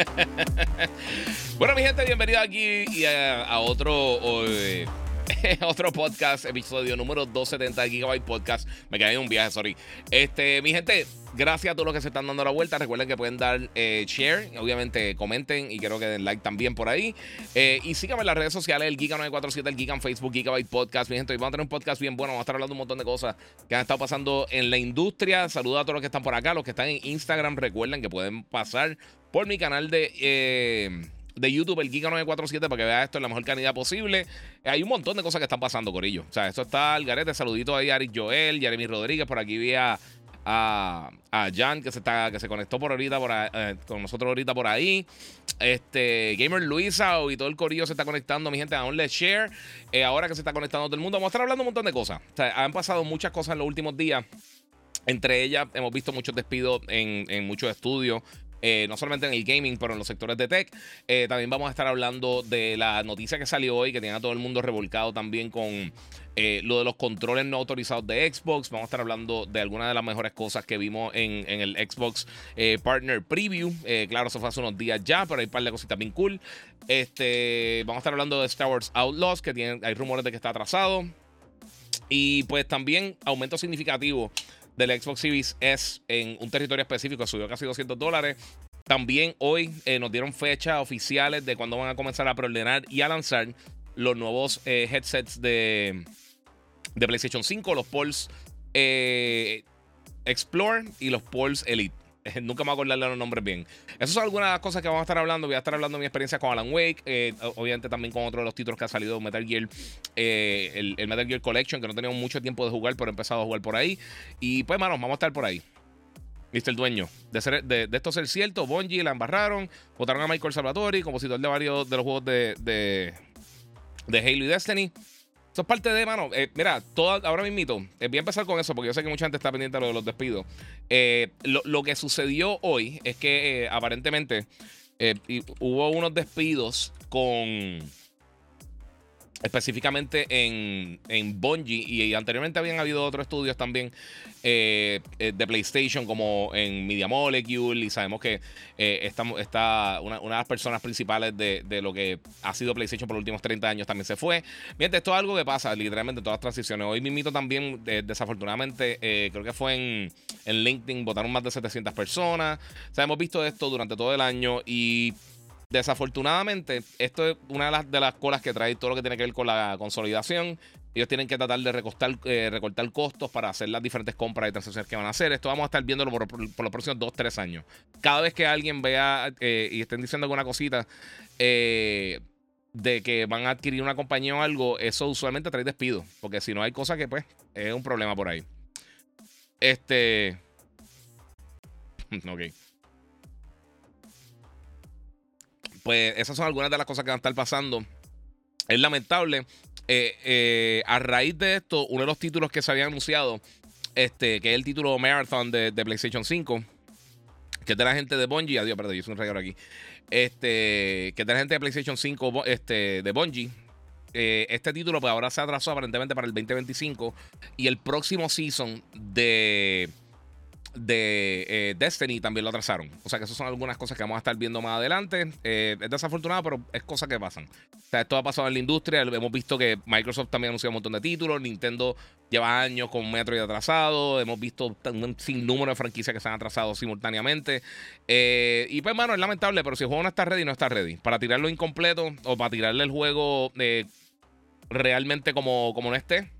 bueno, mi gente, bienvenido aquí y a, otro. Eh, otro podcast, episodio número 270 de Gigabyte Podcast. Me quedé en un viaje, sorry. Este, mi gente, gracias a todos los que se están dando la vuelta. Recuerden que pueden dar eh, share, obviamente comenten y quiero que den like también por ahí. Eh, y síganme en las redes sociales, el Giga947, el Giga Facebook, Gigabyte Podcast. Mi gente, hoy vamos a tener un podcast bien bueno. Vamos a estar hablando un montón de cosas que han estado pasando en la industria. Saludos a todos los que están por acá, los que están en Instagram. Recuerden que pueden pasar por mi canal de. Eh, de YouTube, el Giga947, para que vea esto en la mejor calidad posible. Hay un montón de cosas que están pasando, Corillo. O sea, esto está al garete. Saludito ahí a Ari Joel, Jeremy Rodríguez. Por aquí vi a, a, Jan, que se, está, que se conectó por ahorita por eh, con nosotros ahorita por ahí. Este, Gamer Luisa y todo el corillo se está conectando, mi gente, a Let's Share. Eh, ahora que se está conectando todo el mundo, vamos a estar hablando un montón de cosas. O sea, han pasado muchas cosas en los últimos días. Entre ellas, hemos visto muchos despidos en, en muchos estudios. Eh, no solamente en el gaming, pero en los sectores de tech. Eh, también vamos a estar hablando de la noticia que salió hoy, que tiene a todo el mundo revolcado también con eh, lo de los controles no autorizados de Xbox. Vamos a estar hablando de algunas de las mejores cosas que vimos en, el Xbox Partner Preview. claro, eso fue hace unos días ya, pero hay un par de cositas bien cool. Este, vamos a estar hablando de Star Wars Outlaws, que tiene, hay rumores de que está atrasado. Y pues también aumento significativo del Xbox Series S en un territorio específico subió casi 200 dólares. También hoy eh, nos dieron fechas oficiales de cuándo van a comenzar a preordenar y a lanzar los nuevos eh, headsets de, de PlayStation 5, los Pulse eh, Explore y los Pulse Elite. Nunca me voy a acordarle los nombres bien. Esas son algunas de las cosas que vamos a estar hablando. Voy a estar hablando de mi experiencia con Alan Wake. Eh, obviamente también con otro de los títulos que ha salido Metal Gear. Eh, el, Metal Gear Collection, que no teníamos mucho tiempo de jugar, pero he empezado a jugar por ahí. Y pues, manos, vamos a estar por ahí. Viste el dueño. De, de, esto ser cierto, Bungie la embarraron. Votaron a Michael Salvatori, compositor de varios de los juegos de, de, de Halo y Destiny. Eso es parte de, mano. Eh, mira, todo, ahora mismo, eh, voy a empezar con eso porque yo sé que mucha gente está pendiente de lo de los despidos. Eh, lo, que sucedió hoy es que aparentemente hubo unos despidos con específicamente en, en Bungie y, anteriormente habían habido otros estudios también eh, eh, de PlayStation como en Media Molecule y sabemos que eh, está, una, de las personas principales de, lo que ha sido PlayStation por los últimos 30 años también se fue. Miren, esto es algo que pasa literalmente en todas las transiciones. Hoy mismito también, desafortunadamente, creo que fue en, en LinkedIn, votaron más de 700 personas. O sea, hemos visto esto durante todo el año y Desafortunadamente, esto es una de las, de las colas que trae todo lo que tiene que ver con la consolidación. Ellos tienen que tratar de recortar, eh, recortar costos para hacer las diferentes compras y transacciones que van a hacer. Esto vamos a estar viéndolo por, los próximos 2, 3 años. Cada vez que alguien vea eh, y estén diciendo alguna cosita eh, de que van a adquirir una compañía o algo, eso usualmente trae despido. Porque si no hay cosas que, pues, es un problema por ahí. Este. ok. Pues esas son algunas de las cosas que van a estar pasando. Es lamentable. Eh, eh, a raíz de esto, uno de los títulos que se había anunciado, este, que es el título Marathon de, PlayStation 5, que es de la gente de Bungie. Adiós, perdón, yo soy un regalo aquí. Este, que es de la gente de PlayStation 5 este, de Bungie. Eh, este título, pues ahora se atrasó aparentemente para el 2025. Y el próximo season de de eh, Destiny también lo atrasaron. O sea que esas son algunas cosas que vamos a estar viendo más adelante. Eh, es desafortunado, pero es cosa que pasan. O sea, esto ha pasado en la industria. Hemos visto que Microsoft también ha anunciado un montón de títulos. Nintendo lleva años con Metroid atrasado. Hemos visto un sinnúmero de franquicias que se han atrasado simultáneamente. Eh, y pues, mano, es lamentable, pero si el juego no está ready, no está ready. Para tirarlo incompleto o para tirarle el juego realmente como, como no esté.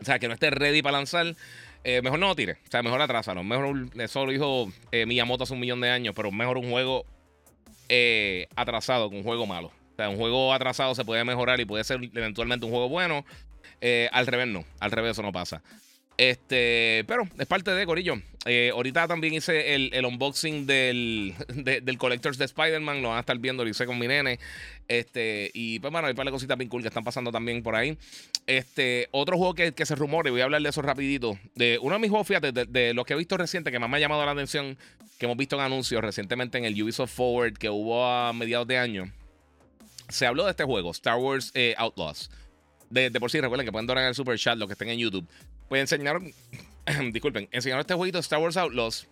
O sea, que no esté ready para lanzar eh, mejor no lo tire. O sea, mejor atrásalo. Mejor, eso lo dijo eh, Miyamoto hace un millón de años, pero mejor un juego eh, atrasado que un juego malo. O sea, un juego atrasado se puede mejorar y puede ser eventualmente un juego bueno. al revés no. Al revés eso no pasa. Este, pero es parte de Corillo. Eh, ahorita también hice el, unboxing del, del Collectors de Spider-Man. Lo van a estar viendo, lo hice con mi nene. Este, y pues, bueno, hay un par de cositas bien cool que están pasando también por ahí. Este, otro juego que, se rumore, voy a hablar de eso rapidito. De uno de mis juegos, fíjate, de, los que he visto reciente, que más me ha llamado la atención, que hemos visto en anuncios recientemente en el Ubisoft Forward que hubo a mediados de año. Se habló de este juego, Star Wars eh, Outlaws. De, por sí, recuerden que pueden donar en el super chat, los que estén en YouTube. Pues enseñaron, disculpen, enseñaron este jueguito Star Wars Outlaws.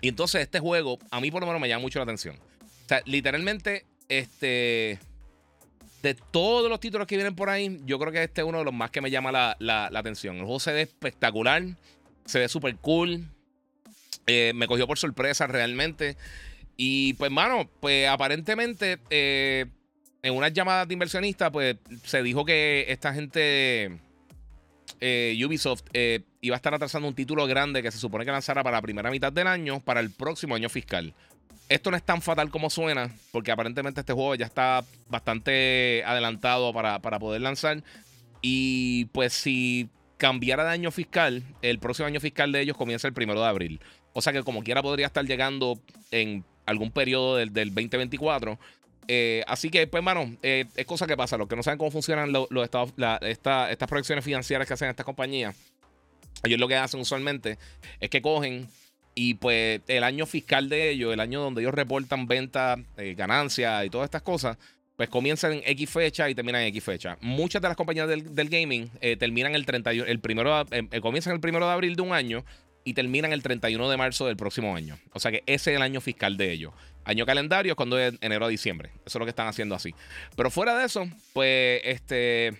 Y entonces este juego, a mí por lo menos me llama mucho la atención. O sea, literalmente, este, de todos los títulos que vienen por ahí, yo creo que este es uno de los más que me llama la, atención. El juego se ve espectacular, se ve súper cool. Eh, me cogió por sorpresa realmente. Y pues, mano, pues aparentemente eh, en unas llamadas de inversionistas, pues se dijo que esta gente, eh, Ubisoft, eh, iba a estar atrasando un título grande que se supone que lanzara para la primera mitad del año, para el próximo año fiscal. Esto no es tan fatal como suena, porque aparentemente este juego ya está bastante adelantado para, para poder lanzar. Y pues si cambiara de año fiscal, el próximo año fiscal de ellos comienza el primero de abril. O sea que como quiera podría estar llegando en algún periodo del, del 2024. Eh, así que, pues, mano, eh, es cosa que pasa. Los que no saben cómo funcionan los, estados, estas proyecciones financieras que hacen estas compañías, ellos lo que hacen usualmente es que cogen y, pues, el año fiscal de ellos, el año donde ellos reportan ventas, eh, ganancias y todas estas cosas, pues comienzan en X fecha y terminan en X fecha. Muchas de las compañías del, gaming terminan el 31, el primero, comienzan el primero de abril de un año y terminan el 31 de marzo del próximo año. O sea que ese es el año fiscal de ellos. Año calendario es cuando es enero a diciembre. Eso es lo que están haciendo así. Pero fuera de eso, pues, este.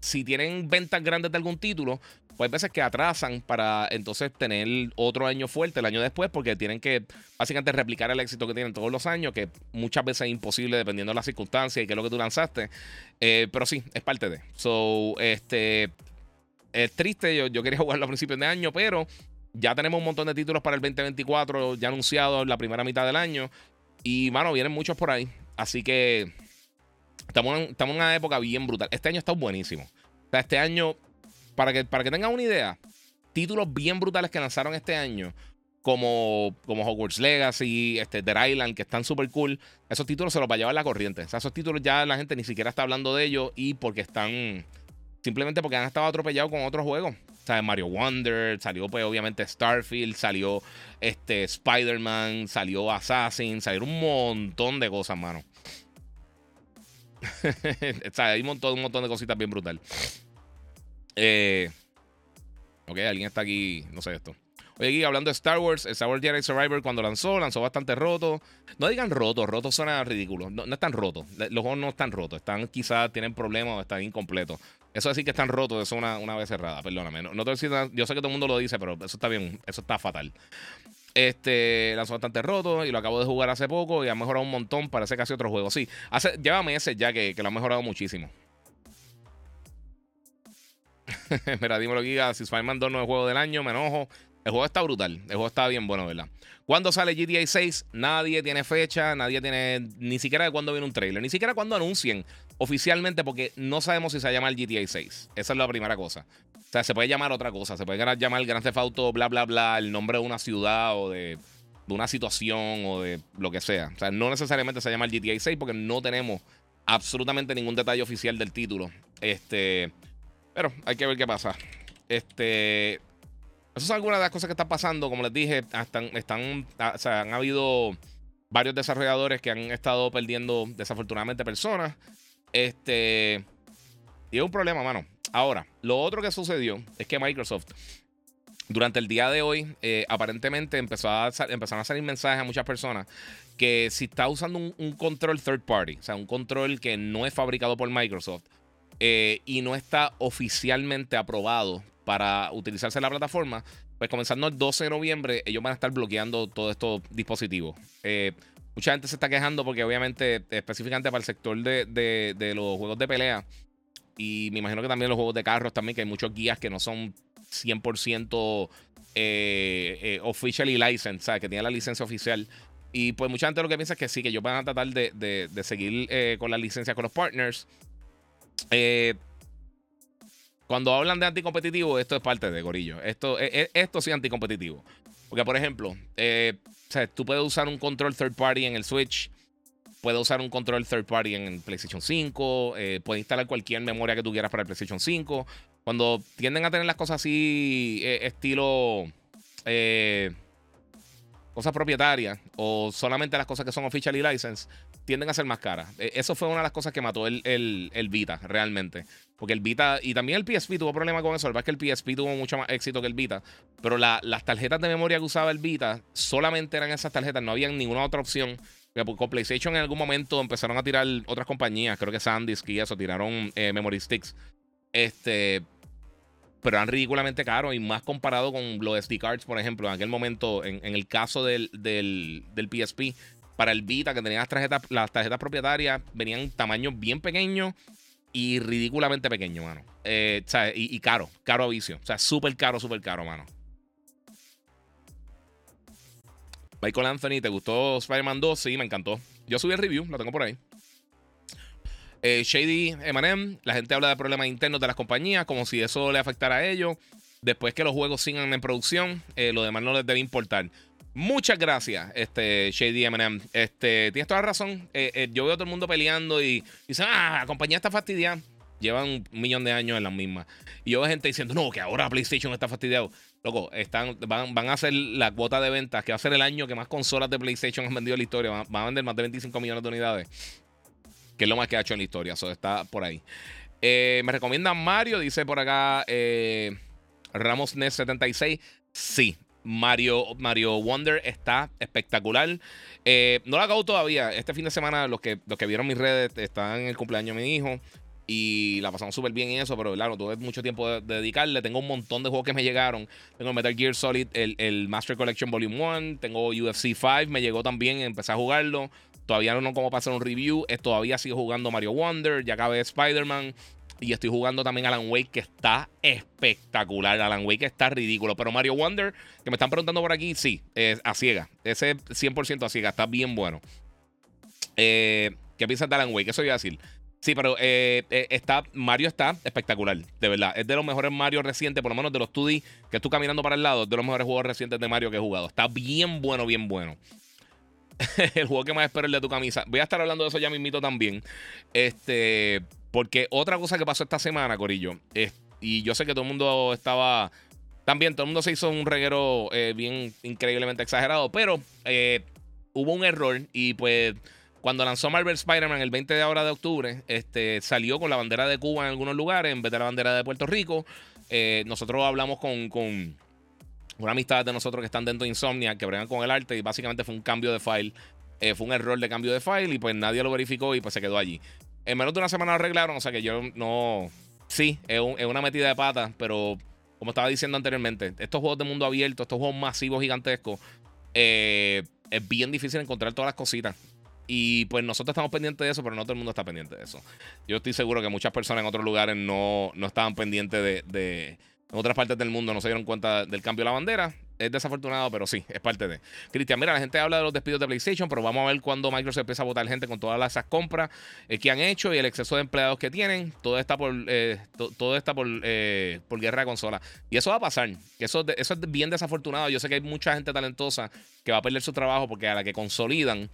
Si tienen ventas grandes de algún título, pues hay veces que atrasan para entonces tener otro año fuerte el año después, porque tienen que básicamente replicar el éxito que tienen todos los años, que muchas veces es imposible dependiendo de las circunstancias y qué es lo que tú lanzaste. Eh, pero sí, es parte de. So, este. Es triste, yo, yo quería jugarlo a principios de año, pero ya tenemos un montón de títulos para el 2024 ya anunciados en la primera mitad del año. Y, mano, vienen muchos por ahí. Así que estamos en, estamos en una época bien brutal. Este año está buenísimo. O sea, este año, para que, para que tengan una idea, títulos bien brutales que lanzaron este año, como, como Hogwarts Legacy, este, Dead Island, que están súper cool, esos títulos se los va a llevar la corriente. O sea, esos títulos ya la gente ni siquiera está hablando de ellos y porque están, simplemente porque han estado atropellados con otros juegos. Mario Wonder, salió pues obviamente Starfield, salió este Spider-Man, salió Assassin, salieron un montón de cosas, mano. hay un montón, un montón de cositas bien brutal. Eh, ok, alguien está aquí, no sé esto. Oye, aquí hablando de Star Wars, Star Wars Jedi Survivor cuando lanzó, lanzó bastante roto. No digan roto, roto suena ridículo. No, no están rotos. Los juegos no están rotos. Están quizás, tienen problemas o están incompletos. Eso decir que están rotos, eso es una, una vez cerrada, perdóname. No, te yo sé que todo el mundo lo dice, pero eso está bien, eso está fatal. Este lanzó bastante roto y lo acabo de jugar hace poco y ha mejorado un montón. Parece hace otro juego. Sí, hace, lleva meses ya que, que lo ha mejorado muchísimo. Mira, dímelo, Giga. Si Spider-Man 2 no es juego del año, me enojo. El juego está brutal. El juego está bien bueno, ¿verdad? ¿Cuándo sale GTA 6? Nadie tiene fecha, nadie tiene ni siquiera de cuándo viene un trailer, ni siquiera cuándo anuncien oficialmente, porque no sabemos si se llama el GTA 6. Esa es la primera cosa. O sea, se puede llamar otra cosa, se puede llamar Grand Theft Auto, bla, bla, bla, el nombre de una ciudad o de, de una situación o de lo que sea. O sea, no necesariamente se llama el GTA 6 porque no tenemos absolutamente ningún detalle oficial del título. Este, pero hay que ver qué pasa. Este, esas son algunas de las cosas que están pasando. Como les dije, están, están, o sea, han habido varios desarrolladores que han estado perdiendo desafortunadamente personas. Este. Y es un problema, mano. Ahora, lo otro que sucedió es que Microsoft, durante el día de hoy, eh, aparentemente empezó a, empezaron a salir mensajes a muchas personas que si está usando un, control third party, o sea, un control que no es fabricado por Microsoft eh, y no está oficialmente aprobado para utilizarse la plataforma, pues comenzando el 12 de noviembre, ellos van a estar bloqueando todos estos dispositivos. Eh, mucha gente se está quejando porque obviamente específicamente para el sector de, los juegos de pelea y me imagino que también los juegos de carros también, que hay muchos guías que no son 100% eh, eh, officially licensed, ¿sabes? que tienen la licencia oficial. Y pues mucha gente lo que piensa es que sí, que ellos van a tratar de, seguir eh, con la licencia con los partners. Eh, cuando hablan de anticompetitivo, esto es parte de Gorillo. Esto, e, e, esto sí es anticompetitivo. Porque, por ejemplo, eh, tú puedes usar un control third party en el Switch. Puedes usar un control third party en el PlayStation 5. Eh, puedes instalar cualquier memoria que tú quieras para el PlayStation 5. Cuando tienden a tener las cosas así, estilo. Cosas propietarias. O solamente las cosas que son officially licensed tienden a ser más caras. E, eso fue una de las cosas que mató el, el, Vita, realmente. Porque el Vita, y también el PSP tuvo problemas con eso. Verdad es que el PSP tuvo mucho más éxito que el Vita. Pero las tarjetas de memoria que usaba el Vita solamente eran esas tarjetas, no había ninguna otra opción. Con PlayStation en algún momento empezaron a tirar otras compañías, creo que SanDisk y eso, tiraron eh, Memory Sticks. Este, pero eran ridículamente caros y más comparado con los SD cards, por ejemplo, en aquel momento, en, el caso del, del, del, PSP, para el Vita, que tenía las tarjetas, las tarjetas propietarias, venían tamaños bien pequeños y ridículamente pequeños, mano. Eh, y, caro, caro a vicio. O sea, súper caro, súper caro, mano. Michael Anthony, ¿te gustó Spider-Man 2? Sí, me encantó. Yo subí el review, lo tengo por ahí. Eh, Shady MM, la gente habla de problemas internos de las compañías, como si eso le afectara a ellos. Después que los juegos sigan en producción, eh, lo demás no les debe importar. Muchas gracias, este Shady M&M. Este, tienes toda la razón. Eh, yo veo a todo el mundo peleando y, dicen, ah, la compañía está fastidiada. Llevan un millón de años en las mismas. Y yo veo gente diciendo, no, que ahora PlayStation está fastidiado. Loco, están, van, van, a hacer la cuota de ventas, que va a ser el año que más consolas de PlayStation han vendido en la historia. Van, a vender más de 25 millones de unidades. Que es lo más que ha hecho en la historia. Eso está por ahí. Eh, me recomiendan Mario, dice por acá Ramos NES 76. Sí, Mario, Mario Wonder está espectacular. Eh, no lo acabo todavía. Este fin de semana, los que, los que vieron mis redes, están en el cumpleaños de mi hijo. Y la pasamos súper bien en eso, pero claro, tuve mucho tiempo de, dedicarle. Tengo un montón de juegos que me llegaron. Tengo Metal Gear Solid, el, Master Collection Volume 1. Tengo UFC 5, me llegó también. Empecé a jugarlo. Todavía no sé cómo pasar un review. todavía sigo jugando Mario Wonder. Ya acabé Spider-Man. Y estoy jugando también Alan Wake, que está espectacular. Alan Wake está ridículo. Pero Mario Wonder, que me están preguntando por aquí, sí, es a ciega. Ese 100% a ciega, está bien bueno. Eh, ¿Qué piensas de Alan Wake? Eso iba a decir. Sí, pero eh, eh, está, Mario está espectacular, de verdad. Es de los mejores Mario recientes, por lo menos de los 2D, que estoy caminando para el lado, de los mejores juegos recientes de Mario que he jugado. Está bien bueno, bien bueno. el juego que más espero es de tu camisa. Voy a estar hablando de eso ya mismito también. Este, porque otra cosa que pasó esta semana, Corillo, y yo sé que todo el mundo estaba. También todo el mundo se hizo un reguero eh, bien increíblemente exagerado, pero eh, hubo un error y pues cuando lanzó Marvel Spider-Man el 20 de ahora de octubre, este, salió con la bandera de Cuba en algunos lugares en vez de la bandera de Puerto Rico. Eh, nosotros hablamos con, con, una amistad de nosotros que están dentro de Insomnia, que bregan con el arte y básicamente fue un cambio de file. fue un error de cambio de file y pues nadie lo verificó y pues se quedó allí. En menos de una semana lo arreglaron, o sea que yo no. Sí, es, una metida de pata, pero como estaba diciendo anteriormente, estos juegos de mundo abierto, estos juegos masivos gigantescos, eh, es bien difícil encontrar todas las cositas. Y pues nosotros estamos pendientes de eso, pero no todo el mundo está pendiente de eso. Yo estoy seguro que muchas personas en otros lugares no, no estaban pendientes de, En otras partes del mundo no se dieron cuenta del cambio de la bandera es desafortunado, pero sí, es parte de. Cristian, mira, la gente habla de los despidos de PlayStation, pero vamos a ver cuándo Microsoft empieza a votar gente con todas esas compras eh, que han hecho y el exceso de empleados que tienen. Todo está por, eh, todo está por, eh, por guerra de consola. Y eso va a pasar. Eso, eso es bien desafortunado. Yo sé que hay mucha gente talentosa que va a perder su trabajo porque a la que consolidan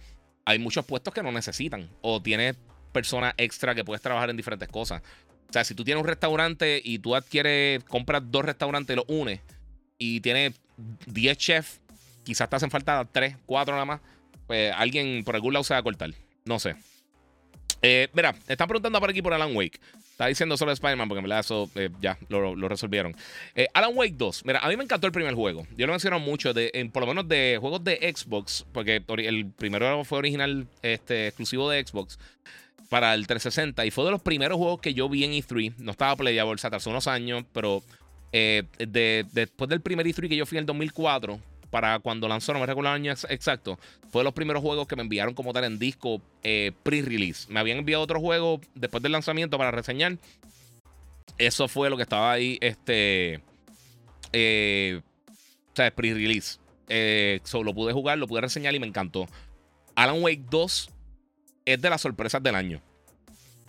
hay muchos puestos que no necesitan o tiene personas extra que puedes trabajar en diferentes cosas. O sea, si tú tienes un restaurante y tú adquieres, compras dos restaurantes y los unes y tienes 10 chefs, quizás te hacen falta 3, 4 nada más, pues alguien por algún lado se va a cortar. No sé. Eh, mira, están preguntando por aquí por Alan Wake. Está diciendo solo Spider-Man porque en verdad eso eh, ya lo, resolvieron. Eh, Alan Wake 2. Mira, a mí me encantó el primer juego. Yo lo menciono mucho, de, por lo menos de juegos de Xbox, porque el primero fue original, este, exclusivo de Xbox para el 360 y fue de los primeros juegos que yo vi en E3. No estaba playable, se atrasó unos años, pero eh, después del primer E3 que yo fui en el 2004, para cuando lanzó, no me recuerdo el año exacto, fue de los primeros juegos que me enviaron como tal en disco eh, pre-release. Me habían enviado otro juego después del lanzamiento para reseñar. Eso fue lo que estaba ahí, este. Eh, o sea, pre-release. lo pude jugar, lo pude reseñar y me encantó. Alan Wake 2 es de las sorpresas del año.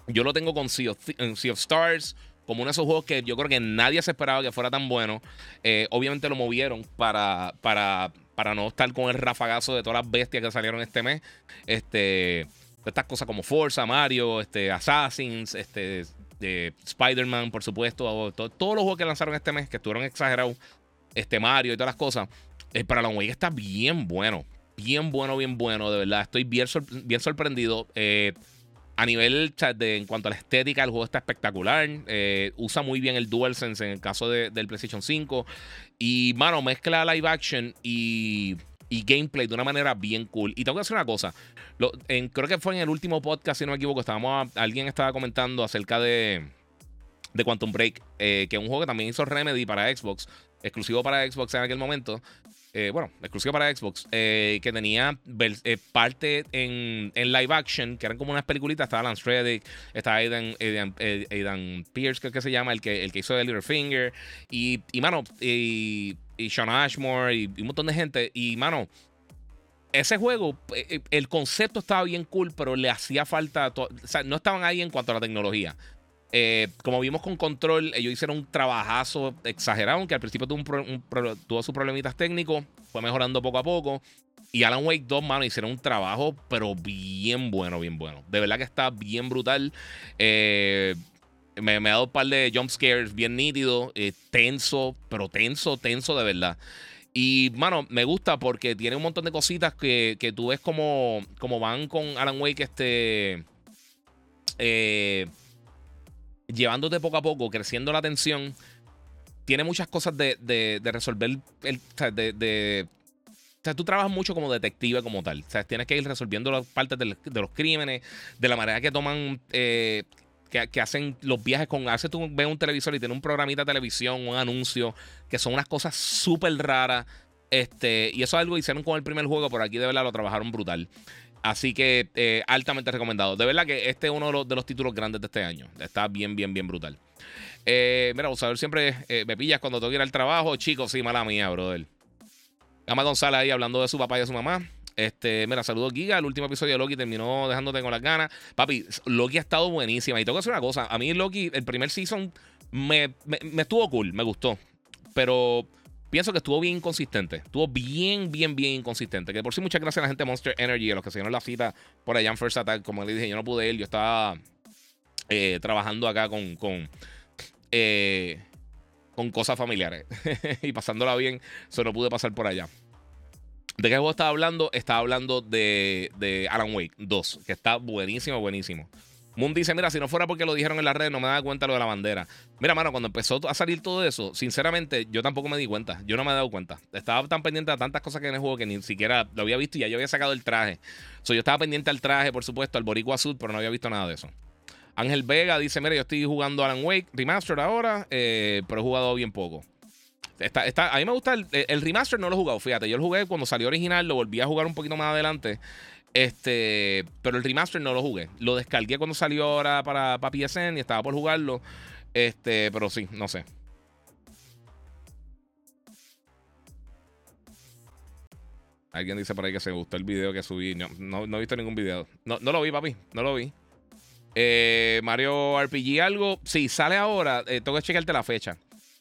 Yo lo tengo con sea of Stars, como uno de esos juegos que yo creo que nadie se esperaba que fuera tan bueno. Eh, obviamente lo movieron para, para, para no estar con el rafagazo de todas las bestias que salieron este mes. Este, estas cosas como Forza, Mario, este, Assassins, este, Spider-Man, por supuesto. todos los juegos que lanzaron este mes, que estuvieron exagerados, este Mario y todas las cosas. Para la Wake está bien bueno. Bien bueno, bien bueno, de verdad. Estoy bien, bien sorprendido. Eh, a nivel de, en cuanto a la estética, el juego está espectacular. Eh, usa muy bien el DualSense en el caso del PlayStation 5. Y, mano, mezcla live action y, gameplay de una manera bien cool. Y tengo que decir una cosa. creo que fue en el último podcast, si no me equivoco, estábamos alguien estaba comentando acerca de, de Quantum Break, eh, que es un juego que también hizo Remedy para Xbox, exclusivo para Xbox en aquel momento. Eh, bueno, exclusivo para Xbox, eh, que tenía eh, parte en, live action, que eran como unas peliculitas. Estaba Lance Reddick, estaba Aidan, Aidan, Pierce, que, que se llama, el que, el que hizo The Littlefinger. Y, y mano, y, y Sean Ashmore, y, un montón de gente. Y, mano, ese juego, el concepto estaba bien cool, pero le hacía falta. O sea, no estaban ahí en cuanto a la tecnología. Eh, como vimos con Control, ellos hicieron un trabajazo exagerado, aunque al principio tuvo, tuvo sus problemitas técnicos, fue mejorando poco a poco. Y Alan Wake 2, mano, hicieron un trabajo, pero bien bueno, bien bueno. De verdad que está bien brutal. Eh, me, ha dado un par de jump scares bien nítidos, eh, tenso, pero tenso, tenso de verdad. Y, mano, me gusta porque tiene un montón de cositas que, que tú ves como, como van con Alan Wake, este. Eh, llevándote poco a poco, creciendo la tensión, tiene muchas cosas de, resolver. El, de, o sea, tú trabajas mucho como detective como tal. O sea, tienes que ir resolviendo las partes de, los crímenes, de la manera que toman, eh, que, hacen los viajes con... Veces tú ves un televisor y tiene un programita de televisión, un anuncio, que son unas cosas súper raras. Este, y eso es algo que hicieron con el primer juego, por aquí de verdad lo trabajaron brutal. Así que eh, altamente recomendado. De verdad que este es uno de los, títulos grandes de este año. Está bien, bien, bien brutal. Eh, mira, ver siempre eh, me pillas cuando tengo que ir al trabajo. Chicos, sí, mala mía, brother. Gama González ahí hablando de su papá y de su mamá. Este, mira, saludos Giga. El último episodio de Loki terminó dejándote con las ganas. Papi, Loki ha estado buenísima. Y tengo que decir una cosa. A mí Loki, el primer season, me estuvo cool, me gustó. Pero pienso que estuvo bien inconsistente. Estuvo bien, bien, bien inconsistente. Que por sí, muchas gracias a la gente de Monster Energy, a los que se dieron la cita por allá en First Attack. Como le dije, yo no pude ir. Yo estaba eh, trabajando acá con, con, eh, con cosas familiares y pasándola bien. Solo pude pasar por allá. ¿De qué juego estaba hablando? Estaba hablando de, de Alan Wake 2, que está buenísimo, buenísimo. Moon dice, mira, si no fuera porque lo dijeron en la red, no me daba cuenta lo de la bandera. Mira, mano, cuando empezó a salir todo eso, sinceramente, yo tampoco me di cuenta. Yo no me he dado cuenta. Estaba tan pendiente de tantas cosas que en el juego que ni siquiera lo había visto y ya yo había sacado el traje. So, yo estaba pendiente al traje, por supuesto, al Boricua Azul, pero no había visto nada de eso. Ángel Vega dice, mira, yo estoy jugando Alan Wake Remastered ahora, eh, pero he jugado bien poco. A mí me gusta el, el, remaster, no lo he jugado, fíjate. Yo lo jugué cuando salió original, lo volví a jugar un poquito más adelante. Este, pero el remaster no lo jugué. Lo descargué cuando salió ahora para, para PSN y estaba por jugarlo. Este, pero sí, no sé. Alguien dice por ahí que se gustó el video que subí. No, no, he visto ningún video. No, no, lo vi, papi. No lo vi. Eh, Mario RPG algo. Sí, sale ahora. Eh, tengo que chequearte la fecha.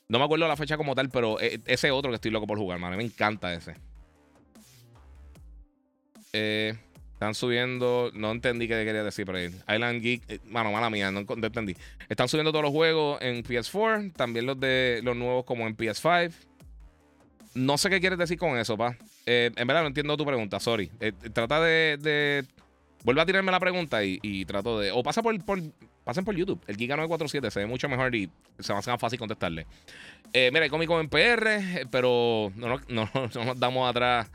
No me acuerdo la fecha como tal, pero eh, ese otro que estoy loco por jugar, man. Me encanta ese. Eh, están subiendo, no entendí qué quería decir ahí. Island Geek, eh, mano, mala mía, no, entendí. Están subiendo todos los juegos en PS4, también los de los nuevos como en PS5. No sé qué quieres decir con eso, pa. Eh, en verdad no entiendo tu pregunta, sorry. Eh, trata de, de, Vuelve a tirarme la pregunta y, trato de. O pasa por, por, pasen por YouTube. El Giga 947 se ve mucho mejor y se me hace más fácil contestarle. mira, hay cómico en PR, pero no nos damos atrás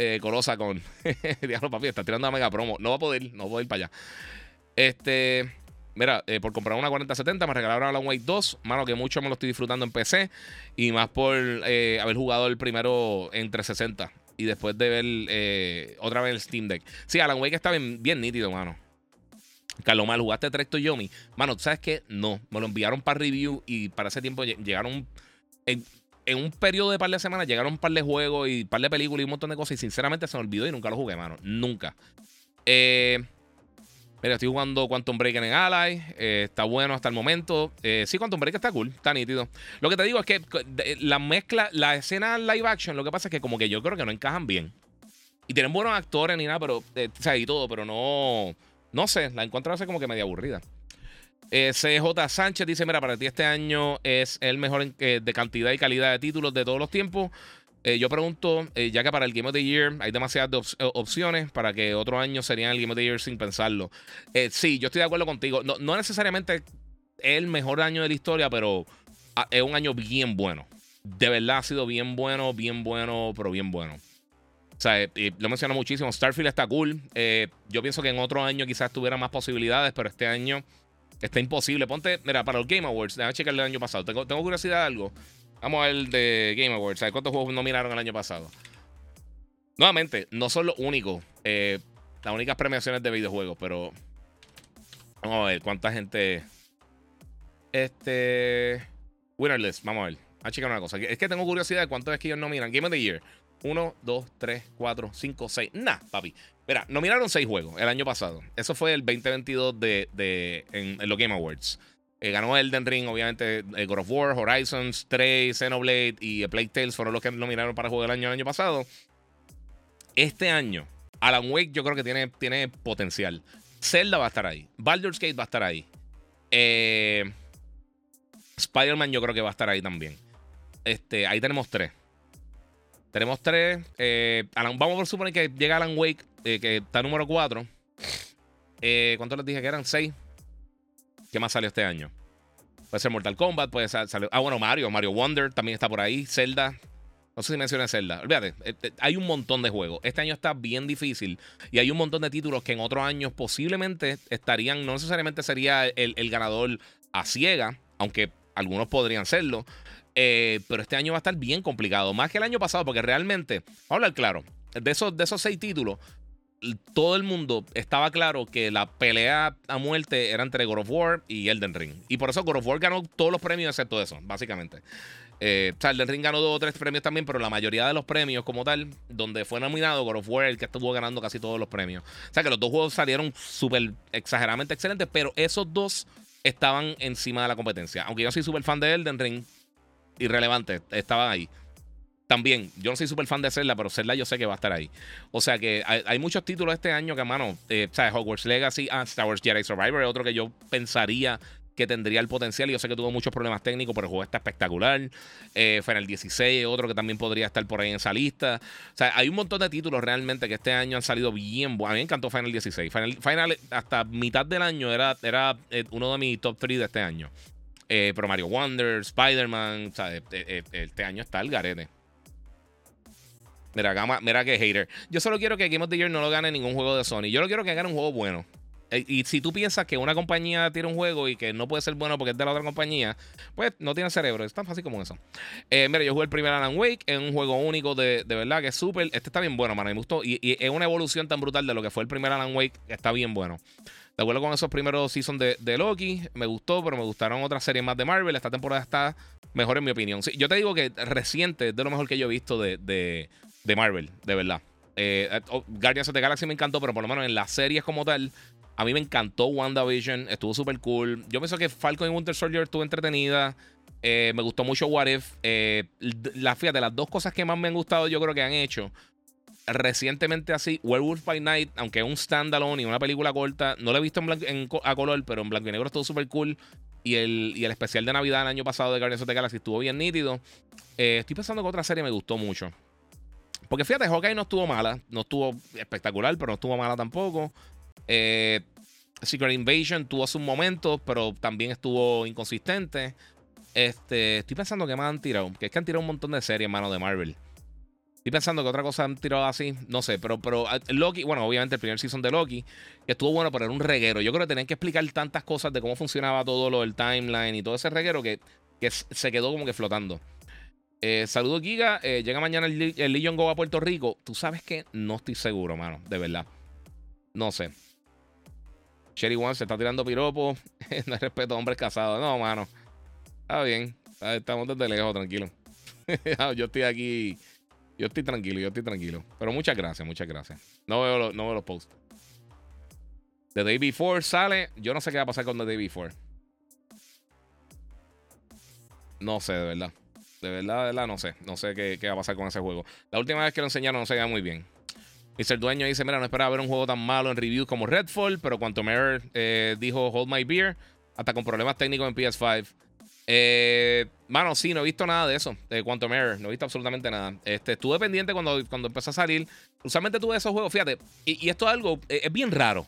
eh, Colosa con. Diablo, papi, está tirando a mega promo. No va a poder, no va a poder para allá. Este. Mira, eh, por comprar una 4070 me regalaron Alan Wake 2. Mano, que mucho me lo estoy disfrutando en PC. Y más por eh, haber jugado el primero en 360. Y después de ver otra vez el Steam Deck. Sí, Alan Wake está bien, bien nítido, mano. Carlos Mal, ¿jugaste Trecto Yomi? Mano, ¿sabes qué? No. Me lo enviaron para review y para ese tiempo llegaron en un periodo de par de semanas llegaron un par de juegos y un par de películas y un montón de cosas. Y sinceramente se me olvidó y nunca lo jugué, mano. Nunca. Eh, Mira, estoy jugando Quantum Break en Ally. Eh, está bueno hasta el momento. Eh, sí, Quantum Break está cool, está nítido. Lo que te digo es que la mezcla, la escena live action, lo que pasa es que como que yo creo que no encajan bien. Y tienen buenos actores ni nada, pero, eh, o sea, y todo, pero no, no sé, la encuentro así como que media aburrida. CJ Sánchez dice, mira, para ti este año es el mejor de cantidad y calidad de títulos de todos los tiempos. Eh, yo pregunto, eh, ya que para el Game of the Year hay demasiadas eh, opciones, para que otro año serían el Game of the Year sin pensarlo. sí, yo estoy de acuerdo contigo. No, no necesariamente es el mejor año de la historia, pero ah, es un año bien bueno. De verdad ha sido bien bueno, bien bueno, pero bien bueno. O sea, lo menciono muchísimo. Starfield está cool. yo pienso que en otro año quizás tuviera más posibilidades, pero este año está imposible. Ponte, mira, para los Game Awards, déjame checar el año pasado. Tengo, tengo curiosidad de algo. Vamos a ver de Game Awards. ¿Sabes cuántos juegos nominaron el año pasado? Nuevamente, no son los únicos. Eh, las únicas premiaciones de videojuegos, pero. Vamos a ver cuánta gente. Este. Winnerless, vamos a ver. A checar una cosa. Es que tengo curiosidad de cuántos es que ellos nominan. Game of the Year. 1, 2, 3, 4, 5, 6. Nah, papi. Mira, nominaron 6 juegos el año pasado. Eso fue el 2022 de, de en los Game Awards. Eh, ganó Elden Ring, obviamente, eh, God of War, Horizons 3, Xenoblade y Plague Tales fueron los que nominaron para juego del año el año pasado. Este año, Alan Wake yo creo que tiene, tiene potencial. Zelda va a estar ahí. Baldur's Gate va a estar ahí. Eh, Spider-Man yo creo que va a estar ahí también. Este, ahí tenemos tres. Tenemos tres. vamos a suponer que llega Alan Wake, que está número 4. ¿Cuántos les dije que eran? Seis. ¿Qué más salió este año? Puede ser Mortal Kombat, puede ser. ah, bueno, Mario. Mario Wonder también está por ahí. Zelda. No sé si mencioné Zelda. Olvídate, eh, eh, hay un montón de juegos. Este año está bien difícil y hay un montón de títulos que en otros años posiblemente estarían, no necesariamente sería el, ganador a ciega, aunque algunos podrían serlo. Eh, pero este año va a estar bien complicado, más que el año pasado, porque realmente, vamos a hablar claro, de esos, de esos seis títulos, todo el mundo estaba claro que la pelea a muerte era entre God of War y Elden Ring. Y por eso God of War ganó todos los premios excepto eso, básicamente. Eh, o sea, Elden Ring ganó dos o tres premios también, pero la mayoría de los premios como tal, donde fue nominado God of War, el que estuvo ganando casi todos los premios. O sea, que los dos juegos salieron súper exageradamente excelentes, pero esos dos estaban encima de la competencia. Aunque yo soy súper fan de Elden Ring, irrelevante, estaban ahí también, yo no soy súper fan de Zelda, pero Zelda yo sé que va a estar ahí. O sea que hay, muchos títulos este año que, mano, eh, ¿sabes? Hogwarts Legacy, ah, Star Wars Jedi Survivor, otro que yo pensaría que tendría el potencial. Yo sé que tuvo muchos problemas técnicos, pero el juego está espectacular. Eh, Final 16, otro que también podría estar por ahí en esa lista. O sea, hay un montón de títulos realmente que este año han salido bien. A mí me encantó Final 16. Final, hasta mitad del año era, era eh, uno de mis top 3 de este año. Eh, Mario Wonder, Spider-Man, o sea, este año está el garete. Mira, gama, mira que hater. Yo solo quiero que Game of the Year no lo gane ningún juego de Sony. Yo lo quiero que gane un juego bueno. E, y si tú piensas que una compañía tiene un juego y que no puede ser bueno porque es de la otra compañía, pues no tiene cerebro. Es tan fácil como eso. Eh, mira, yo jugué el primer Alan Wake. Es un juego único de, verdad que es súper. Este está bien bueno, mano. Me gustó. Y, es una evolución tan brutal de lo que fue el primer Alan Wake. Está bien bueno. De acuerdo con esos primeros seasons de, Loki, me gustó, pero me gustaron otras series más de Marvel. Esta temporada está mejor en mi opinión. yo te digo que reciente es de lo mejor que yo he visto de, de Marvel, de verdad. Eh, eh oh, Guardians of the Galaxy me encantó, pero por lo menos en las series como tal, a mí me encantó WandaVision, estuvo súper cool. Yo pienso que Falcon y Winter Soldier estuvo entretenida. Eh, me gustó mucho What If. Eh, la, fíjate, las dos cosas que más me han gustado, yo creo que han hecho recientemente así, Werewolf by Night, aunque es un standalone y una película corta, no la he visto en, blanco, en a color, pero en blanco y negro estuvo súper cool. Y el, y el especial de Navidad el año pasado de Guardians of the Galaxy estuvo bien nítido. estoy pensando que otra serie me gustó mucho. Porque fíjate, Hawkeye no estuvo mala. No estuvo espectacular, pero no estuvo mala tampoco. Eh, Secret Invasion tuvo sus momentos, pero también estuvo inconsistente. Este, estoy pensando que más han tirado. Que es que han tirado un montón de series, mano, de Marvel. Estoy pensando que otra cosa han tirado así. No sé, pero, pero ah, Loki, bueno, obviamente el primer season de Loki, estuvo bueno, pero era un reguero. Yo creo que tenían que explicar tantas cosas de cómo funcionaba todo lo del timeline y todo ese reguero que, que se quedó como que flotando. Eh, saludos, Giga. Eh, llega mañana el, el, Legion Go a Puerto Rico. Tú sabes que no estoy seguro, mano. De verdad. No sé. Cherry One se está tirando piropo. no hay respeto a hombres casados. No, mano. Está bien. Estamos desde lejos, tranquilo. yo estoy aquí. Yo estoy tranquilo, yo estoy tranquilo. Pero muchas gracias, muchas gracias. No veo, no veo los posts. The Day Before sale. Yo no sé qué va a pasar con The Day Before. No sé, de verdad. De verdad, de verdad, no sé. No sé qué, va a pasar con ese juego. La última vez que lo enseñaron no se veía muy bien. Mr. Dueño dice: Mira, no esperaba ver un juego tan malo en review como Redfall, pero cuanto Mirror eh, dijo Hold My Beer, hasta con problemas técnicos en PS5. Eh, mano, sí, no he visto nada de eso, de Quantum Error, no he visto absolutamente nada. Este, estuve pendiente cuando, cuando empezó a salir. Usualmente tuve esos juegos, fíjate, y, esto es algo, eh, es, bien raro.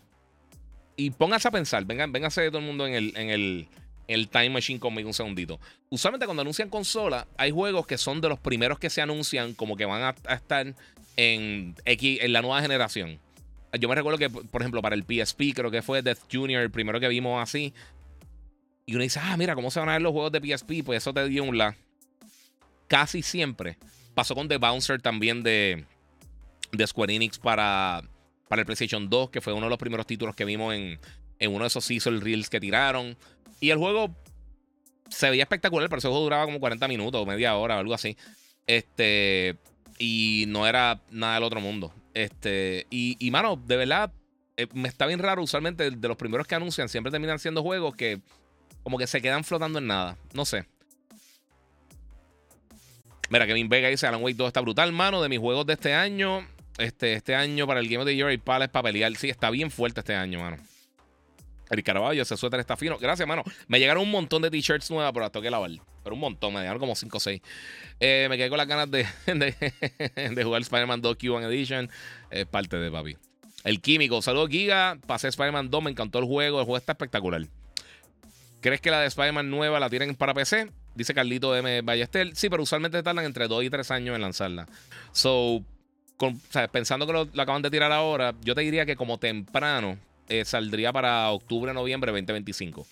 Y póngase a pensar, vengan, todo el mundo en el, en el, el Time Machine conmigo un segundito. Usualmente cuando anuncian consola, hay juegos que son de los primeros que se anuncian como que van a, estar en, X, en la nueva generación. Yo me recuerdo que, por ejemplo, para el PSP, creo que fue Death Junior el primero que vimos así. Y uno dice, ah, mira, ¿cómo se van a ver los juegos de PSP? Pues eso te dio un la. Casi siempre. Pasó con The Bouncer también de, de Square Enix para, para el PlayStation 2, que fue uno de los primeros títulos que vimos en, en uno de esos season reels que tiraron. Y el juego se veía espectacular, pero ese juego duraba como 40 minutos, media hora, algo así. Este. Y no era nada del otro mundo. Este. Y, y mano, de verdad, eh, me está bien raro. Usualmente de los primeros que anuncian siempre terminan siendo juegos que como que se quedan flotando en nada. No sé. Mira, Kevin Vega dice: Alan Wake 2 está brutal, mano. De mis juegos de este año. Este, este año para el Game of the Year, el Palace para pelear. Sí, está bien fuerte este año, mano. El Caraballo, ese suéter está fino. Gracias, mano. Me llegaron un montón de t-shirts nuevas, pero las toqué lavar. Pero un montón, me llegaron como 5 o 6. Eh, me quedé con las ganas de, de, jugar Spider-Man 2 Q1 Edition. Es parte de papi. El Químico, saludos Giga. Pasé Spider-Man 2, me encantó el juego. El juego está espectacular. ¿Crees que la de Spider-Man nueva la tienen para PC? Dice Carlito M. Ballester. Sí, pero usualmente tardan entre 2 y 3 años en lanzarla. So, pensando que lo, acaban de tirar ahora, yo te diría que como temprano eh, saldría para octubre, noviembre 2025.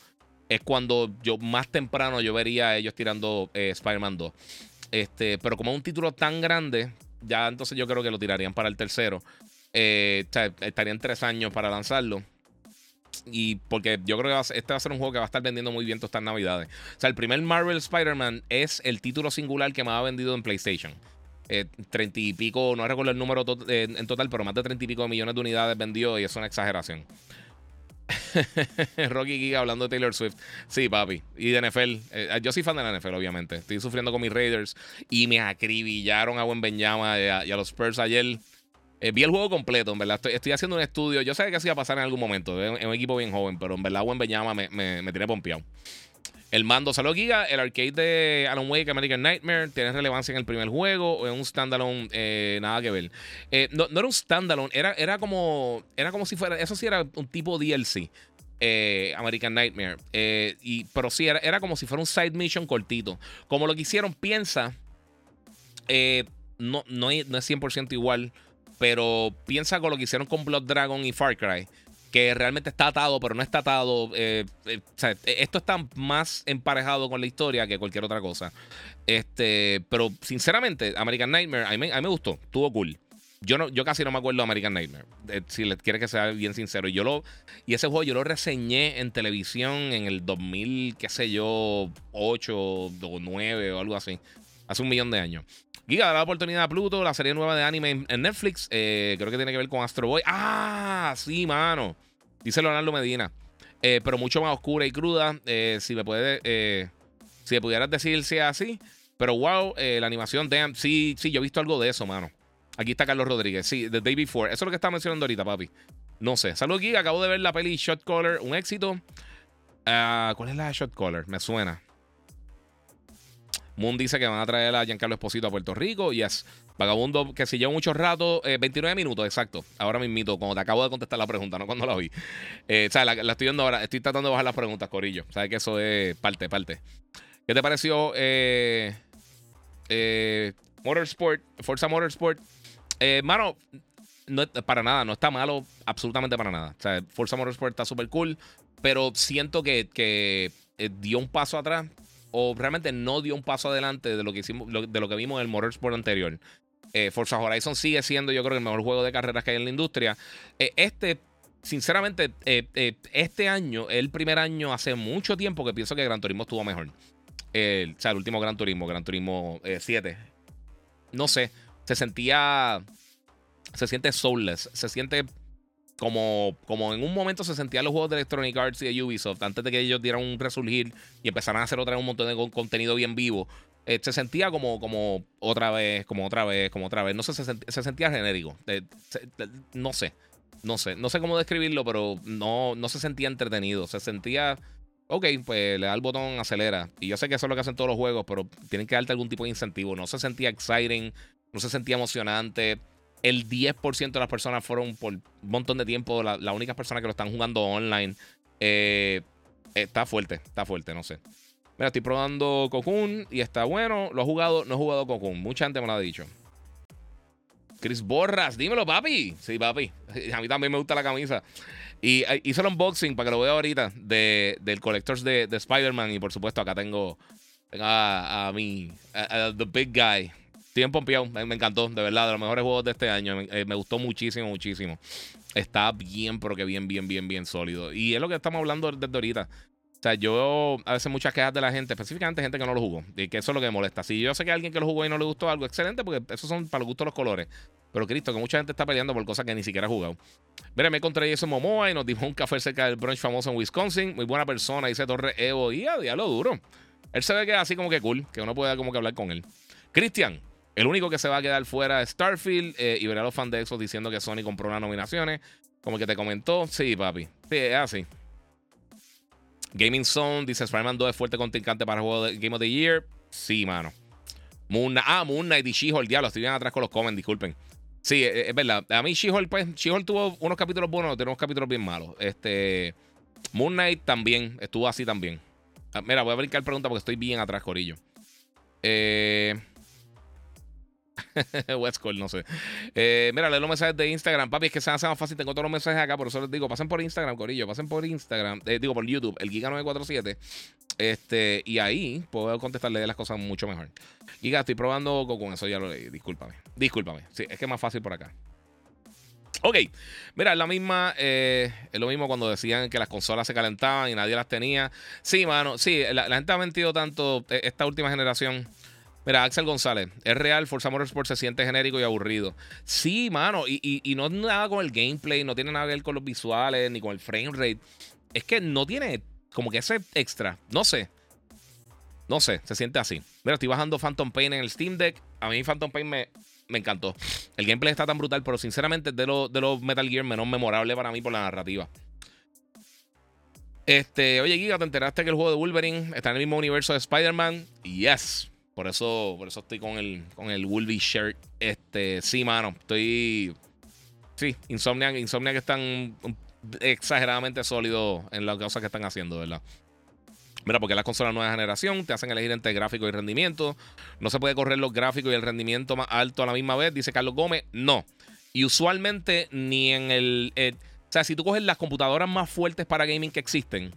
Es cuando yo más temprano yo vería a ellos tirando eh, Spider-Man 2. Este, pero como es un título tan grande, ya entonces yo creo que lo tirarían para el tercero. Eh, o sea, estarían tres años para lanzarlo. Y porque yo creo que este va a ser un juego que va a estar vendiendo muy bien todas estas navidades. O sea, el primer Marvel Spider-Man es el título singular que más ha vendido en PlayStation. Eh, treinta y pico, no recuerdo el número eh, en total, pero más de treinta y pico millones de unidades vendió y es una exageración. Rocky Giga hablando de Taylor Swift. Sí, papi. Y de NFL. Eh, yo soy fan de la NFL, obviamente. Estoy sufriendo con mis Raiders y me acribillaron a Buen Benyama y a los Spurs ayer. Eh, vi el juego completo, en verdad. Estoy, haciendo un estudio. Yo sé que así iba a pasar en algún momento. Es un equipo bien joven, pero en verdad, buen Beñama me, me, tiene pompeado. El mando salió Giga, el arcade de Alan Wake American Nightmare tiene relevancia en el primer juego en un standalone, eh, nada que ver. Eh, no, era un standalone, era, era como era como si fuera, eso sí era un tipo DLC, American Nightmare. y, pero sí, era, era, como si fuera un side mission cortito. Como lo que hicieron, piensa, no, no, no es 100% igual pero piensa con lo que hicieron con Blood Dragon y Far Cry, que realmente está atado, pero no está atado. Eh, eh, esto está más emparejado con la historia que cualquier otra cosa. Este, pero sinceramente, American Nightmare, a mí, me gustó, estuvo cool. Yo, no, yo casi no me acuerdo de American Nightmare. Eh, si les quiere que sea bien sincero. Yo lo, y ese juego yo lo reseñé en televisión en el 2000, qué sé yo, 8 o 9 o algo así. Hace un millón de años. Giga da la oportunidad a Pluto, la serie nueva de anime en Netflix. Eh, creo que tiene que ver con Astro Boy. Ah, sí, mano. Dice Leonardo Medina. Eh, pero mucho más oscura y cruda. Eh, si me puede. si me pudieras decir si es así. Pero wow, la animación, damn. Sí, sí, yo he visto algo de eso, mano. Aquí está Carlos Rodríguez. Sí, The Day Before. Eso es lo que estaba mencionando ahorita, papi. No sé. Saludos, Giga. Acabo de ver la peli Shot Caller. Un éxito. Ah, ¿Cuál es la Shot Caller? Me suena. Moon dice que van a traer a Giancarlo Esposito a Puerto Rico. Yes. Vagabundo, que si lleva mucho rato, 29 eh, minutos, exacto. Ahora mismo, cuando te acabo de contestar la pregunta, no cuando la vi. Eh, o sea, la, estoy viendo ahora. Estoy tratando de bajar las preguntas, Corillo. Sabes que eso es parte, parte. ¿Qué te pareció eh, eh, Motorsport, Forza Motorsport? Eh, mano, no, para nada, no está malo, absolutamente para nada. O sea, Forza Motorsport está súper cool, pero siento que, que dio un paso atrás o realmente no dio un paso adelante de lo que hicimos, de lo que vimos en el Motorsport anterior. Eh, Forza Horizon sigue siendo, yo creo, el mejor juego de carreras que hay en la industria. Eh, este, sinceramente, eh, este año, el primer año hace mucho tiempo que pienso que Gran Turismo estuvo mejor. o sea, el último Gran Turismo, Gran Turismo 7. No sé, se sentía. Se siente soulless, se siente como, como en un momento se sentían los juegos de Electronic Arts y de Ubisoft, antes de que ellos dieran un resurgir y empezaran a hacer otra vez un montón de contenido bien vivo, eh, se sentía como, como otra vez, como otra vez, como otra vez. No sé, se, se sentía genérico. no sé. No sé. No sé cómo describirlo, pero no, no se sentía entretenido. Se sentía. Ok, pues le da el botón, acelera. Y yo sé que eso es lo que hacen todos los juegos, pero tienen que darte algún tipo de incentivo. No se sentía exciting, no se sentía emocionante. El 10% de las personas fueron por un montón de tiempo las la únicas personas que lo están jugando online. Eh, está fuerte, está fuerte, no sé. Mira, estoy probando Cocoon y está bueno. Lo he jugado, no he jugado Cocoon. Mucha gente me lo ha dicho. Chris Borras, dímelo, papi. Sí, papi. A mí también me gusta la camisa. Y eh, hice el unboxing para que lo vea ahorita de, del Collectors de, Spider-Man. Y por supuesto, acá tengo, a, a mi, The Big Guy. Estoy en me, encantó, de verdad, de los mejores juegos de este año. Me, eh, me, gustó muchísimo, muchísimo. Está bien, pero que bien, bien, bien, bien sólido. Y es lo que estamos hablando desde ahorita. O sea, yo a veces muchas quejas de la gente, específicamente gente que no lo jugó, y que eso es lo que me molesta. Si yo sé que alguien que lo jugó y no le gustó algo, excelente, porque esos son para los gustos los colores. Pero Cristo, que mucha gente está peleando por cosas que ni siquiera ha jugado. Mira, me encontré eso Momoa y nos dimos un café cerca del brunch famoso en Wisconsin. Muy buena persona, dice Torre Evo. Y a diablo duro. Él se ve que es así como que cool, que uno puede como que hablar con él. Cristian, el único que se va a quedar fuera es Starfield. Eh, y verá a los fans de Exos diciendo que Sony compró unas nominaciones. Como que te comentó. Sí, papi. Sí, es así. Gaming Zone dice: Spider-Man 2 es fuerte contrincante para el juego de Game of the Year. Sí, mano. Moon ah, Moon Knight y She-Hulk, diablo, estoy bien atrás con los comments, disculpen. Sí, es, es verdad. A mí She-Hulk, pues, She-Hulk tuvo unos capítulos buenos, tiene unos capítulos bien malos. Este. Moon Knight también, estuvo así también. Ah, mira, voy a brincar pregunta porque estoy bien atrás, Corillo. Eh. Westcold, no sé. Eh, mira, lee los mensajes de Instagram. Papi, es que se hace más fácil. Tengo todos los mensajes acá, por eso les digo, pasen por Instagram, Corillo. Pasen por Instagram. Eh, digo, por YouTube, el Giga947. Este, y ahí puedo contestarle las cosas mucho mejor. Giga, estoy probando con eso, ya lo leí. Discúlpame. Discúlpame. Sí, es que es más fácil por acá. Ok, mira, es la misma, eh, es lo mismo cuando decían que las consolas se calentaban y nadie las tenía. Sí, mano, sí, la, la gente ha mentido tanto esta última generación. Mira, Axel González, es real, Forza Motorsport se siente genérico y aburrido. Sí, mano, y, y, no es nada con el gameplay, no tiene nada que ver con los visuales, ni con el frame rate. Es que no tiene como que ese extra, no sé. No sé, se siente así. Mira, estoy bajando Phantom Pain en el Steam Deck. A mí Phantom Pain me, me encantó. El gameplay está tan brutal, pero sinceramente es de, de los Metal Gear menos memorable para mí por la narrativa. Este, oye, Giga, ¿te enteraste que el juego de Wolverine está en el mismo universo de Spider-Man? Yes. Por eso, por eso estoy con el, con el Wolvie shirt. Este, sí, mano. Estoy. Sí, Insomniac, Insomniac están exageradamente sólidos en las cosas que están haciendo, ¿verdad? Mira, porque las consolas nueva generación te hacen elegir entre gráfico y rendimiento. No se puede correr los gráficos y el rendimiento más alto a la misma vez, dice Carlos Gómez. No. Y usualmente ni en el. Eh, o sea, si tú coges las computadoras más fuertes para gaming que existen,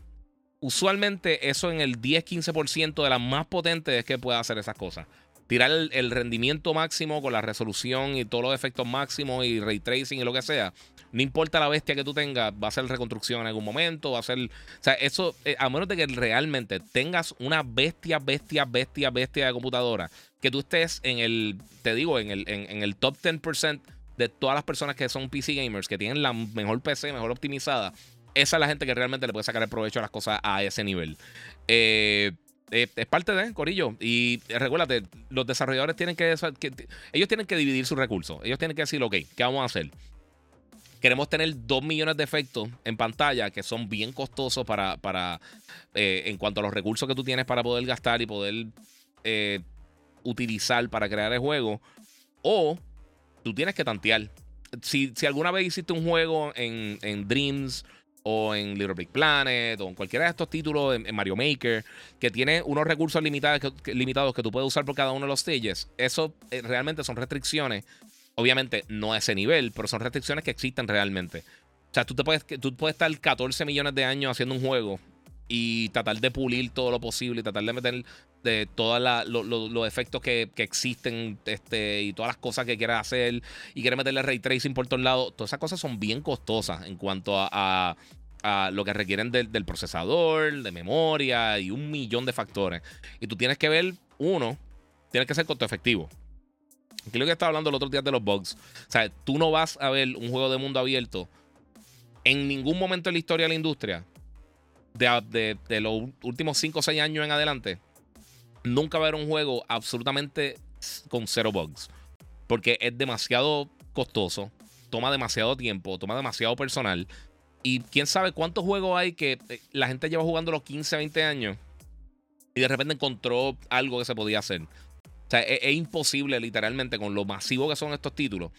usualmente eso en el 10-15% de las más potentes es que puede hacer esas cosas. Tirar el, rendimiento máximo con la resolución y todos los efectos máximos y ray tracing y lo que sea. No importa la bestia que tú tengas, va a ser reconstrucción en algún momento, va a ser... O sea, eso, eh, a menos de que realmente tengas una bestia, bestia, bestia, bestia de computadora, que tú estés en el, te digo, en el, en, en el top 10% de todas las personas que son PC gamers, que tienen la mejor PC, mejor optimizada, esa es la gente que realmente le puede sacar el provecho a las cosas a ese nivel. Eh, eh, es parte de Corillo. Y recuérdate, los desarrolladores tienen que, Ellos tienen que dividir sus recursos. Ellos tienen que decir, ok, ¿qué vamos a hacer? Queremos tener 2 millones de efectos en pantalla que son bien costosos para, para eh, en cuanto a los recursos que tú tienes para poder gastar y poder utilizar para crear el juego. O tú tienes que tantear. Si, alguna vez hiciste un juego en, en Dreams o en Little Big Planet o en cualquiera de estos títulos en, Mario Maker que tiene unos recursos limitados que, limitados que tú puedes usar por cada uno de los stages, eso eh, realmente son restricciones. Obviamente no a ese nivel, pero son restricciones que existen realmente. O sea, tú, te puedes, tú puedes estar 14 millones de años haciendo un juego y tratar de pulir todo lo posible y tratar de meter de todos los efectos que, existen este, y todas las cosas que quieras hacer y quieres meterle ray tracing por todos lados. Todas esas cosas son bien costosas en cuanto a, lo que requieren del procesador, de memoria y un millón de factores. Y tú tienes que ver, uno, tienes que ser costo efectivo. Aquí lo que estaba hablando el otro día de los bugs. O sea, tú no vas a ver un juego de mundo abierto en ningún momento en la historia de la industria, de, de, los últimos 5 o 6 años en adelante, nunca va a haber un juego absolutamente con cero bugs. Porque es demasiado costoso, toma demasiado tiempo, toma demasiado personal. Y quién sabe cuántos juegos hay que eh, la gente lleva jugando los 15, 20 años y de repente encontró algo que se podía hacer. O sea, es, imposible literalmente con lo masivo que son estos títulos.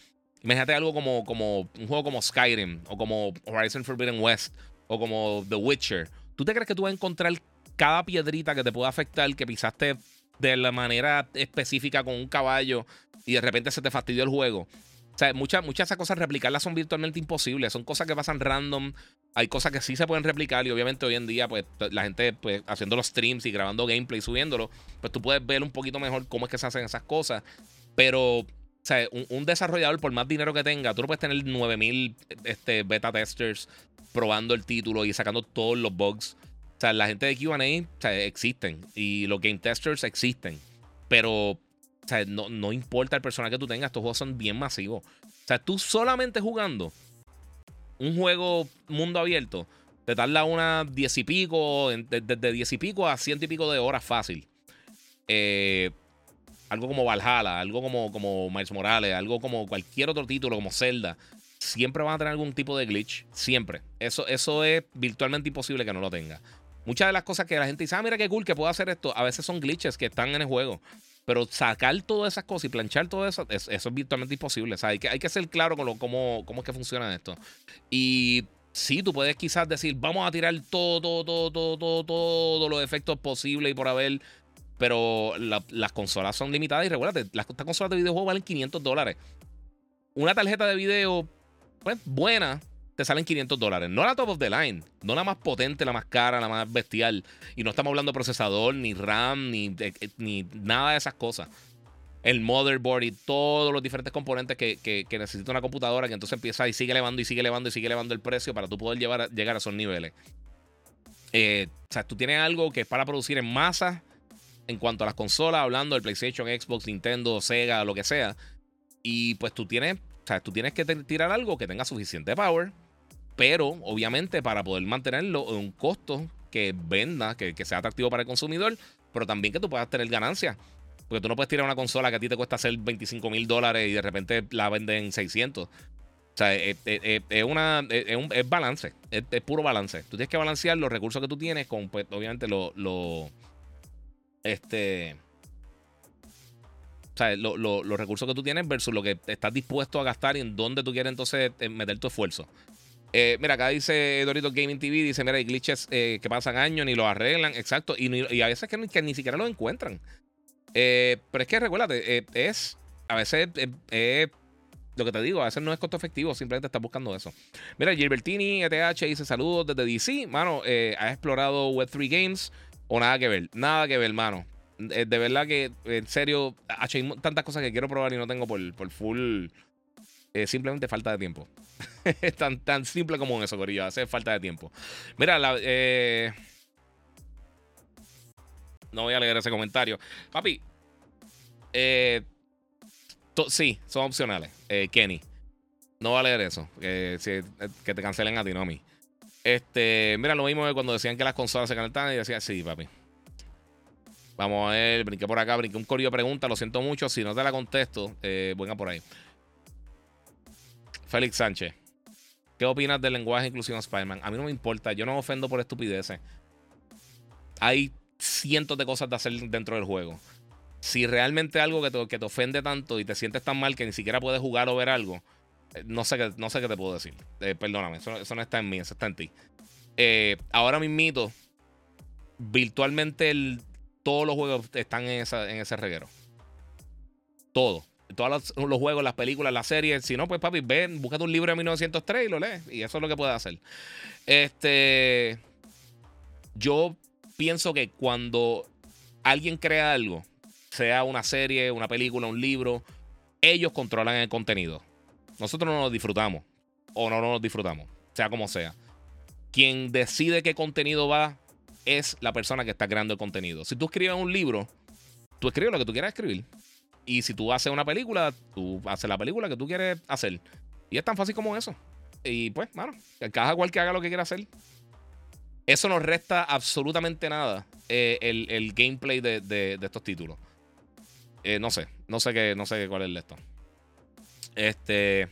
Imagínate algo como, como un juego como Skyrim o como Horizon Forbidden West o como The Witcher. ¿Tú te crees que tú vas a encontrar cada piedrita que te pueda afectar que pisaste de la manera específica con un caballo y de repente se te fastidió el juego? O muchas, muchas de esas cosas replicarlas son virtualmente imposibles. Son cosas que pasan random. Hay cosas que sí se pueden replicar. Y obviamente hoy en día, pues, la gente, pues, haciendo los streams y grabando gameplay y subiéndolo, pues tú puedes ver un poquito mejor cómo es que se hacen esas cosas. Pero, un, desarrollador, por más dinero que tenga, tú no puedes tener 9000 este, beta testers probando el título y sacando todos los bugs. Sea, la gente de QA existen. Y los game testers existen. Pero o sea, no, no importa el personaje que tú tengas, estos juegos son bien masivos. O sea, tú solamente jugando un juego mundo abierto, te tarda unas diez y pico, desde diez y pico a ciento y pico de horas fácil. Eh, algo como Valhalla, algo como, como Miles Morales, algo como cualquier otro título, como Zelda, siempre van a tener algún tipo de glitch. Siempre. Eso, eso es virtualmente imposible que no lo tenga. Muchas de las cosas que la gente dice, ah, mira qué cool que puedo hacer esto, a veces son glitches que están en el juego. Pero sacar todas esas cosas y planchar todo eso, eso es virtualmente imposible. O sea, hay que, hay ser claro con cómo, cómo es que funciona esto. Y sí, tú puedes quizás decir, vamos a tirar todo, todo, todo, todo, todo, todos los efectos posibles y por haber. Pero las consolas son limitadas y recuérdate, las, estas consolas de videojuegos valen 500 dólares. Una tarjeta de video, pues buena, te salen 500 dólares. No la top of the line, no la más potente, la más cara, la más bestial. Y no estamos hablando de procesador, ni RAM, ni, ni nada de esas cosas. El motherboard y todos los diferentes componentes que, que, necesita una computadora, que entonces empieza y sigue elevando y sigue elevando y sigue elevando el precio para tú poder llevar, llegar a esos niveles. Eh, o sea, tú tienes algo que es para producir en masa en cuanto a las consolas, hablando del PlayStation, Xbox, Nintendo, Sega, lo que sea. Y pues tú tienes, o sea, tú tienes que tirar algo que tenga suficiente power pero obviamente para poder mantenerlo en un costo que venda, que, sea atractivo para el consumidor, pero también que tú puedas tener ganancias. Porque tú no puedes tirar una consola que a ti te cuesta hacer 25 mil dólares y de repente la venden en 600. O sea, es, una, es, balance, es, puro balance. Tú tienes que balancear los recursos que tú tienes con, pues, obviamente, lo, lo este, o sea, los recursos que tú tienes versus lo que estás dispuesto a gastar y en dónde tú quieres entonces eh, meter tu esfuerzo. Eh, mira, acá dice Dorito Gaming TV, dice, mira, hay glitches eh, que pasan años, ni lo arreglan, exacto, y, a veces que, ni siquiera lo encuentran. Eh, pero es que recuérdate, es, a veces, lo que te digo, a veces no es costo efectivo, simplemente estás buscando eso. Mira, Gilbertini, ETH, dice saludos desde DC, mano, ¿has explorado Web3 Games o nada que ver? Nada que ver, mano. de verdad que, en serio, hay tantas cosas que quiero probar y no tengo por, por full simplemente falta de tiempo. es tan, tan simple como eso, Corillo. Hace falta de tiempo. Mira, la, eh, no voy a leer ese comentario. Papi, eh, sí, son opcionales. Eh, Kenny. No va a leer eso. que te cancelen a ti, no a mí. Este, mira, lo mismo que cuando decían que las consolas se calentaban y decía, sí, papi. Vamos a ver, brinqué por acá, brinqué un corillo pregunta, lo siento mucho. Si no te la contesto, eh, venga por ahí. Félix Sánchez. ¿Qué opinas del lenguaje inclusivo en Spider-Man? A mí no me importa, yo no me ofendo por estupideces. Hay cientos de cosas de hacer dentro del juego. Si realmente algo que te, que te ofende tanto y te sientes tan mal que ni siquiera puedes jugar o ver algo, eh, no sé, qué, no sé qué te puedo decir. Eh, perdóname, eso, no está en mí, eso está en ti. Eh, ahora mismito, virtualmente todos los juegos están en, en ese reguero. Todo todos los, juegos, las películas, las series. Si no, pues papi, ven, búscate un libro de 1903 y lo lees. Y eso es lo que puedes hacer. Este. Yo pienso que cuando alguien crea algo, sea una serie, una película, un libro, ellos controlan el contenido. Nosotros no nos disfrutamos. O no, no nos disfrutamos. Sea como sea. Quien decide qué contenido va es la persona que está creando el contenido. Si tú escribes un libro, tú escribes lo que tú quieras escribir. Y si tú haces una película, tú haces la película que tú quieres hacer. Y es tan fácil como eso. Y pues, bueno, cada cual que haga lo que quiera hacer. Eso no resta absolutamente nada eh, el, gameplay de, estos títulos. Eh, no sé, no sé qué, no sé cuál es el de esto. Este.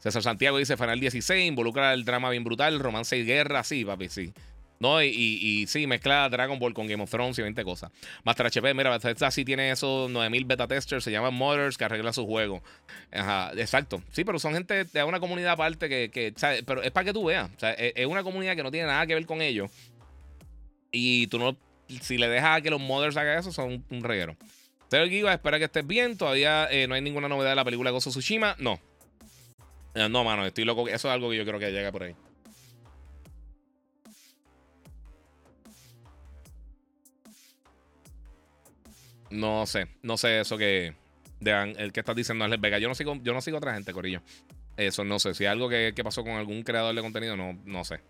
César Santiago dice Final 16, involucra el drama bien brutal, romance y guerra, sí, papi, sí. No, y, y, sí, mezcla Dragon Ball con Game of Thrones y 20 cosas. Master HP, mira, Bethesda sí tiene esos 9000 beta testers, se llaman modders que arreglan su juego. Ajá, exacto. Sí, pero son gente de una comunidad aparte que, que pero es para que tú veas. O sea, es, una comunidad que no tiene nada que ver con ellos. Y tú no, si le dejas a que los modders hagan eso, son un reguero. Pero Giga, espera que estés bien. Todavía eh, no hay ninguna novedad de la película Gozo Tsushima. No. Eh, no, mano, estoy loco. Eso es algo que yo creo que llega por ahí. No sé, no sé eso que el que estás diciendo Vega. Yo no sigo, yo no sigo otra gente, Corillo. Eso no sé. Si algo que, pasó con algún creador de contenido, no, no sé.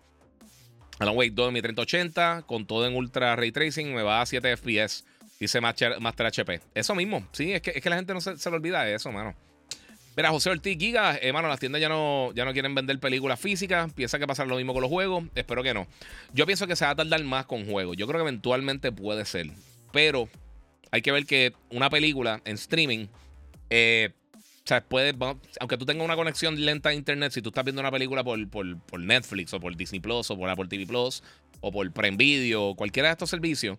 Alan Wake 2 en mi 3080, con todo en Ultra Ray Tracing, me va a 7 FPS. Dice Master, HP. Eso mismo, sí, es que, es que la gente no se, se le olvida de eso, mano. Mira, José Ortiz Giga, hermano, las tiendas ya no, ya no quieren vender películas físicas. Piensa que pasar lo mismo con los juegos. Espero que no. Yo pienso que se va a tardar más con juegos. Yo creo que eventualmente puede ser. Pero hay que ver que una película en streaming, eh, o sea, puede, aunque tú tengas una conexión lenta a internet, si tú estás viendo una película por, por, Netflix o por Disney Plus o por Apple TV Plus o por Prime Video o cualquiera de estos servicios,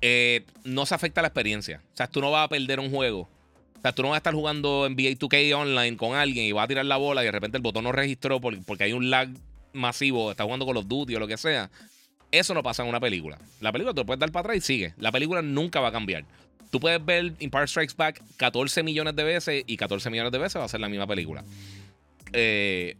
eh, no se afecta la experiencia. O sea, tú no vas a perder un juego. O sea, tú no vas a estar jugando NBA 2K online con alguien y vas a tirar la bola y de repente el botón no registró porque hay un lag masivo, estás jugando con los Duty o lo que sea. Eso no pasa en una película. La película lo puedes dar para atrás y sigue. La película nunca va a cambiar. Tú puedes ver Empire Strikes Back 14 millones de veces y 14 millones de veces va a ser la misma película. Eh,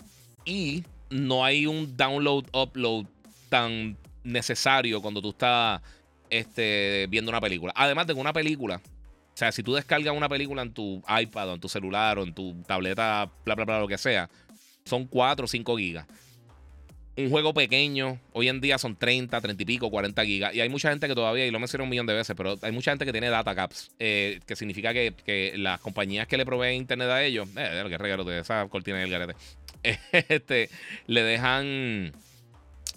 y no hay un download, upload tan necesario cuando tú estás este, viendo una película. Además de que una película, o sea, si tú descargas una película en tu iPad o en tu celular o en tu tableta, bla, bla, bla, lo que sea, son 4 o 5 gigas un juego pequeño, hoy en día son 30, 30 y pico, 40 gigas. Y hay mucha gente que todavía, y lo mencioné un millón de veces, pero hay mucha gente que tiene data caps, eh, que significa que, las compañías que le proveen internet a ellos, eh, que regalo de esa cortina del garete, este, le dejan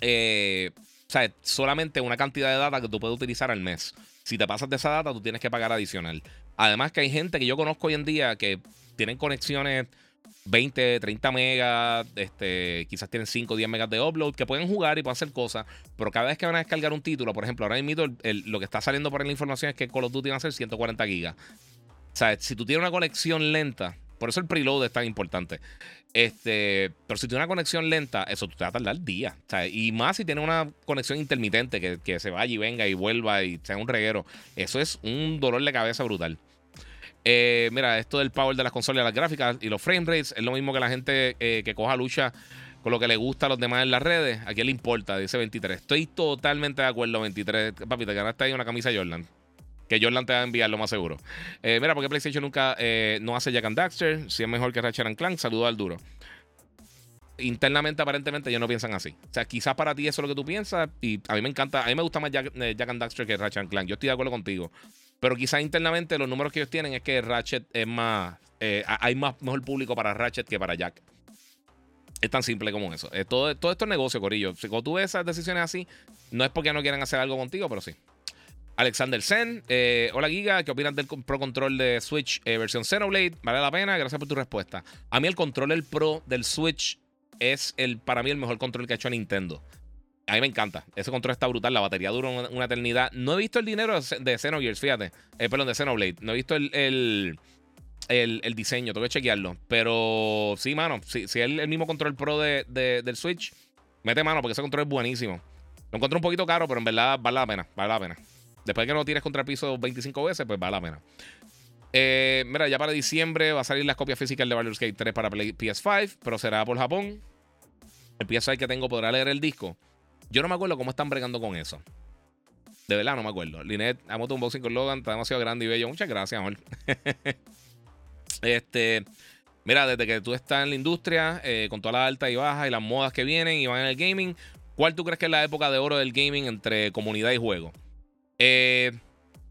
eh, o sea, solamente una cantidad de data que tú puedes utilizar al mes. Si te pasas de esa data, tú tienes que pagar adicional. Además que hay gente que yo conozco hoy en día que tienen conexiones 20, 30 megas, este, quizás tienen 5, 10 megas de upload, que pueden jugar y pueden hacer cosas, pero cada vez que van a descargar un título, por ejemplo, ahora mismo lo que está saliendo por la información es que Call of Duty va a ser 140 gigas. O sea, si tú tienes una conexión lenta, por eso el preload es tan importante. Este, pero si tienes una conexión lenta, eso te va a tardar días. O y más si tienes una conexión intermitente que, que se vaya y venga y vuelva y sea un reguero. Eso es un dolor de cabeza brutal. Eh, mira, esto del power de las consolas las gráficas y los frame rates es lo mismo que la gente eh, que coja lucha con lo que le gusta a los demás en las redes. ¿A quién le importa? Dice 23. Estoy totalmente de acuerdo, 23. Papi, te ganaste ahí una camisa Jordan. Que Jordan te va a enviar lo más seguro. Eh, mira, porque PlayStation nunca no hace Jack and Daxter. Si es mejor que Ratchet and Clank, saludo al duro. Internamente, aparentemente, ellos no piensan así. O sea, quizás para ti eso es lo que tú piensas. Y a mí me encanta, a mí me gusta más Jack, Jack and Daxter que Ratchet Clank. Yo estoy de acuerdo contigo. Pero quizás internamente los números que ellos tienen es que Ratchet es más. Eh, hay más mejor público para Ratchet que para Jack. Es tan simple como eso. Eh, todo, todo, esto es negocio, Corillo. Si cuando tú ves esas decisiones así, no es porque no quieran hacer algo contigo, pero sí. Alexander Zen, eh, hola Giga, ¿qué opinas del Pro Control de Switch versión Xenoblade? ¿Vale la pena? Gracias por tu respuesta. A mí el control el Pro del Switch es el, para mí el mejor control que ha hecho Nintendo. A mí me encanta. Ese control está brutal. La batería dura una, eternidad. No he visto el dinero de Xenogears, fíjate. Eh, perdón, de Xenoblade. No he visto el, el, diseño. Tengo que chequearlo. Pero sí, mano. Si, es el, mismo control pro de, del Switch, mete mano porque ese control es buenísimo. Lo encuentro un poquito caro, pero en verdad vale la pena. Vale la pena. Después de que no tires contra el piso 25 veces, pues vale la pena. Eh, mira, ya para diciembre va a salir la copia física de Baldur's Gate 3 para PS5, pero será por Japón. El PS5 que tengo podrá leer el disco. Yo no me acuerdo cómo están bregando con eso. De verdad, no me acuerdo. Linet, amo tu unboxing con Logan, está demasiado grande y bello. Muchas gracias, amor. este. Mira, desde que tú estás en la industria, eh, con todas las altas y bajas y las modas que vienen y van en el gaming, ¿cuál tú crees que es la época de oro del gaming entre comunidad y juego? Eh,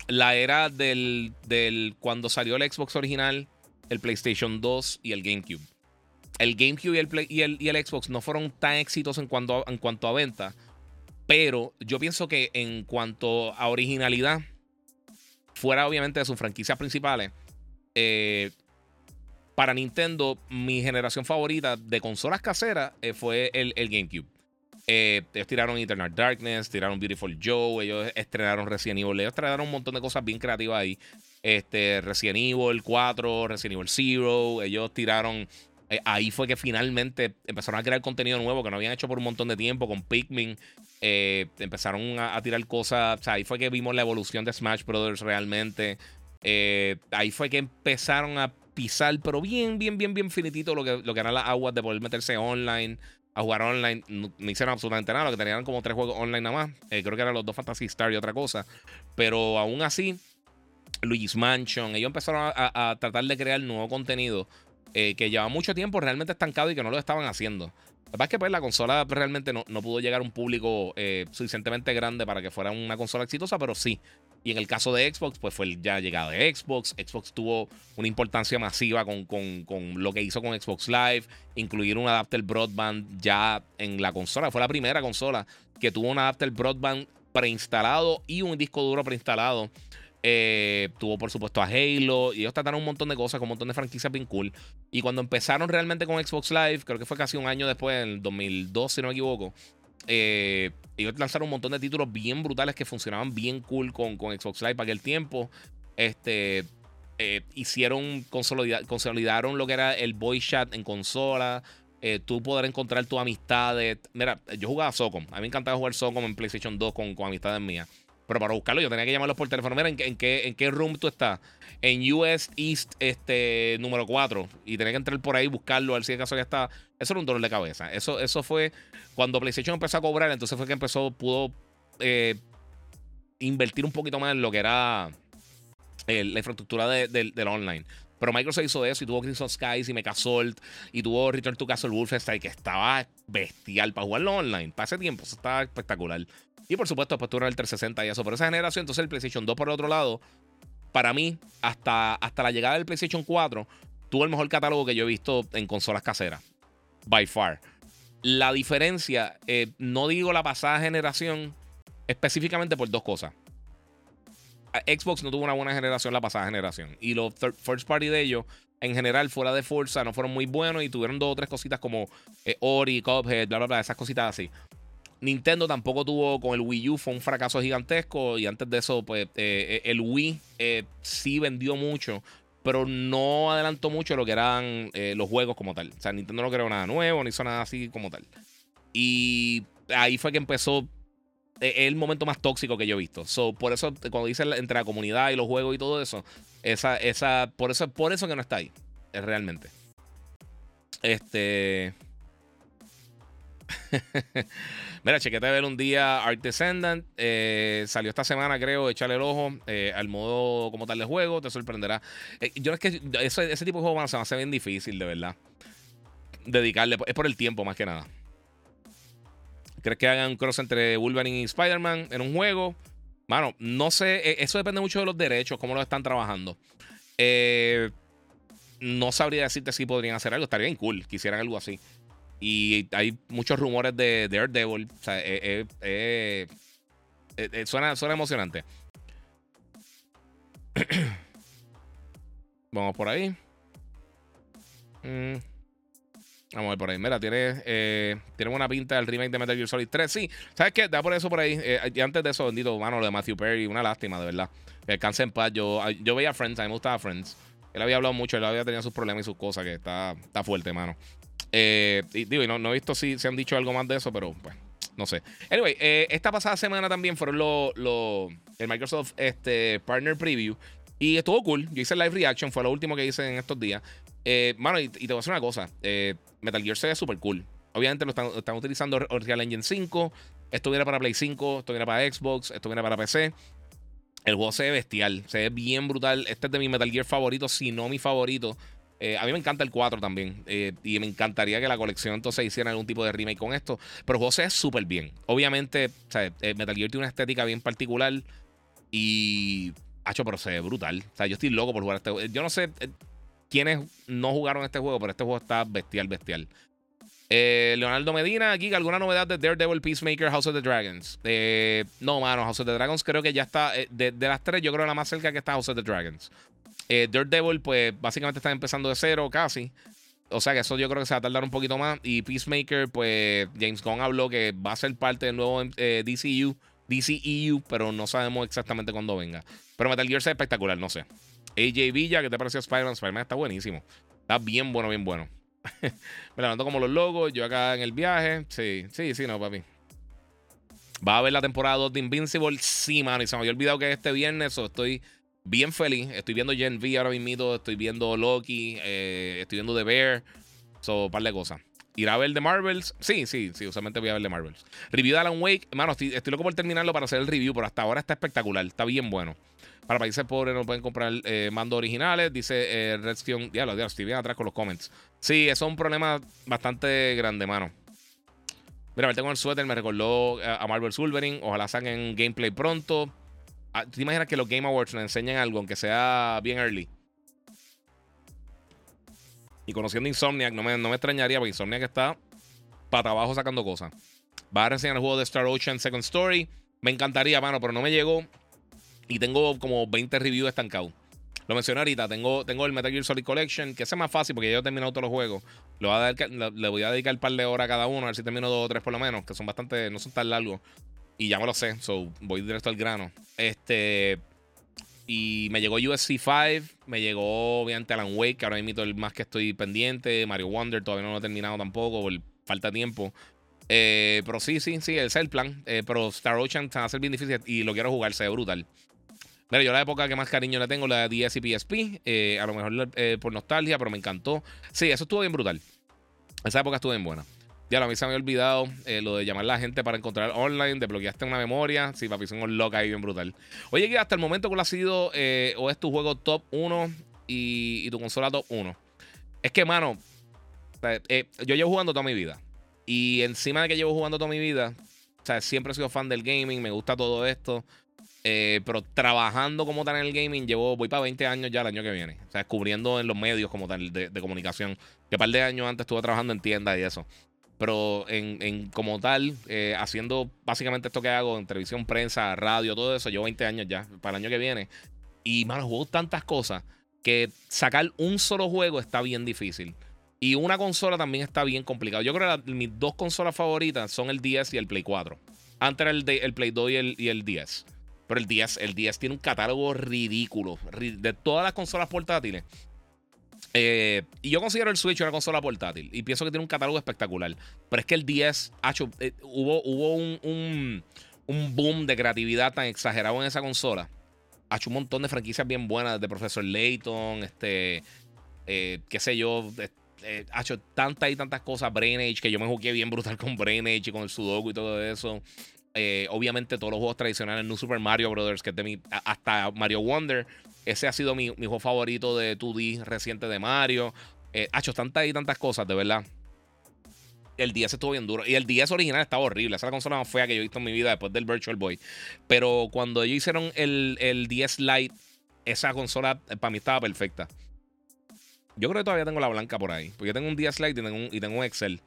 la era del, del cuando salió el Xbox original, el PlayStation 2 y el GameCube. el GameCube y el, y, el, y el, Xbox no fueron tan exitosos en cuanto a, en cuanto a venta. Pero yo pienso que en cuanto a originalidad, fuera obviamente de sus franquicias principales, eh, para Nintendo, mi generación favorita de consolas caseras eh, fue el, el GameCube. Eh, ellos tiraron Eternal Darkness, tiraron Beautiful Joe, ellos estrenaron Resident Evil, ellos estrenaron un montón de cosas bien creativas ahí. Este, Resident Evil 4, Resident Evil 0, ellos tiraron eh, ahí fue que finalmente empezaron a crear contenido nuevo que no habían hecho por un montón de tiempo con Pikmin. Eh, empezaron a, tirar cosas. O sea, ahí fue que vimos la evolución de Smash Brothers realmente. Eh, ahí fue que empezaron a pisar, pero bien, bien, bien, bien finitito lo que, lo que eran las aguas de poder meterse online, a jugar online. No, hicieron absolutamente nada, lo que tenían como tres juegos online nada más. creo que eran los dos Fantasy Star y otra cosa. Pero aún así, Luigi's Mansion, ellos empezaron a tratar de crear nuevo contenido eh, que lleva mucho tiempo realmente estancado y que no lo estaban haciendo. La verdad es que pues, la consola realmente no, no pudo llegar a un público eh, suficientemente grande para que fuera una consola exitosa, pero sí. Y en el caso de Xbox, pues fue ya llegada de Xbox. Xbox tuvo una importancia masiva con, con, con, lo que hizo con Xbox Live, incluir un adapter broadband ya en la consola. Fue la primera consola que tuvo un adapter broadband preinstalado y un disco duro preinstalado eh, tuvo, por supuesto, a Halo. Y ellos trataron un montón de cosas, con un montón de franquicias bien cool. Y cuando empezaron realmente con Xbox Live, creo que fue casi un año después, en el 2002, si no me equivoco. Eh, ellos lanzaron un montón de títulos bien brutales que funcionaban bien cool con, con Xbox Live para aquel tiempo. Este. Eh, hicieron, consolidaron lo que era el voice chat en consola. tú poder encontrar tus amistades. Mira, yo jugaba Socom. A mí me encantaba jugar Socom en PlayStation 2 con, con amistades mías. Pero para buscarlo yo tenía que llamarlos por teléfono. Mira, ¿en, qué, en qué room tú estás? En US East este, número 4. Y tenía que entrar por ahí, buscarlo, a ver si de caso ya está. Eso era un dolor de cabeza. Eso, eso fue cuando PlayStation empezó a cobrar. Entonces fue que empezó, pudo eh, invertir un poquito más en lo que era eh, la infraestructura del online. Pero Microsoft hizo eso y tuvo Crimson Skies y Mechasolt y tuvo Return to Castle Wolfenstein que estaba bestial para jugarlo online. Para ese tiempo, eso estaba espectacular. Y por supuesto, después tuvieron el 360 y eso. Por esa generación, entonces el PlayStation 2 por el otro lado, para mí, hasta, hasta la llegada del PlayStation 4, tuvo el mejor catálogo que yo he visto en consolas caseras. By far. La diferencia, eh, no digo la pasada generación, específicamente por dos cosas. Xbox no tuvo una buena generación la pasada generación. Y los first party de ellos, en general, fuera de Forza, no fueron muy buenos y tuvieron dos o tres cositas como eh, Ori, Cuphead, bla, bla, bla, esas cositas así. Nintendo tampoco tuvo con el Wii U, fue un fracaso gigantesco. Y antes de eso, pues eh, eh, el Wii eh, sí vendió mucho, pero no adelantó mucho lo que eran los juegos como tal. O sea, Nintendo no creó nada nuevo, ni hizo nada así como tal. Y ahí fue que empezó el momento más tóxico que yo he visto. So, por eso, cuando dice entre la comunidad y los juegos y todo eso, esa, esa, por eso, por eso que no está ahí. Realmente. Este. Mira, chequete ver un día Art Descendant. Eh, salió esta semana, creo. Échale el ojo eh, al modo como tal de juego. Te sorprenderá. Eh, yo es que ese, tipo de juego se me hace bien difícil, de verdad. Dedicarle. Es por el tiempo, más que nada. ¿Crees que hagan un cross entre Wolverine y Spider-Man en un juego? Bueno, no sé. Eso depende mucho de los derechos, cómo lo están trabajando. no sabría decirte si podrían hacer algo. Estaría bien cool que hicieran algo así. Y hay muchos rumores de Daredevil. O sea, eh, eh, eh, suena, suena emocionante. Vamos por ahí. Mm. Vamos a ver por ahí. Mira, tiene, tiene una pinta del remake de Metal Gear Solid 3. Sí, ¿sabes qué? Da por eso por ahí. y antes de eso, bendito, mano, lo de Matthew Perry. Una lástima, de verdad. Que descanse en paz. Yo, yo veía Friends, a mí me gustaba Friends. Él había hablado mucho, él había tenido sus problemas y sus cosas, que está, está fuerte, mano. Eh, y digo, no, no, he visto si se han dicho algo más de eso, pero pues, no sé. Anyway, eh, esta pasada semana también fueron los lo, el Microsoft este, Partner Preview. Y estuvo cool. Yo hice live reaction, fue lo último que hice en estos días. Eh, mano, y, te voy a decir una cosa: Metal Gear se ve súper cool. Obviamente lo están, utilizando Unreal Engine 5. Esto viene para Play 5, esto viene para Xbox, esto viene para PC. El juego se ve bestial, se ve bien brutal. Este es de mis Metal Gear favoritos, si no mi favorito. Eh, a mí me encanta el 4 también. Eh, y me encantaría que la colección entonces hiciera algún tipo de remake con esto. Pero el juego se ve súper bien. Obviamente, eh, Metal Gear tiene una estética bien particular. Y. Hacho, pero se ve brutal. O sea, yo estoy loco por jugar este juego. Yo no sé. quienes no jugaron este juego, pero este juego está bestial, bestial. Leonardo Medina, aquí, ¿alguna novedad de Daredevil, Peacemaker, House of the Dragons? No, mano, House of the Dragons creo que ya está. De, las tres, yo creo que la más cerca que está House of the Dragons. Daredevil, pues básicamente está empezando de cero casi. O sea que eso yo creo que se va a tardar un poquito más. Y Peacemaker, pues James Gunn habló que va a ser parte del nuevo DCU, DCEU, pero no sabemos exactamente cuándo venga. Pero Metal Gear es espectacular, no sé. AJ Villa, ¿qué te pareció Spider-Man? Spider-Man está buenísimo. Está bien bueno, bien bueno. me levanto como los logos. Yo acá en el viaje. Sí, sí, sí, no, papi. ¿Va a ver la temporada 2 de Invincible? Sí, mano. Y se me había olvidado que este viernes o estoy bien feliz. Estoy viendo Gen V ahora mismo. Estoy viendo Loki. Eh, estoy viendo The Bear. So, un par de cosas. ¿Irá a ver The Marvels? Sí, sí, sí. Usualmente voy a ver The Marvels. Review de Alan Wake. Mano, estoy, loco por terminarlo para hacer el review. Pero hasta ahora está espectacular. Está bien bueno. Para países pobres no pueden comprar eh, mandos originales. Dice eh, Redstone. Ya lo ya, estoy bien atrás con los comments. Sí, eso es un problema bastante grande, mano. Mira, tengo el suéter, me recordó a Marvel Wolverine. Ojalá saquen gameplay pronto. Ah, ¿Te imaginas que los Game Awards nos enseñen algo, aunque sea bien early? Y conociendo Insomniac, no me, no me extrañaría, porque Insomniac está para abajo sacando cosas. Va a reseñar el juego de Star Ocean Second Story. Me encantaría, mano, pero no me llegó. Y tengo como 20 reviews estancados. Lo mencioné ahorita. Tengo, tengo el Metal Gear Solid Collection, que es más fácil porque ya he terminado todos los juegos. Le voy, a dar, le voy a dedicar un par de horas a cada uno, a ver si termino dos o tres por lo menos, que son bastante, no son tan largos. Y ya me lo sé, so voy directo al grano. Este. Y me llegó USC 5, me llegó obviamente Alan Wake, que ahora mismo el más que estoy pendiente. Mario Wonder todavía no lo he terminado tampoco, por falta tiempo. Eh, pero sí, sí, sí, ese es el plan. Eh, pero Star Ocean se va a ser bien difícil y lo quiero jugar, se ve brutal. Mira, yo la época que más cariño le tengo, la de DS y PSP. Eh, a lo mejor por nostalgia, pero me encantó. Sí, eso estuvo bien brutal. Esa época estuvo bien buena. Ya, a mí se me había olvidado eh, lo de llamar a la gente para encontrar online, desbloqueaste una memoria. Sí, papi, son loca ahí bien brutal. Oye, que hasta el momento, ¿cuál ha sido o es tu juego top 1 y, tu consola top 1? Es que, mano, yo llevo jugando toda mi vida. Y encima de que llevo jugando toda mi vida, o sea, siempre he sido fan del gaming, me gusta todo esto. Eh, pero trabajando como tal en el gaming, llevo, voy para 20 años ya el año que viene. O sea, descubriendo en los medios como tal de, comunicación. Que un par de años antes estuve trabajando en tiendas y eso. Pero en, como tal, eh, haciendo básicamente esto que hago en televisión, prensa, radio, todo eso, llevo 20 años ya para el año que viene. Y, mano, juego tantas cosas que sacar un solo juego está bien difícil. Y una consola también está bien complicado. Yo creo que mis dos consolas favoritas son el 10 y el Play 4. Antes era el, el Play 2 y el, y el 10. Pero el 10, el 10 tiene un catálogo ridículo de todas las consolas portátiles. Eh, y yo considero el Switch una consola portátil y pienso que tiene un catálogo espectacular. Pero es que el 10, eh, hubo, hubo un, boom de creatividad tan exagerado en esa consola. Ha hecho un montón de franquicias bien buenas, de Professor Layton, este, eh, qué sé yo, ha hecho tantas y tantas cosas. Brain Age, que yo me jugué bien brutal con Brain Age y con el Sudoku y todo eso. Eh, obviamente todos los juegos tradicionales, New Super Mario Brothers, que es mi, hasta Mario Wonder, ese ha sido mi, juego favorito de 2D reciente de Mario. Eh, ha hecho tantas y tantas cosas, de verdad. El 10 estuvo bien duro. Y el 10 original estaba horrible. Esa es la consola más fea que yo he visto en mi vida después del Virtual Boy. Pero cuando ellos hicieron el, el 10 Lite, esa consola eh, para mí estaba perfecta. Yo creo que todavía tengo la blanca por ahí. Porque yo tengo un 10 Lite y tengo y tengo un Excel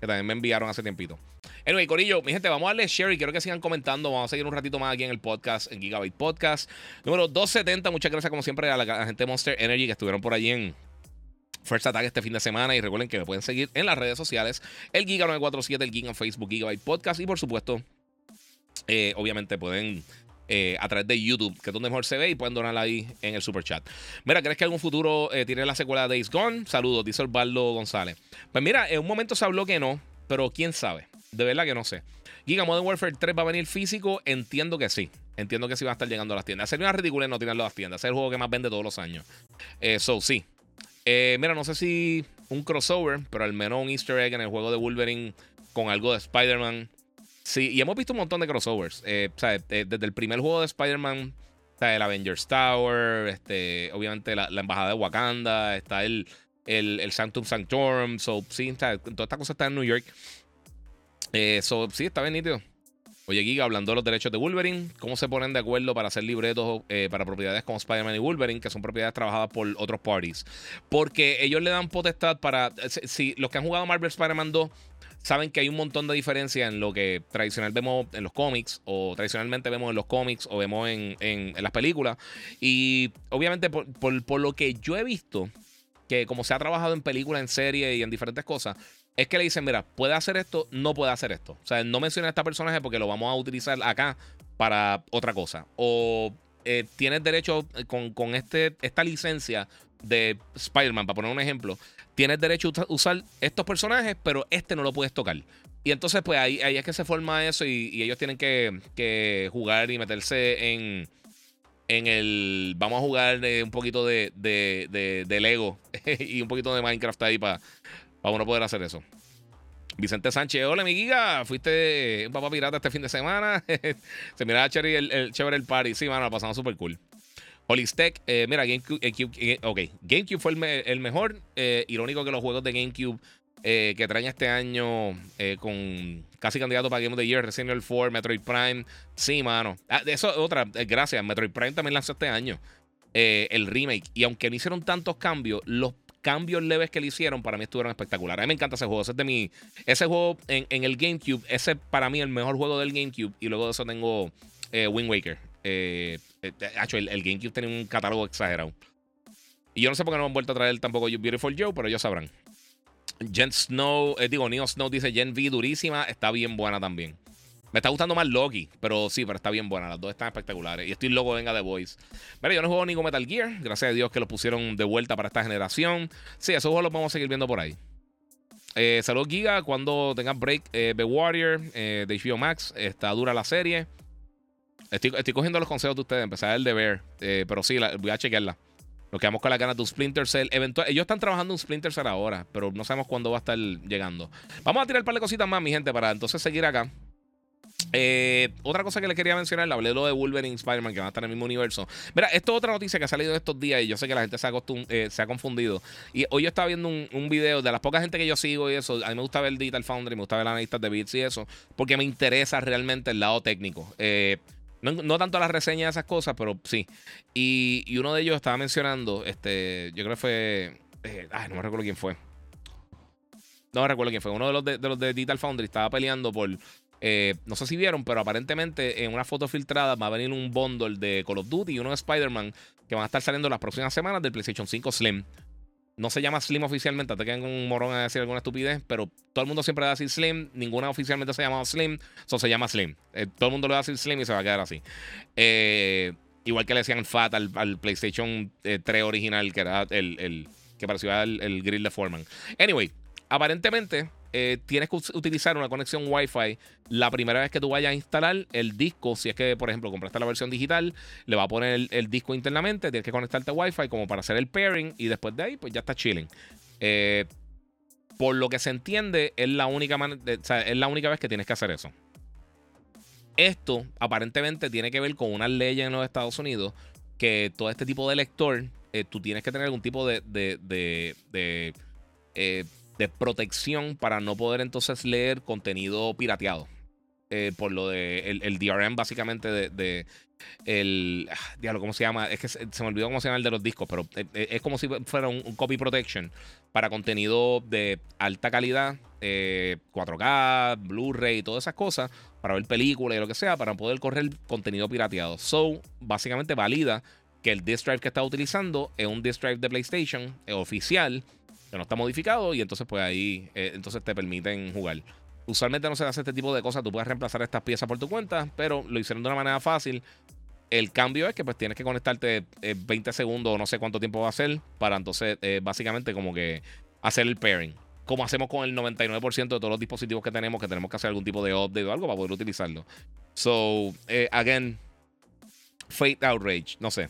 que también me enviaron hace tiempito. Anyway, Corillo, mi gente, vamos a darle share y quiero que sigan comentando. Vamos a seguir un ratito más aquí en el podcast, en Gigabyte Podcast. Número 270. Muchas gracias, como siempre, a la, gente Monster Energy que estuvieron por allí en First Attack este fin de semana. Y recuerden que me pueden seguir en las redes sociales: el Giga947, el Giga en Facebook, Gigabyte Podcast. Y por supuesto, eh, obviamente pueden. Eh, a través de YouTube, que es donde mejor se ve, y pueden donar ahí en el super chat. Mira, ¿crees que algún futuro eh, tiene la secuela de Days Gone? Saludos, dice Osvaldo González. Pues mira, en un momento se habló que no, pero quién sabe. De verdad que no sé. Giga Modern Warfare 3 va a venir físico. Entiendo que sí. Entiendo que sí va a estar llegando a las tiendas. Sería una ridícula no tenerlo a las tiendas. Es el juego que más vende todos los años. Eso eh, sí. Mira, no sé si un crossover, pero al menos un Easter egg en el juego de Wolverine con algo de Spider-Man. Sí, y hemos visto un montón de crossovers. Eh, sea, desde el primer juego de Spider-Man, está el Avengers Tower, este, obviamente la, embajada de Wakanda, está el, el, el Sanctum Sanctorum. So, sí, toda esta cosa está en New York. Eh, sí, está bien nítido. Oye, Giga, hablando de los derechos de Wolverine, ¿cómo se ponen de acuerdo para hacer libretos eh, para propiedades como Spider-Man y Wolverine, que son propiedades trabajadas por otros parties? Porque ellos le dan potestad para. Si, los que han jugado Marvel Spider-Man 2 saben que hay un montón de diferencia en lo que tradicionalmente vemos en los cómics, o tradicionalmente vemos en los cómics, o vemos en, las películas. Y obviamente, por, por lo que yo he visto, que como se ha trabajado en películas, en series y en diferentes cosas, es que le dicen, mira, puede hacer esto, no puede hacer esto. O sea, no menciona a este personaje porque lo vamos a utilizar acá para otra cosa. O eh, tienes derecho eh, con, este, esta licencia de Spider-Man, para poner un ejemplo, tienes derecho a usar estos personajes, pero este no lo puedes tocar. Y entonces, pues ahí, ahí es que se forma eso y, ellos tienen que, jugar y meterse en, en el. Vamos a jugar eh, un poquito de, de, de Lego y un poquito de Minecraft ahí para para uno poder hacer eso. Vicente Sánchez, hola mi giga, fuiste un papá pirata este fin de semana. Se miraba chévere el, el, el party. Sí, mano, lo pasamos súper cool. Holistech, eh, mira, GameCube, eh, eh, GameCube fue el, mejor. irónico que los juegos de GameCube que traen este año con casi candidato para Game of the Year, Resident Evil 4, Metroid Prime. Sí, mano. Ah, eso otra, gracias. Metroid Prime también lanzó este año el remake. Y aunque no hicieron tantos cambios, los cambios leves que le hicieron para mí estuvieron espectaculares. A mí me encanta ese juego. Ese, de mi, ese juego en, el GameCube, ese para mí el mejor juego del GameCube. Y luego de eso tengo eh, Wind Waker. Eh, eh el, el, GameCube tiene un catálogo exagerado. Y yo no sé por qué no han vuelto a traer tampoco Beautiful Joe, pero ellos sabrán. Jen Snow, eh, digo, Neo Snow dice Gen V durísima, está bien buena también. Me está gustando más Loki, pero sí, pero está bien buena. Las dos están espectaculares. Y estoy loco venga The Voice. Mira, yo no juego ningún Metal Gear. Gracias a Dios que lo pusieron de vuelta para esta generación. Sí, esos juegos los vamos a seguir viendo por ahí. Eh, Saludos Giga, cuando tengan break, eh, The Warrior eh, de HBO Max. Está dura la serie. Estoy, cogiendo los consejos de ustedes, empezar el deber. Eh, pero sí, voy a chequearla. Nos quedamos con la ganas de un Splinter Cell. Eventual, ellos están trabajando un Splinter Cell ahora, pero no sabemos cuándo va a estar llegando. Vamos a tirar un par de cositas más, mi gente, para entonces seguir acá. Eh, otra cosa que le quería mencionar, le hablé de lo de Wolverine y Spider-Man, que van a estar en el mismo universo. Mira, esto es otra noticia que ha salido estos días y yo sé que la gente se ha, eh, se ha confundido. Y hoy yo estaba viendo un, video de las pocas gente que yo sigo y eso. A mí me gusta ver Digital Foundry, me gusta ver analistas de bits y eso, porque me interesa realmente el lado técnico. Eh, no, tanto las reseñas de esas cosas, pero sí. Y, uno de ellos estaba mencionando, este, yo creo que fue. ay, no me recuerdo quién fue. No me recuerdo quién fue. Uno de los de, de los de Digital Foundry estaba peleando por eh, no sé si vieron, pero aparentemente en una foto filtrada va a venir un bundle de Call of Duty y uno de Spider-Man que van a estar saliendo las próximas semanas del PlayStation 5 Slim. No se llama Slim oficialmente, te quedan un morón a decir alguna estupidez, pero todo el mundo siempre va a decir Slim, ninguna oficialmente se llama Slim, eso se llama Slim. Eh, todo el mundo le va a decir Slim y se va a quedar así. Eh, igual que le decían Fat al, PlayStation 3 original, que era el, el que parecía el, el grill de Foreman. Anyway, aparentemente eh, tienes que utilizar una conexión Wi-Fi la primera vez que tú vayas a instalar el disco. Si es que, por ejemplo, compraste la versión digital, le va a poner el, disco internamente, tienes que conectarte a Wi-Fi como para hacer el pairing y después de ahí, pues ya está chilling. Eh, por lo que se entiende, es la, única es la única vez que tienes que hacer eso. Esto aparentemente tiene que ver con una ley en los Estados Unidos que todo este tipo de lector, eh, tú tienes que tener algún tipo de, protección para no poder entonces leer contenido pirateado. Eh, por lo de el, DRM básicamente de, el ah, diablo, ¿cómo se llama? Es que se, me olvidó cómo se llama el de los discos, pero eh, eh, es, como si fuera un, copy protection para contenido de alta calidad, 4K, Blu-ray todas esas cosas, para ver películas y lo que sea, para poder correr contenido pirateado. So, básicamente valida que el disk drive que está utilizando es un disk drive de PlayStation oficial que no está modificado y entonces pues ahí eh, entonces te permiten jugar. Usualmente no se hace este tipo de cosas, tú puedes reemplazar estas piezas por tu cuenta, pero lo hicieron de una manera fácil. El cambio es que pues tienes que conectarte 20 eh, segundos o no sé cuánto tiempo va a ser para entonces eh, básicamente como que hacer el pairing. Como hacemos con el 99% de todos los dispositivos que tenemos, que tenemos que hacer algún tipo de update o algo para poder utilizarlo. So, again, Fate Outrage, no sé.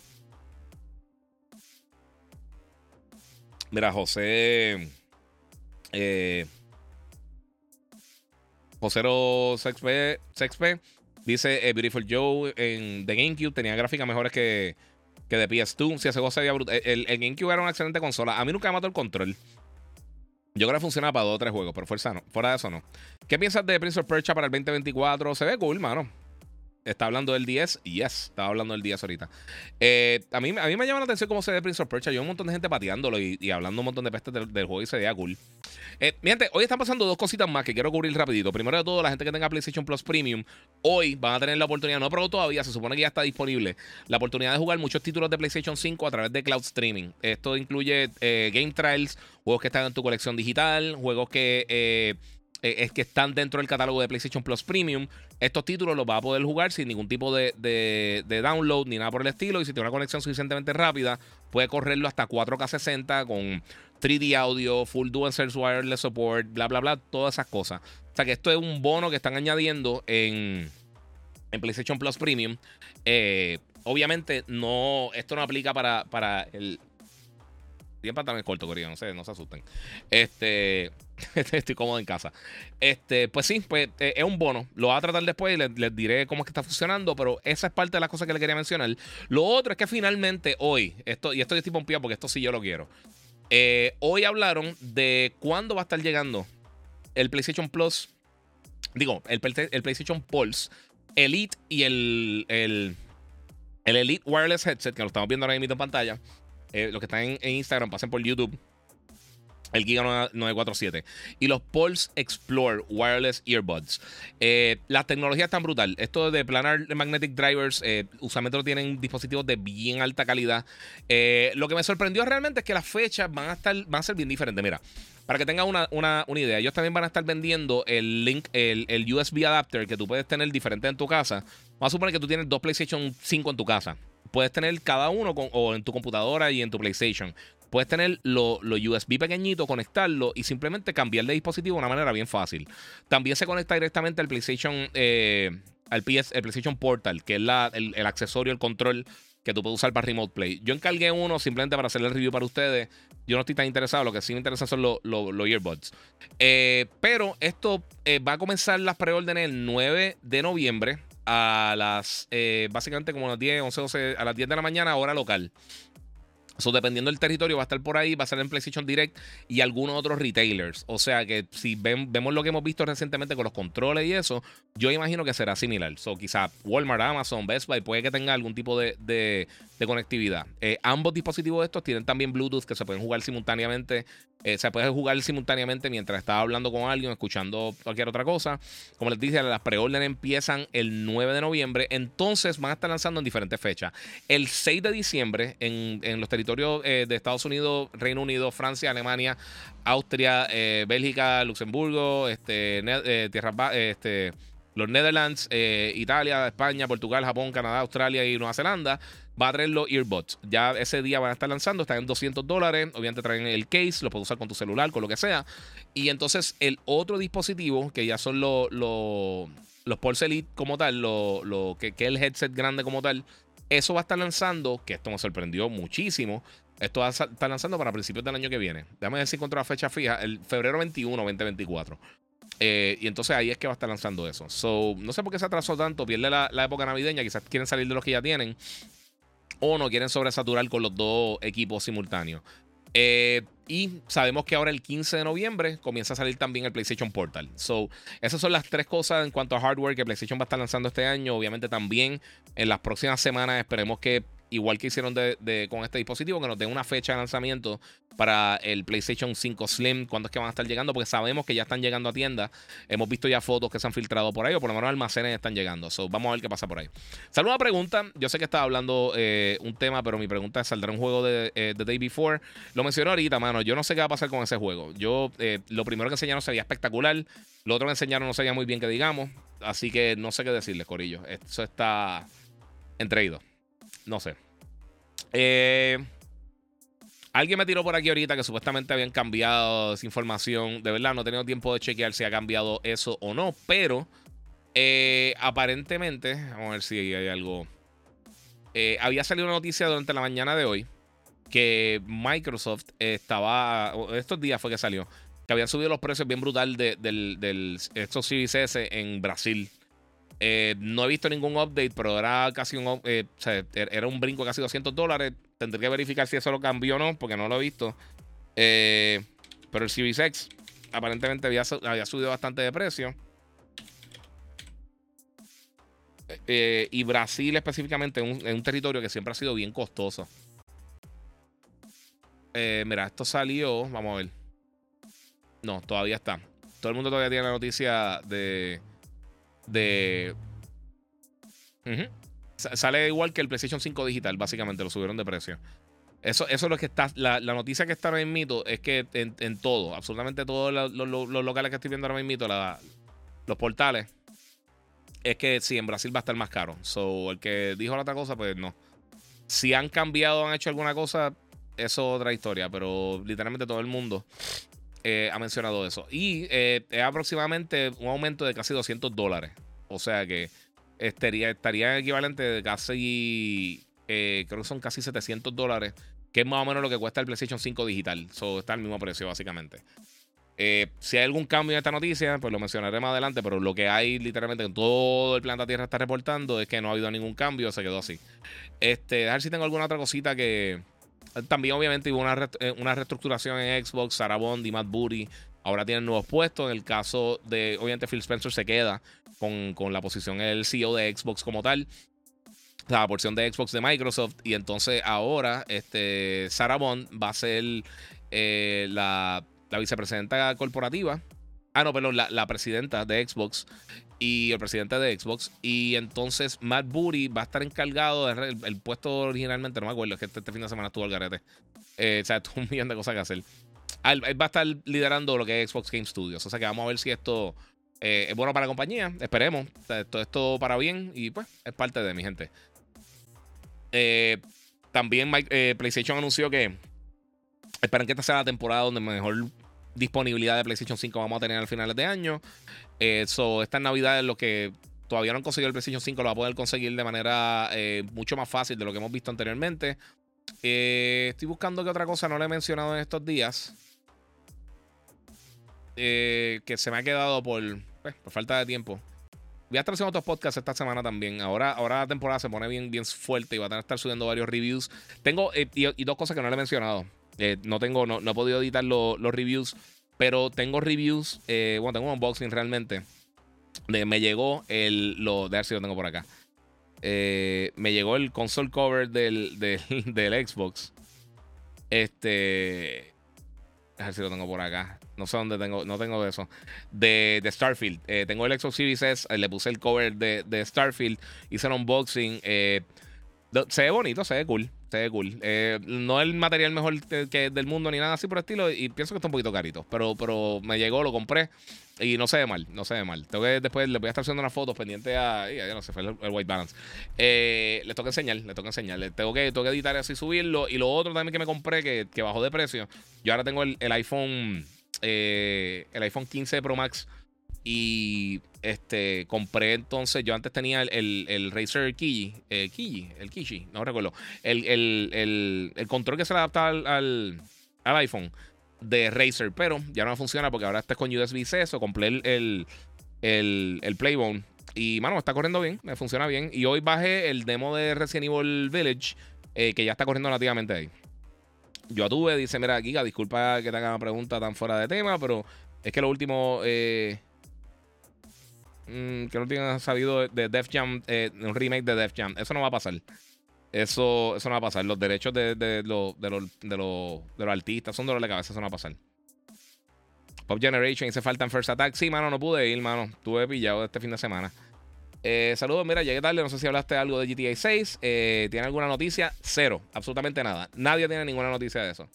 Mira, José. Eh, Josero Sexp, Sexp dice: eh, Beautiful Joe en The GameCube tenía gráficas mejores que, que de PS2. Si ese juego se veía brutal. El, GameCube era una excelente consola. A mí nunca me mató el control. Yo creo que funciona para dos o tres juegos, pero fuerza no. fuera de eso no. ¿Qué piensas de Prince of Persia para el 2024? Se ve cool, mano. Está hablando del 10. Yes, estaba hablando del 10 ahorita. Eh, a, mí, a mí me llama la atención cómo se ve Prince of Persia. Yo un montón de gente pateándolo y, hablando un montón de pestes del, juego y se veía cool. Eh, mi hoy están pasando dos cositas más que quiero cubrir rapidito. Primero de todo, la gente que tenga PlayStation Plus Premium, hoy van a tener la oportunidad, no pero todavía, se supone que ya está disponible, la oportunidad de jugar muchos títulos de PlayStation 5 a través de cloud streaming. Esto incluye eh, game trials, juegos que están en tu colección digital, juegos que... Eh, es que están dentro del catálogo de PlayStation Plus Premium. Estos títulos los va a poder jugar sin ningún tipo de, download ni nada por el estilo. Y si tiene una conexión suficientemente rápida, puede correrlo hasta 4K 60 con 3D audio, full DualSense wireless support, bla, bla, bla, todas esas cosas. O sea que esto es un bono que están añadiendo en, en PlayStation Plus Premium. Eh, obviamente, no, esto no aplica para, para el, Bien pantalones corto, Corea, no sé, no se asusten. Este, estoy cómodo en casa. Este, pues sí, pues eh, es un bono. Lo voy a tratar después y les, diré cómo es que está funcionando, pero esa es parte de las cosas que le quería mencionar. Lo otro es que finalmente hoy, esto, y esto yo estoy pompeado porque esto sí yo lo quiero. Eh, hoy hablaron de cuándo va a estar llegando el PlayStation Plus, digo, el, el PlayStation Pulse Elite y el, el, el Elite Wireless Headset, que lo estamos viendo ahora mismo en pantalla. Eh, los que están en, Instagram, pasen por YouTube. El Giga 947. Y los Pulse Explore Wireless Earbuds. Eh, la tecnología es tan brutal. Esto de planar magnetic drivers, eh, usualmente tienen dispositivos de bien alta calidad. Eh, lo que me sorprendió realmente es que las fechas van a, estar, van a ser bien diferentes. Mira, para que tengan una, idea, ellos también van a estar vendiendo el link, el, el, USB adapter que tú puedes tener diferente en tu casa. Vamos a suponer que tú tienes dos PlayStation 5 en tu casa puedes tener cada uno o en tu computadora y en tu PlayStation. Puedes tener los USB pequeñitos, conectarlo y simplemente cambiar de dispositivo de una manera bien fácil. También se conecta directamente al PlayStation, eh, al PS, el PlayStation Portal, que es el, accesorio, el control que tú puedes usar para Remote Play. Yo encargué uno simplemente para hacer el review para ustedes. Yo no estoy tan interesado, lo que sí me interesa son los, earbuds. Eh, pero esto eh, va a comenzar las preórdenes el 9 de noviembre a las, eh, básicamente como a las 10, 11, 12, a las 10 de la mañana, hora local. So, dependiendo del territorio, va a estar por ahí, va a estar en PlayStation Direct y algunos otros retailers. O sea que si vemos lo que hemos visto recientemente con los controles y eso, yo imagino que será similar. So, quizá Walmart, Amazon, Best Buy puede que tenga algún tipo de, de, conectividad. Eh, ambos dispositivos estos tienen también Bluetooth que se pueden jugar simultáneamente. Eh, se puede jugar simultáneamente mientras está hablando con alguien, escuchando cualquier otra cosa. Como les dije, las preórdenes empiezan el 9 de noviembre. Entonces van a estar lanzando en diferentes fechas. El 6 de diciembre en, los territorios eh, de Estados Unidos, Reino Unido, Francia, Alemania, Austria, eh, Bélgica, Luxemburgo, este, tierra, este, los Netherlands, Italia, España, Portugal, Japón, Canadá, Australia y Nueva Zelanda. Va a traer los earbuds. Ya ese día van a estar lanzando, están en 200 dólares. Obviamente traen el case, lo puedes usar con tu celular, con lo que sea. Y entonces el otro dispositivo, que ya son los, los, los Pulse Elite como tal, lo, que, que es el headset grande como tal, eso va a estar lanzando, que esto me sorprendió muchísimo. Esto va a estar lanzando para principios del año que viene. Déjame ver si encuentro la fecha fija. El febrero 21, 2024. Eh, y entonces ahí es que va a estar lanzando eso. So, no sé por qué se atrasó tanto. Pierde la, época navideña. Quizás quieren salir de los que ya tienen. O no quieren sobresaturar con los dos equipos simultáneos. Eh, y sabemos que ahora el 15 de noviembre comienza a salir también el PlayStation Portal. So, esas son las tres cosas en cuanto a hardware que PlayStation va a estar lanzando este año. Obviamente también en las próximas semanas esperemos que igual que hicieron con este dispositivo, que nos den una fecha de lanzamiento para el PlayStation 5 Slim, cuándo es que van a estar llegando, porque sabemos que ya están llegando a tiendas. Hemos visto ya fotos que se han filtrado por ahí, o por lo menos almacenes están llegando. So, vamos a ver qué pasa por ahí. Saluda una pregunta. Yo sé que estaba hablando eh, un tema, pero mi pregunta es: ¿saldrá un juego de The eh, Day Before? Lo mencioné ahorita, mano. Yo no sé qué va a pasar con ese juego. Yo, eh, lo primero que enseñaron se veía espectacular. Lo otro que enseñaron no se muy bien que digamos. Así que no sé qué decirles, Corillo. Eso está entreído. No sé. Eh, alguien me tiró por aquí ahorita que supuestamente habían cambiado esa información. De verdad, no he tenido tiempo de chequear si ha cambiado eso o no. Pero eh, aparentemente, vamos a ver si hay algo. Eh, había salido una noticia durante la mañana de hoy que Microsoft estaba. Estos días fue que salió. Que habían subido los precios bien brutal del, del estos Series en Brasil. Eh, no he visto ningún update, pero era casi un, eh, er, era un brinco de casi 200 dólares. Tendré que verificar si eso lo cambió o no, porque no lo he visto. Eh, pero el Series X aparentemente había, subido bastante de precio. Eh, y Brasil específicamente es un, territorio que siempre ha sido bien costoso. Mira, esto salió, vamos a ver. No, todavía está. Todo el mundo todavía tiene la noticia de... De... Sale igual que el PlayStation 5 digital, básicamente, lo subieron de precio. Eso, eso es lo que está. La, noticia que está ahora mismo es que en, todo, absolutamente todos los, locales que estoy viendo ahora mismo, los portales, es que sí, en Brasil va a estar más caro. So, el que dijo la otra cosa, pues no. Si han cambiado, han hecho alguna cosa, eso es otra historia, pero literalmente todo el mundo eh, ha mencionado eso. Y eh, es aproximadamente un aumento de casi 200 dólares. O sea que estaría, estaría equivalente de casi, eh, creo que son casi 700 dólares, que es más o menos lo que cuesta el PlayStation 5 digital. So, está al mismo precio, básicamente. si hay algún cambio en esta noticia, pues lo mencionaré más adelante, pero lo que hay literalmente en todo el planeta Tierra está reportando es que no ha habido ningún cambio, se quedó así. Este, a ver si tengo alguna otra cosita que, también, obviamente, hubo una, eh, una reestructuración en Xbox. Sarah Bond y Matt Booty ahora tienen nuevos puestos. En el caso de, obviamente, Phil Spencer se queda con, la posición el CEO de Xbox como tal. La porción de Xbox de Microsoft. Y entonces ahora este, Sarah Bond va a ser eh, la, la vicepresidenta corporativa. Ah, no, perdón, la, la presidenta de Xbox y el presidente de Xbox. Y entonces Matt Booty va a estar encargado del el, puesto originalmente, no me acuerdo, es que este, este fin de semana estuvo al garete. Eh, o sea, tuvo un millón de cosas que hacer. Él, va a estar liderando lo que es Xbox Game Studios. O sea que vamos a ver si esto eh, es bueno para la compañía. Esperemos. O sea, esto, para bien y pues es parte de mi gente. Eh, también PlayStation anunció que esperan que esta sea la temporada donde mejor disponibilidad de PlayStation 5 vamos a tener al final de año. Eso, esta Navidad es lo que todavía no han conseguido el PlayStation 5 lo va a poder conseguir de manera eh, mucho más fácil de lo que hemos visto anteriormente. Eh, estoy buscando que otra cosa no le he mencionado en estos días. Eh, que se me ha quedado por, pues, por falta de tiempo. Voy a estar haciendo otros podcasts esta semana también. Ahora, ahora la temporada se pone bien, bien fuerte y va a estar subiendo varios reviews. Tengo y, dos cosas que no le he mencionado. No tengo, no, he podido editar los reviews pero tengo reviews, eh, bueno, tengo un unboxing realmente. Me llegó el. Lo, de ver si lo tengo por acá. Eh, me llegó el console cover del, del, Xbox. Este. A ver si lo tengo por acá. No sé dónde tengo. No tengo de eso. De, de Starfield. Eh, tengo el Xbox Series S. le puse el cover de, de Starfield. Hice el unboxing. se ve bonito, se ve cool. Se ve cool. Eh, no el material mejor que, del mundo ni nada así por el estilo. Y pienso que está un poquito carito. Pero, pero me llegó, lo compré. Y no se ve mal, no se ve mal. Tengo que después le voy a estar haciendo unas fotos pendiente a. Ya, no sé, fue el, white balance. Eh, les toca enseñar, les toca enseñar. tengo que, tengo que editar así subirlo. Y lo otro también que me compré, que, que bajó de precio. Yo ahora tengo el, iPhone. Eh, el iPhone 15 Pro Max. Y este, compré entonces, yo antes tenía el, el, Razer Kiji, eh, Kiji, el Kiji, no recuerdo, el, el, control que se le adapta al, al, iPhone de Razer, pero ya no funciona porque ahora está con USB-C, eso compré el, el, Playbone y, mano, está corriendo bien, me funciona bien. Y hoy bajé el demo de Resident Evil Village, eh, que ya está corriendo relativamente ahí. Yo tuve, dice, mira, Giga, disculpa que te haga una pregunta tan fuera de tema, pero es que lo último... Eh, Mm, que no tengan salido de Def Jam, eh, un remake de Def Jam. Eso no va a pasar. Eso, eso no va a pasar. Los derechos de, de, de, de, los artistas son dolores de cabeza. Eso no va a pasar. Pop Generation hice falta en First Attack. Sí, mano, no pude ir, mano. Estuve pillado este fin de semana. Eh, saludos, mira, llegué tarde. No sé si hablaste algo de GTA 6. Eh, ¿Tiene alguna noticia? Cero. Absolutamente nada. Nadie tiene ninguna noticia de eso.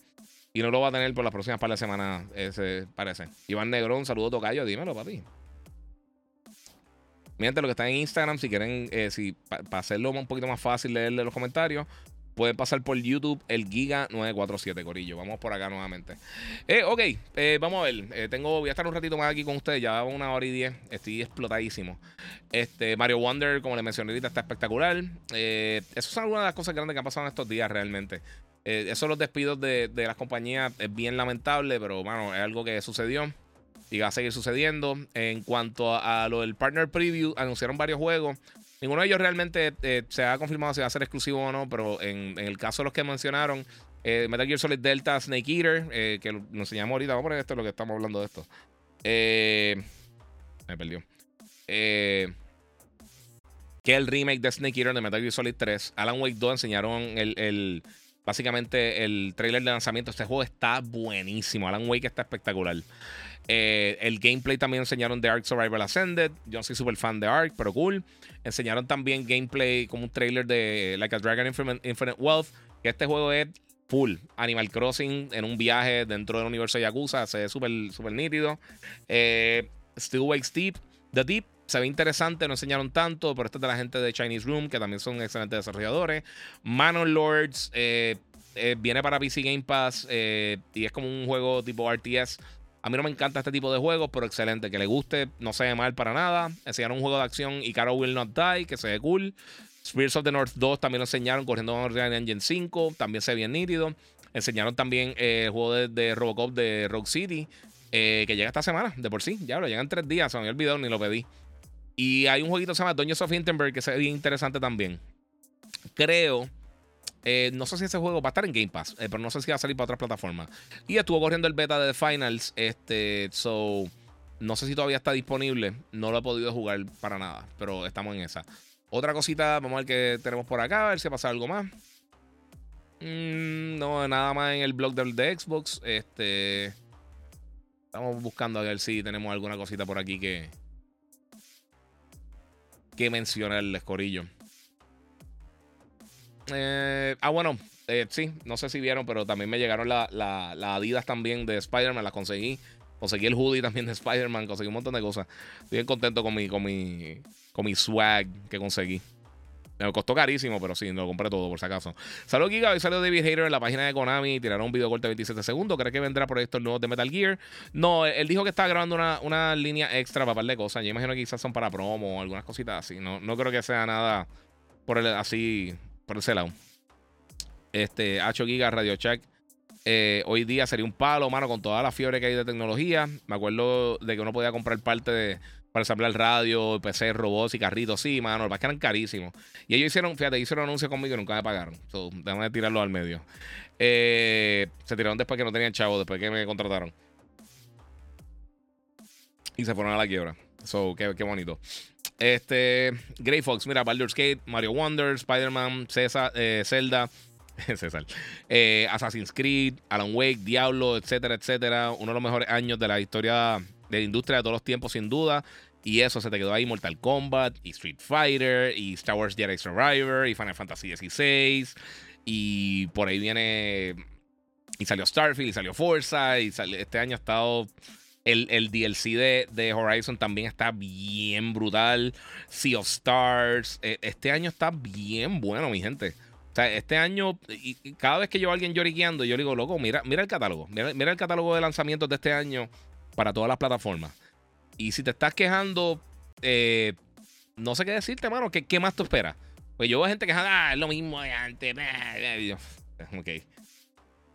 Y no lo va a tener por las próximas par de semanas, ese parece. Iván Negrón, saludo Tocayo. Dímelo, papi. Miren lo que está en Instagram, si quieren, eh, si para hacerlo un poquito más fácil leerle los comentarios, pueden pasar por YouTube el Giga947, Corillo. Vamos por acá nuevamente. Eh, ok, eh, vamos a ver. tengo, voy a estar un ratito más aquí con ustedes. Ya una hora y diez. Estoy explotadísimo. Este, Mario Wonder, como les mencioné ahorita, está espectacular. esas son algunas de las cosas grandes que han pasado en estos días realmente. eso los despidos de, de las compañías es bien lamentable, pero bueno, es algo que sucedió y va a seguir sucediendo. En cuanto a, lo del Partner Preview, anunciaron varios juegos. Ninguno de ellos realmente eh, se ha confirmado si va a ser exclusivo o no, pero en, el caso de los que mencionaron, Eh, Metal Gear Solid Delta Snake Eater, eh, que nos enseñamos ahorita. Vamos a poner esto, lo que estamos hablando de esto. Eh, me perdió. que el remake de Snake Eater de Metal Gear Solid 3. Alan Wake 2 enseñaron el, básicamente el trailer de lanzamiento. Este juego está buenísimo. Alan Wake está espectacular. El gameplay también enseñaron de Ark Survival Ascended. Yo no soy súper fan de Ark, pero cool. Enseñaron también gameplay como un trailer de Like a Dragon Infinite Wealth. Que este juego es full Animal Crossing en un viaje dentro del universo de Yakuza. Se ve súper super nítido. Eh, Still Wakes Deep. The Deep se ve interesante, no enseñaron tanto, pero esto es de la gente de Chinese Room, que también son excelentes desarrolladores. Manon Lords eh, eh, viene para PC Game Pass y es como un juego tipo RTS. A mí no me encanta este tipo de juegos, pero excelente. Que le guste, no se ve mal para nada. Enseñaron un juego de acción y Caro Will Not Die, que se ve cool. Spears of the North 2 también lo enseñaron corriendo con Unreal Engine 5, también se ve bien nítido. Enseñaron también eh, el juego de, Robocop de Rogue City, eh, que llega esta semana, de por sí. Ya lo llegan tres días, se me había olvidado ni lo pedí. Y hay un jueguito que se llama Dungeons of Hindenburg que se ve interesante también. Creo. Eh, no sé si ese juego va a estar en Game Pass, pero no sé si va a salir para otras plataformas. Y estuvo corriendo el beta de The Finals. Este, so. No sé si todavía está disponible. No lo he podido jugar para nada. Pero estamos en esa. Otra cosita, vamos a ver qué tenemos por acá, a ver si ha pasado algo más. Mm, no, nada más en el blog de Xbox. Este. Estamos buscando a ver si tenemos alguna cosita por aquí que. Que menciona el escorillo. Eh, ah, bueno, eh, sí, no sé si vieron, pero también me llegaron las la, Adidas también de Spider-Man, las conseguí. Conseguí el hoodie también de Spider-Man, conseguí un montón de cosas. Estoy bien contento con mi, con mi, con mi swag que conseguí. Me costó carísimo, pero sí, lo compré todo por si acaso. Saludos, Giga. Hoy salió David Hater en la página de Konami. Tiraron un video corto de 27 segundos. ¿Cree que vendrá por esto el nuevo de Metal Gear? No, él dijo que estaba grabando una, línea extra para par de cosas. Yo imagino que quizás son para promo o algunas cositas así. No, no creo que sea nada por el, así, por ese lado. Este, 8 Giga Radio Check. Eh, hoy día sería un palo, mano, con toda la fiebre que hay de tecnología. Me acuerdo de que uno podía comprar parte de, para ensamblar radio, PC, robots y carritos. Sí, mano, los que eran carísimos. Y ellos hicieron, fíjate, hicieron anuncios conmigo y nunca me pagaron. So, déjame tirarlo al medio. Eh, se tiraron después que no tenían chavo, después que me contrataron. Y se fueron a la quiebra. So, qué bonito. Este, Grey Fox, mira, Baldur's Gate, Mario Wonder, Spider-Man, eh, Zelda. César. Eh, Assassin's Creed, Alan Wake, Diablo, etcétera, etcétera. Uno de los mejores años de la historia de la industria de todos los tiempos, sin duda. Y eso se te quedó ahí Mortal Kombat, y Street Fighter, y Star Wars Jedi Survivor, y Final Fantasy XVI. Y por ahí viene. Y salió Starfield, y salió Forza, y este año ha estado. El, el DLC de, de, Horizon también está bien brutal. Sea of Stars. E, este año está bien bueno, mi gente. O sea, este año, y, cada vez que yo a alguien lloriqueando, yo le digo, loco, mira, mira el catálogo. Mira, mira el catálogo de lanzamientos de este año para todas las plataformas. Y si te estás quejando, eh, no sé qué decirte, mano. ¿Qué, qué más tú esperas? Pues yo veo gente que ah, es lo mismo de antes. Ok.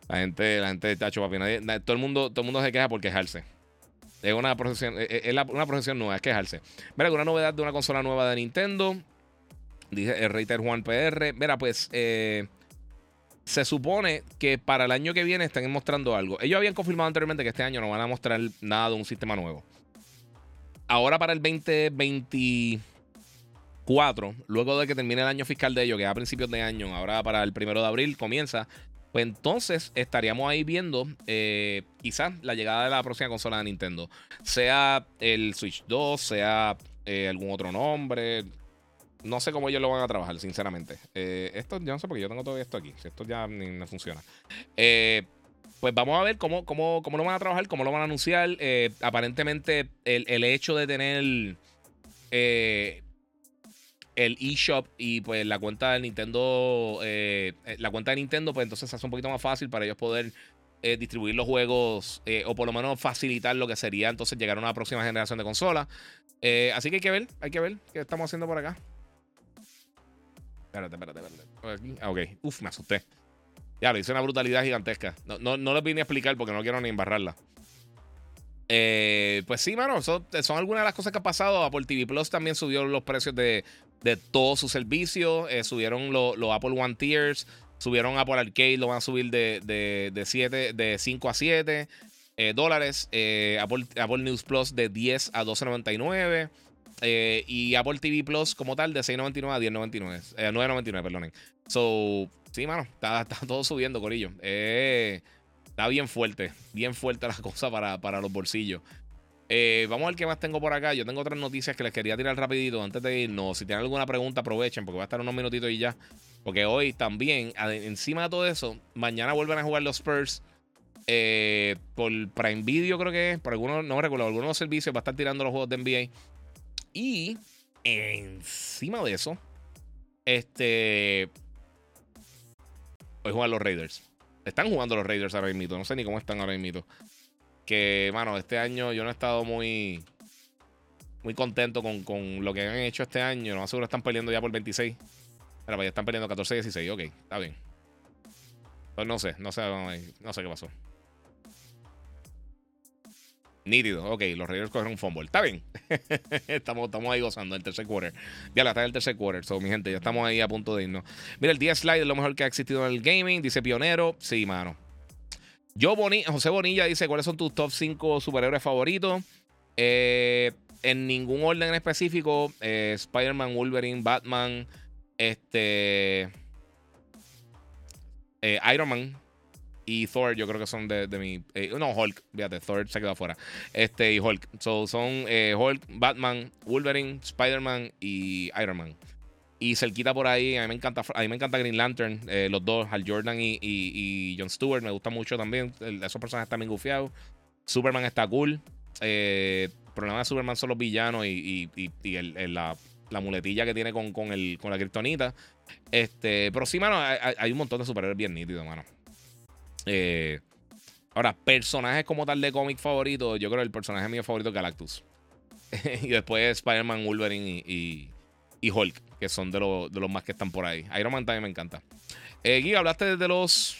La gente, la gente, tacho, papi, todo todo el mundo se queja por quejarse. Es una profesión, es, una profesión nueva, es quejarse. Mira, alguna novedad de una consola nueva de Nintendo. Dije el Reiter Juan PR. Mira, pues eh, se supone que para el año que viene están mostrando algo. Ellos habían confirmado anteriormente que este año no van a mostrar nada de un sistema nuevo. Ahora para el 2024, luego de que termine el año fiscal de ellos, que es a principios de año, ahora para el primero de abril comienza, pues entonces estaríamos ahí viendo eh, quizás la llegada de la próxima consola de Nintendo. Sea el Switch 2, sea eh, algún otro nombre, no sé cómo ellos lo van a trabajar, sinceramente. Eh, esto yo no sé porque yo tengo todo esto aquí. Esto ya ni no funciona. Pues vamos a ver cómo, cómo, cómo, lo van a trabajar, cómo lo van a anunciar. Aparentemente, el, hecho de tener el eShop y pues la cuenta de Nintendo, la cuenta de Nintendo, pues entonces se hace un poquito más fácil para ellos poder distribuir los juegos o por lo menos facilitar lo que sería entonces llegar a una próxima generación de consolas. así que hay que ver, hay que ver qué estamos haciendo por acá. Espérate, espérate, espérate. Ah, ok. Uf, me asusté. Ya, lo hice una brutalidad gigantesca. No, no, no les vine a explicar porque no quiero ni embarrarla. Eh, pues sí, mano, son, algunas de las cosas que ha pasado. Apple TV Plus también subió los precios de, de todos sus servicios. Eh, subieron los Apple One Tiers. Subieron Apple Arcade, lo van a subir de, de, de, 7, de 5 a 7 eh, dólares. Eh, Apple, Apple, News Plus de 10 a 12.99. Eh, y Apple TV Plus como tal de 6.99 a 10.99. 9.99, perdonen. So, sí, mano, está, está todo subiendo, Corillo. está bien fuerte, bien fuerte la cosa para, para los bolsillos. Vamos a ver qué más tengo por acá. Yo tengo otras noticias que les quería tirar rapidito antes de irnos. Si tienen alguna pregunta, aprovechen porque va a estar unos minutitos y ya. Porque hoy también, encima de todo eso, mañana vuelven a jugar los Spurs. Eh, por Prime Video, creo que es. Por algunos, no me recuerdo, algunos servicios va a estar tirando los juegos de NBA. Y encima de eso, este. Hoy juegan los Raiders. Están jugando los Raiders ahora mismo. No sé ni cómo están ahora mismo. Que, mano, este año yo no he estado muy. Muy contento con, con lo que han hecho este año. No seguro están peleando ya por 26. Pero pues ya están peleando 14-16. Ok, está bien. Pues no sé, no sé, no sé qué pasó. Nítido, ok, los Raiders cogen un fumble. Está bien. estamos, estamos ahí gozando el tercer quarter. Ya la está en el tercer quarter. So, mi gente, ya estamos ahí a punto de irnos. Mira, el día slide es lo mejor que ha existido en el gaming. Dice Pionero. Sí, mano. Yo, José Bonilla dice: ¿Cuáles son tus top 5 superhéroes favoritos? Eh, en ningún orden en específico. Eh, Spider-Man, Wolverine, Batman. Este. Eh, Iron Man y Thor, yo creo que son de, mi. Eh, no, Hulk, fíjate, Thor se quedó afuera. Este y Hulk. So, son Hulk, Batman, Wolverine, Spider-Man y Iron Man. Y cerquita por ahí, a mí me encanta, a mí me encanta Green Lantern, los dos, Hal Jordan y, y, John Stewart, me gusta mucho también. esos personajes están bien gufiados. Superman está cool. el problema de Superman son los villanos y, el, la, la muletilla que tiene con, con, el, con la kriptonita. Este, pero sí, mano, hay, un montón de superhéroes bien nítidos, mano. Eh, ahora, personajes como tal de cómic favorito, yo creo que el personaje mío favorito es Galactus. y después Spider-Man, Wolverine y, y, Hulk, que son de, de, los más que están por ahí. Iron Man también me encanta. Eh, hablaste de los.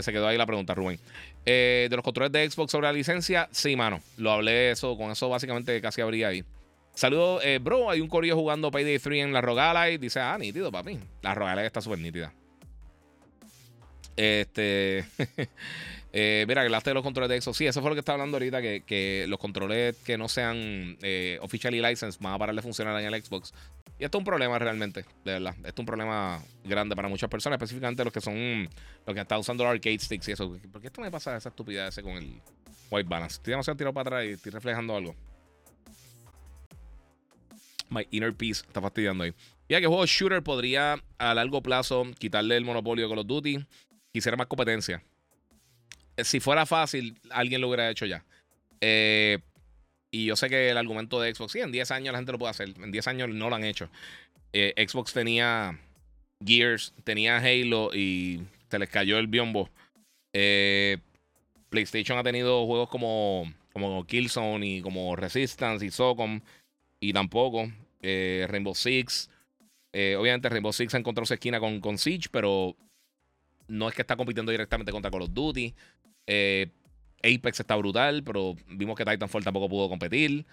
se quedó ahí la pregunta, Rubén. Eh, de los controles de Xbox sobre la licencia. Sí, mano. Lo hablé eso. Con eso básicamente casi habría ahí. Saludos, eh, bro. Hay un corillo jugando Payday 3 en la Rogalite. Dice, ah, nítido, papi. La Rogalite está súper nítida. Este. eh, mira, hablaste de los controles de Xbox. Sí, eso fue lo que estaba hablando ahorita. Que, los controles que no sean eh, officially licensed van a parar de funcionar en el Xbox. Y esto es un problema realmente, de verdad. Esto es un problema grande para muchas personas, específicamente los que son. Los que están usando los arcade sticks y eso. ¿Por qué esto me pasa esa estupidez con el white balance? Estoy demasiado tirado para atrás y estoy reflejando algo. My inner peace está fastidiando ahí. Ya que juego shooter podría a largo plazo quitarle el monopolio de Call of Duty. Quisiera más competencia. Eh, si fuera fácil, alguien lo hubiera hecho ya. Eh, y yo sé que el argumento de Xbox, sí, en 10 años la gente lo puede hacer. En 10 años no lo han hecho. Eh, Xbox tenía Gears, tenía Halo y se les cayó el biombo. PlayStation ha tenido juegos como, como Killzone y como Resistance y SOCOM y tampoco. Eh, Rainbow Six. Eh, obviamente Rainbow Six ha encontrado su esquina con, con Siege, pero no es que está compitiendo directamente contra Call of Duty. Eh, Apex está brutal, pero vimos que Titanfall tampoco pudo competir.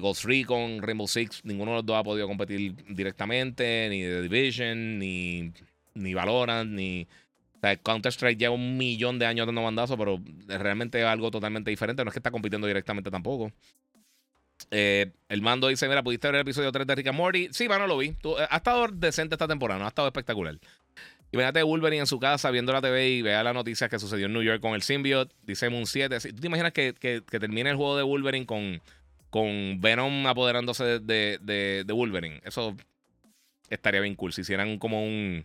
Ghost Recon, Rainbow Six, ninguno de los dos ha podido competir directamente, ni The Division, ni, ni Valorant, ni. Counter-Strike lleva un millón de años dando mandazo, pero realmente es algo totalmente diferente. No es que está compitiendo directamente tampoco. Eh, el mando dice: Mira, ¿pudiste ver el episodio 3 de Rick and Morty? Sí, bueno, lo vi. Eh, ha estado decente esta temporada, ha estado espectacular. Véate Wolverine en su casa viendo la TV y vea las noticias que sucedió en New York con el symbiote. Dice Moon 7. ¿Tú te imaginas que, que, termine el juego de Wolverine con, con Venom apoderándose de, de, de, Wolverine? Eso estaría bien cool. Si hicieran como un,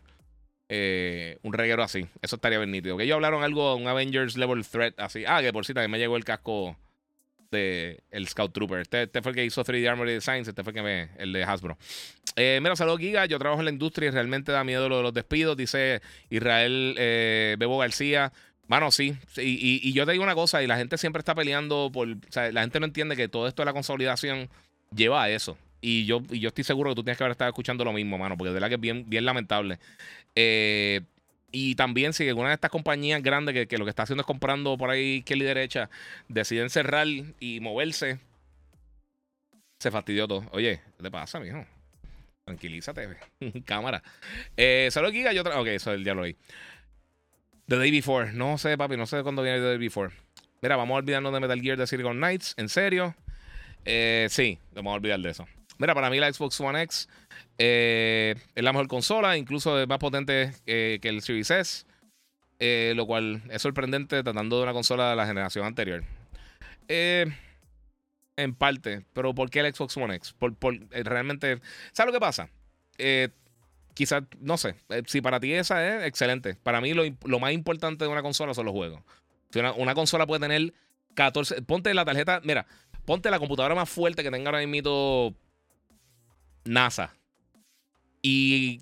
eh, un reguero así. Eso estaría bien nítido. Que ellos hablaron algo, un Avengers Level Threat así. Ah, que por si también me llegó el casco el Scout Trooper. Este, este, fue el que hizo 3D Armory Designs, este fue el, que me, el de Hasbro. Eh, mira, saludos Giga, yo trabajo en la industria y realmente da miedo lo de los despidos, dice Israel eh, Bebo García. Mano, sí. Y, y, yo te digo una cosa, y la gente siempre está peleando por... O sea, la gente no entiende que todo esto de la consolidación lleva a eso. Y yo, y yo estoy seguro que tú tienes que haber estado escuchando lo mismo, mano, porque de verdad que es bien, bien lamentable. Eh, y también si alguna de estas compañías grandes que, lo que está haciendo es comprando por ahí izquierda y derecha, deciden cerrar y moverse, se fastidió todo. Oye, ¿qué te pasa, mijo? Tranquilízate, cámara. Eh, solo Giga y otra. Ok, eso ya lo vi. The Day Before. No sé, papi, no sé cuándo viene The Day Before. Mira, vamos a olvidarnos de Metal Gear de Silicon Knights. ¿En serio? Eh, sí, vamos a olvidar de eso. Mira, para mí la Xbox One X eh, es la mejor consola, incluso es más potente que el Series S. Eh, lo cual es sorprendente tratando de una consola de la generación anterior. Eh, en parte, pero ¿por qué el Xbox One X? Por, eh, realmente, ¿sabes lo que pasa? quizás, no sé, si para ti esa es excelente. Para mí lo, más importante de una consola son los juegos. Si una, consola puede tener 14, ponte la tarjeta, mira, ponte la computadora más fuerte que tenga ahora mismo NASA y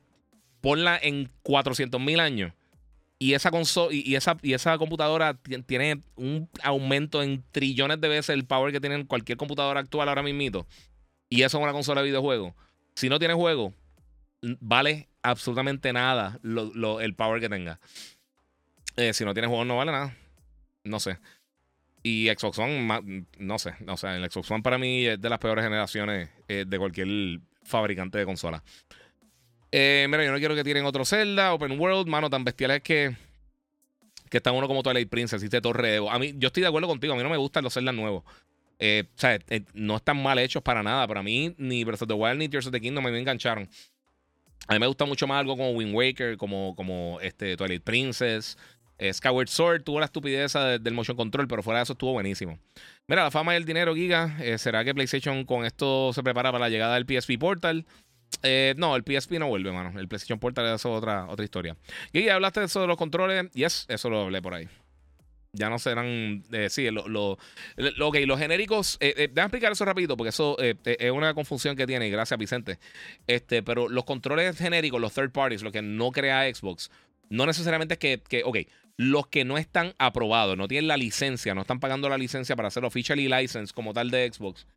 ponla en 400 mil años y esa, y, esa, y esa computadora tiene un aumento en trillones de veces el power que tiene cualquier computadora actual ahora mismo. Y eso es una consola de videojuegos. Si no tiene juego, vale absolutamente nada el power que tenga. Eh, si no tiene juego, no vale nada. No sé. Y Xbox One, no sé. O sea, el Xbox One para mí es de las peores generaciones eh, de cualquier fabricante de consola. Eh, mira, yo no quiero que tiren otro Zelda, Open World, mano, tan bestiales que. Que está uno como Twilight Princess este Torre A mí, yo estoy de acuerdo contigo, a mí no me gustan los Zelda nuevos. Eh, o sea, eh, no están mal hechos para nada. Para mí, ni Breath of the Wild ni Tears of the Kingdom me engancharon. A mí me gusta mucho más algo como Wind Waker, como, como este, Twilight Princess. Skyward Sword tuvo la estupidez del motion control, pero fuera de eso estuvo buenísimo. Mira, la fama y el dinero, Giga. ¿Será que PlayStation con esto se prepara para la llegada del PSP Portal? Eh, no, el PSP no vuelve, mano. El PlayStation Portal es otra, otra historia. Y hablaste de eso de los controles. Yes, eso lo hablé por ahí. Ya no serán. Eh, sí, lo, lo, los genéricos. Eh, eh, déjame explicar eso rapidito, porque eso es una confusión que tiene. Gracias, Vicente. Este, pero los controles genéricos, los third parties, lo que no crea Xbox, no necesariamente es que, que. Ok, los que no están aprobados, no tienen la licencia, no están pagando la licencia para hacer officially license como tal de Xbox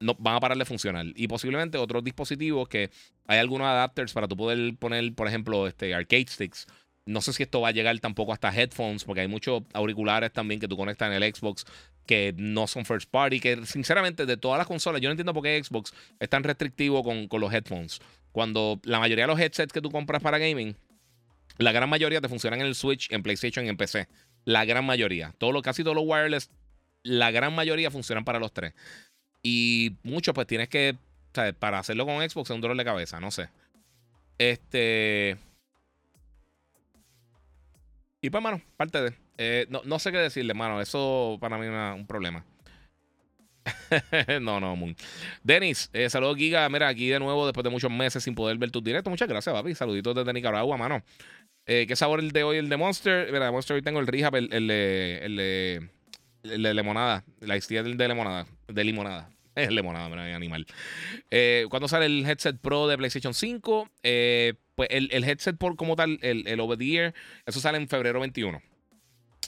no, van a parar de funcionar. Y posiblemente otros dispositivos que hay algunos adapters para tú poder poner, por ejemplo, este, arcade sticks. No sé si esto va a llegar tampoco hasta headphones, porque hay muchos auriculares también que tú conectas en el Xbox que no son first party. Que sinceramente, de todas las consolas, yo no entiendo por qué Xbox es tan restrictivo con, con los headphones. Cuando la mayoría de los headsets que tú compras para gaming, la gran mayoría te funcionan en el Switch, en PlayStation y en PC. La gran mayoría. Todo lo, casi todos los wireless, la gran mayoría funcionan para los tres. Y mucho, pues tienes que. Para hacerlo con Xbox es un dolor de cabeza, no sé. Este. Y pues, mano, parte de. Eh, no, sé qué decirle, mano. Eso para mí es un problema. no, no, Moon. Denis, eh, saludos, Giga. Mira, aquí de nuevo, después de muchos meses sin poder ver tus directos. Muchas gracias, papi. Saluditos desde Nicaragua, mano. Eh, ¿Qué sabor el de hoy? El de Monster. Mira, de Monster hoy tengo el Rehab, el, el, el, el, de limonada. La historia de limonada. De limonada. Es limonada, animal. Eh, cuando sale el headset Pro de PlayStation 5, eh, pues el, headset por como tal, el, over the ear, eso sale en febrero 21.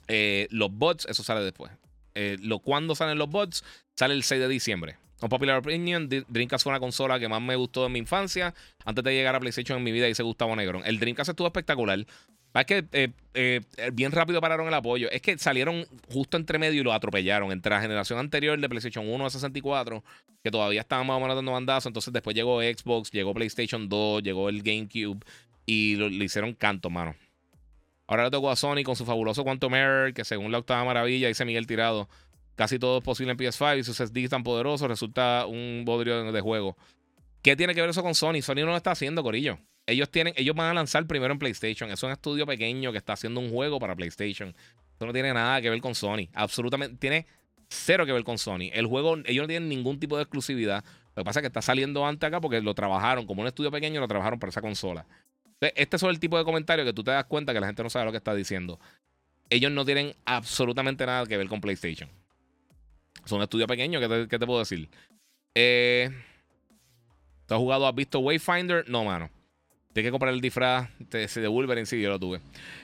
Eh, los bots, eso sale después. lo, cuando salen los bots, sale el 6 de diciembre. Un popular opinion, Dreamcast fue una consola que más me gustó en mi infancia. Antes de llegar a PlayStation en mi vida hice Gustavo Negro. El Dreamcast estuvo espectacular. Es que eh, eh, bien rápido pararon el apoyo. Es que salieron justo entre medio y lo atropellaron. Entre la generación anterior de PlayStation 1 a 64, que todavía estaban más o dando bandazo. Entonces después llegó Xbox, llegó PlayStation 2, llegó el GameCube y le hicieron canto, mano. Ahora le tocó a Sony con su fabuloso Quantum Error, que según la octava maravilla, dice Miguel Tirado, casi todo es posible en PS5 y su SSD tan poderoso resulta un bodrio de juego. ¿Qué tiene que ver eso con Sony? Sony no lo está haciendo, Corillo ellos tienen, ellos van a lanzar primero en PlayStation. Es un estudio pequeño que está haciendo un juego para PlayStation. Eso no tiene nada que ver con Sony. Absolutamente, tiene cero que ver con Sony. El juego, ellos no tienen ningún tipo de exclusividad. Lo que pasa es que está saliendo antes acá porque lo trabajaron, como un estudio pequeño, lo trabajaron para esa consola. este es el tipo de comentario que tú te das cuenta que la gente no sabe lo que está diciendo. Ellos no tienen absolutamente nada que ver con PlayStation. Es un estudio pequeño, ¿qué te, qué te puedo decir? Eh, ¿Tú has jugado, has visto Wayfinder? No, mano. Tienes que comprar el disfraz de, de Wolverine, sí, yo lo tuve.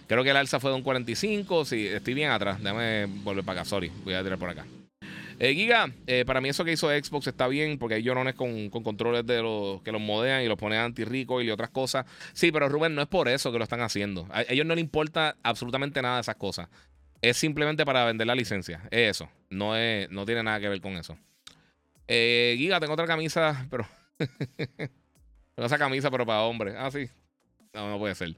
Creo que el alza fue de un 45. Sí, estoy bien atrás. Déjame volver para acá, sorry. Voy a tirar por acá. Eh, Giga, eh, para mí eso que hizo Xbox está bien porque hay llorones con, con controles de los que los modean y los ponen anti-rico y otras cosas. Sí, pero Rubén, no es por eso que lo están haciendo. A ellos no les importa absolutamente nada de esas cosas. Es simplemente para vender la licencia. Es eso. No, es, no tiene nada que ver con eso. Eh, Giga, tengo otra camisa, pero Esa camisa, pero para hombres. Ah, sí. No, no puede ser.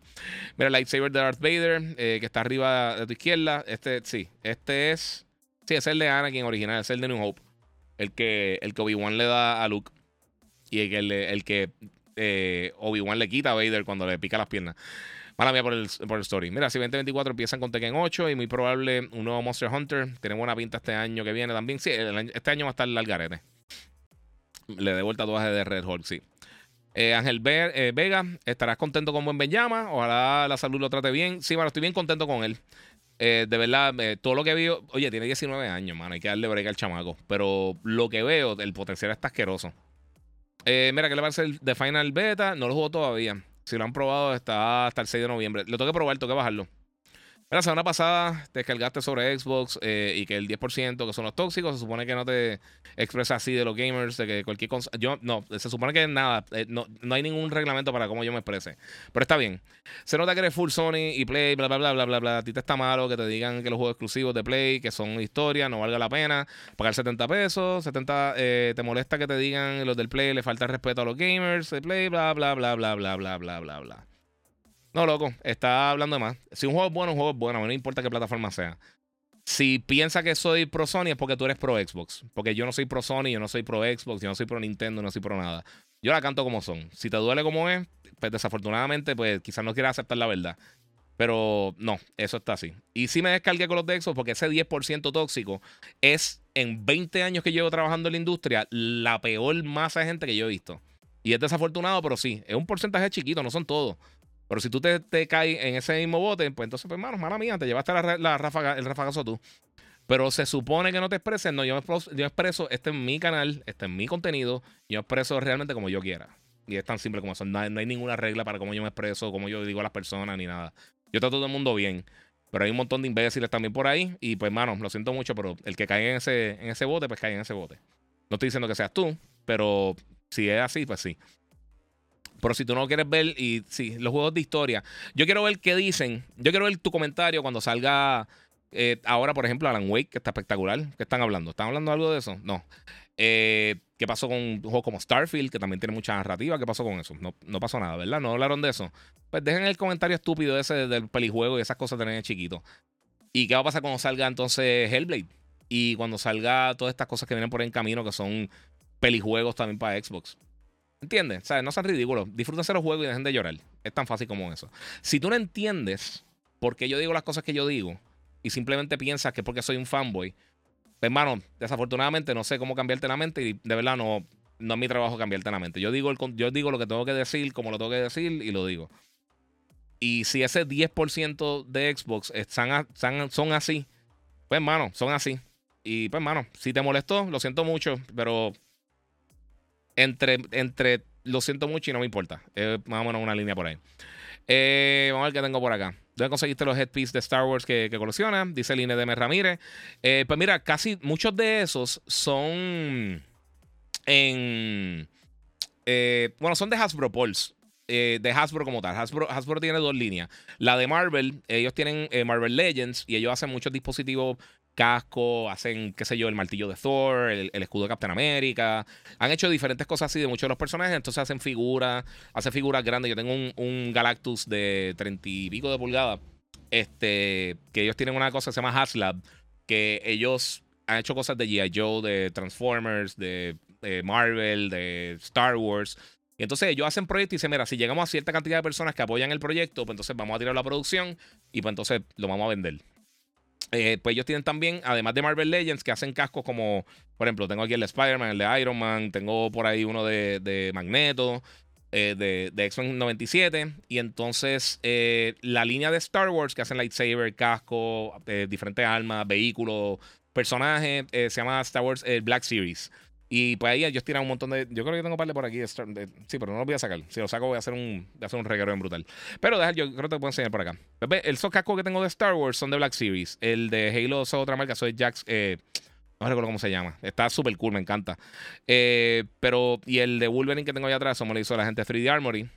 Mira, el lightsaber de Darth Vader, eh, que está arriba de tu izquierda. Este, sí. Este es. Sí, es el de Anakin original, es el de New Hope. El que, el que Obi-Wan le da a Luke. Y el, el, que eh, Obi-Wan le quita a Vader cuando le pica las piernas. Mala mía por el, por el story. Mira, si 2024 empiezan con Tekken 8 y muy probable un nuevo Monster Hunter. Tiene buena pinta este año que viene también. Sí, este año va a estar el algarete. Le de vuelta tatuaje de Red Hulk, sí. Eh, Ángel eh, Vega, ¿estarás contento con Buen Benjama? Ojalá la salud lo trate bien. Sí, bueno, estoy bien contento con él. Eh, de verdad, todo lo que veo, oye, tiene 19 años, mano, hay que darle break al chamaco. Pero lo que veo, el potencial está asqueroso. mira, ¿qué le a hacer de Final Beta? No lo juego todavía. Si lo han probado, está hasta el 6 de noviembre. Lo tengo que probar, tengo que bajarlo. La semana pasada te descargaste sobre Xbox eh, y que el 10% que son los tóxicos, se supone que no te expresa así de los gamers, de que cualquier cosa. Yo, no, se supone que nada, eh, no, no, hay ningún reglamento para cómo yo me exprese. Pero está bien. Se nota que eres full Sony y Play, bla, bla, bla, bla, bla, bla. A ti te está malo que te digan que los juegos exclusivos de Play, que son historia, no valga la pena pagar 70 pesos, 70, eh, te molesta que te digan los del Play, le falta respeto a los gamers de Play, bla, bla, bla, bla, bla, bla, bla, bla, bla. No, loco, está hablando de más. Si un juego es bueno, un juego es bueno, no importa qué plataforma sea. Si piensa que soy pro Sony es porque tú eres pro Xbox. Porque yo no soy pro Sony, yo no soy pro Xbox, yo no soy pro Nintendo, no soy pro nada. Yo la canto como son. Si te duele como es, pues desafortunadamente, pues quizás no quieras aceptar la verdad. Pero no, eso está así. Y sí me descargué con los de Xbox porque ese 10% tóxico es en 20 años que llevo trabajando en la industria la peor masa de gente que yo he visto. Y es desafortunado, pero sí, es un porcentaje chiquito, no son todos. Pero si tú te, caes en ese mismo bote, pues entonces, pues, hermano, mala mía, te llevaste la, ráfaga, el rafagazo tú. Pero se supone que no te expreses. No, yo, expreso, yo este es mi canal, este es mi contenido. Yo expreso realmente como yo quiera. Y es tan simple como eso. No hay, ninguna regla para cómo yo me expreso, cómo yo digo a las personas, ni nada. Yo trato todo el mundo bien. Pero hay un montón de imbéciles también por ahí. Y pues, hermano, lo siento mucho, pero el que cae en ese, en ese bote, pues cae en ese bote. No estoy diciendo que seas tú, pero si es así, pues sí. Pero si tú no quieres ver, y sí, los juegos de historia, yo quiero ver qué dicen. Yo quiero ver tu comentario cuando salga eh, ahora, por ejemplo, Alan Wake, que está espectacular. ¿Qué están hablando? ¿Están hablando algo de eso? No. Eh, ¿Qué pasó con un juego como Starfield, que también tiene mucha narrativa? ¿Qué pasó con eso? No, no pasó nada, ¿verdad? No hablaron de eso. Pues dejen el comentario estúpido ese del pelijuego y esas cosas de chiquito. ¿Y qué va a pasar cuando salga entonces Hellblade? Y cuando salga todas estas cosas que vienen por en camino, que son pelijuegos también para Xbox. ¿Entiendes? O sea, no sean ridículos. Disfrútense los juegos y dejen de llorar. Es tan fácil como eso. Si tú no entiendes por qué yo digo las cosas que yo digo y simplemente piensas que es porque soy un fanboy, pues, hermano, desafortunadamente no sé cómo cambiarte la mente y de verdad no, no es mi trabajo cambiarte la mente. Yo digo, el, yo digo lo que tengo que decir, como lo tengo que decir y lo digo. Y si ese 10% de Xbox están, son así, pues, hermano, son así. Y pues, hermano, si te molestó, lo siento mucho, pero entre, entre lo siento mucho y no me importa. Es más o menos una línea por ahí. Eh, vamos a ver qué tengo por acá. ¿Dónde conseguiste los headpieces de Star Wars que, que coleccionan? Dice el de Ramírez. Eh, pues mira, casi muchos de esos son en. Eh, bueno, son de Hasbro Pulse. de Hasbro como tal. Hasbro, Hasbro, tiene dos líneas. La de Marvel, ellos tienen Marvel Legends y ellos hacen muchos dispositivos casco, hacen, qué sé yo, el martillo de Thor, el, escudo de Captain America. Han hecho diferentes cosas así de muchos de los personajes. Entonces hacen figuras, hacen figuras grandes. Yo tengo un, Galactus de treinta y pico de pulgadas. Este, que ellos tienen una cosa que se llama Haslab. Que ellos han hecho cosas de G.I. Joe, de Transformers, de, Marvel, de Star Wars. Y entonces ellos hacen proyectos y dicen, mira, si llegamos a cierta cantidad de personas que apoyan el proyecto, pues entonces vamos a tirar la producción y pues entonces lo vamos a vender. Eh, pues ellos tienen también, además de Marvel Legends, que hacen cascos como, por ejemplo, tengo aquí el de Spider-Man, el de Iron Man, tengo por ahí uno de, Magneto, eh, de, de X-Men 97. Y entonces eh, la línea de Star Wars, que hacen lightsaber, casco, diferentes armas, vehículos, personajes, se llama Star Wars Black Series. Y pues ahí ellos tiran un montón de. Yo creo que tengo un par de por aquí. sí, pero no lo voy a sacar. Si lo saco, voy a hacer un, voy a hacer un reguero en brutal. Pero dejar, yo creo que te puedo enseñar por acá. El casco que tengo de Star Wars son de Black Series. El de Halo es otra marca, soy Jax. Eh, no recuerdo cómo se llama. Está súper cool, me encanta. Eh, pero, y el de Wolverine que tengo allá atrás, me lo hizo la gente de 3D Armory.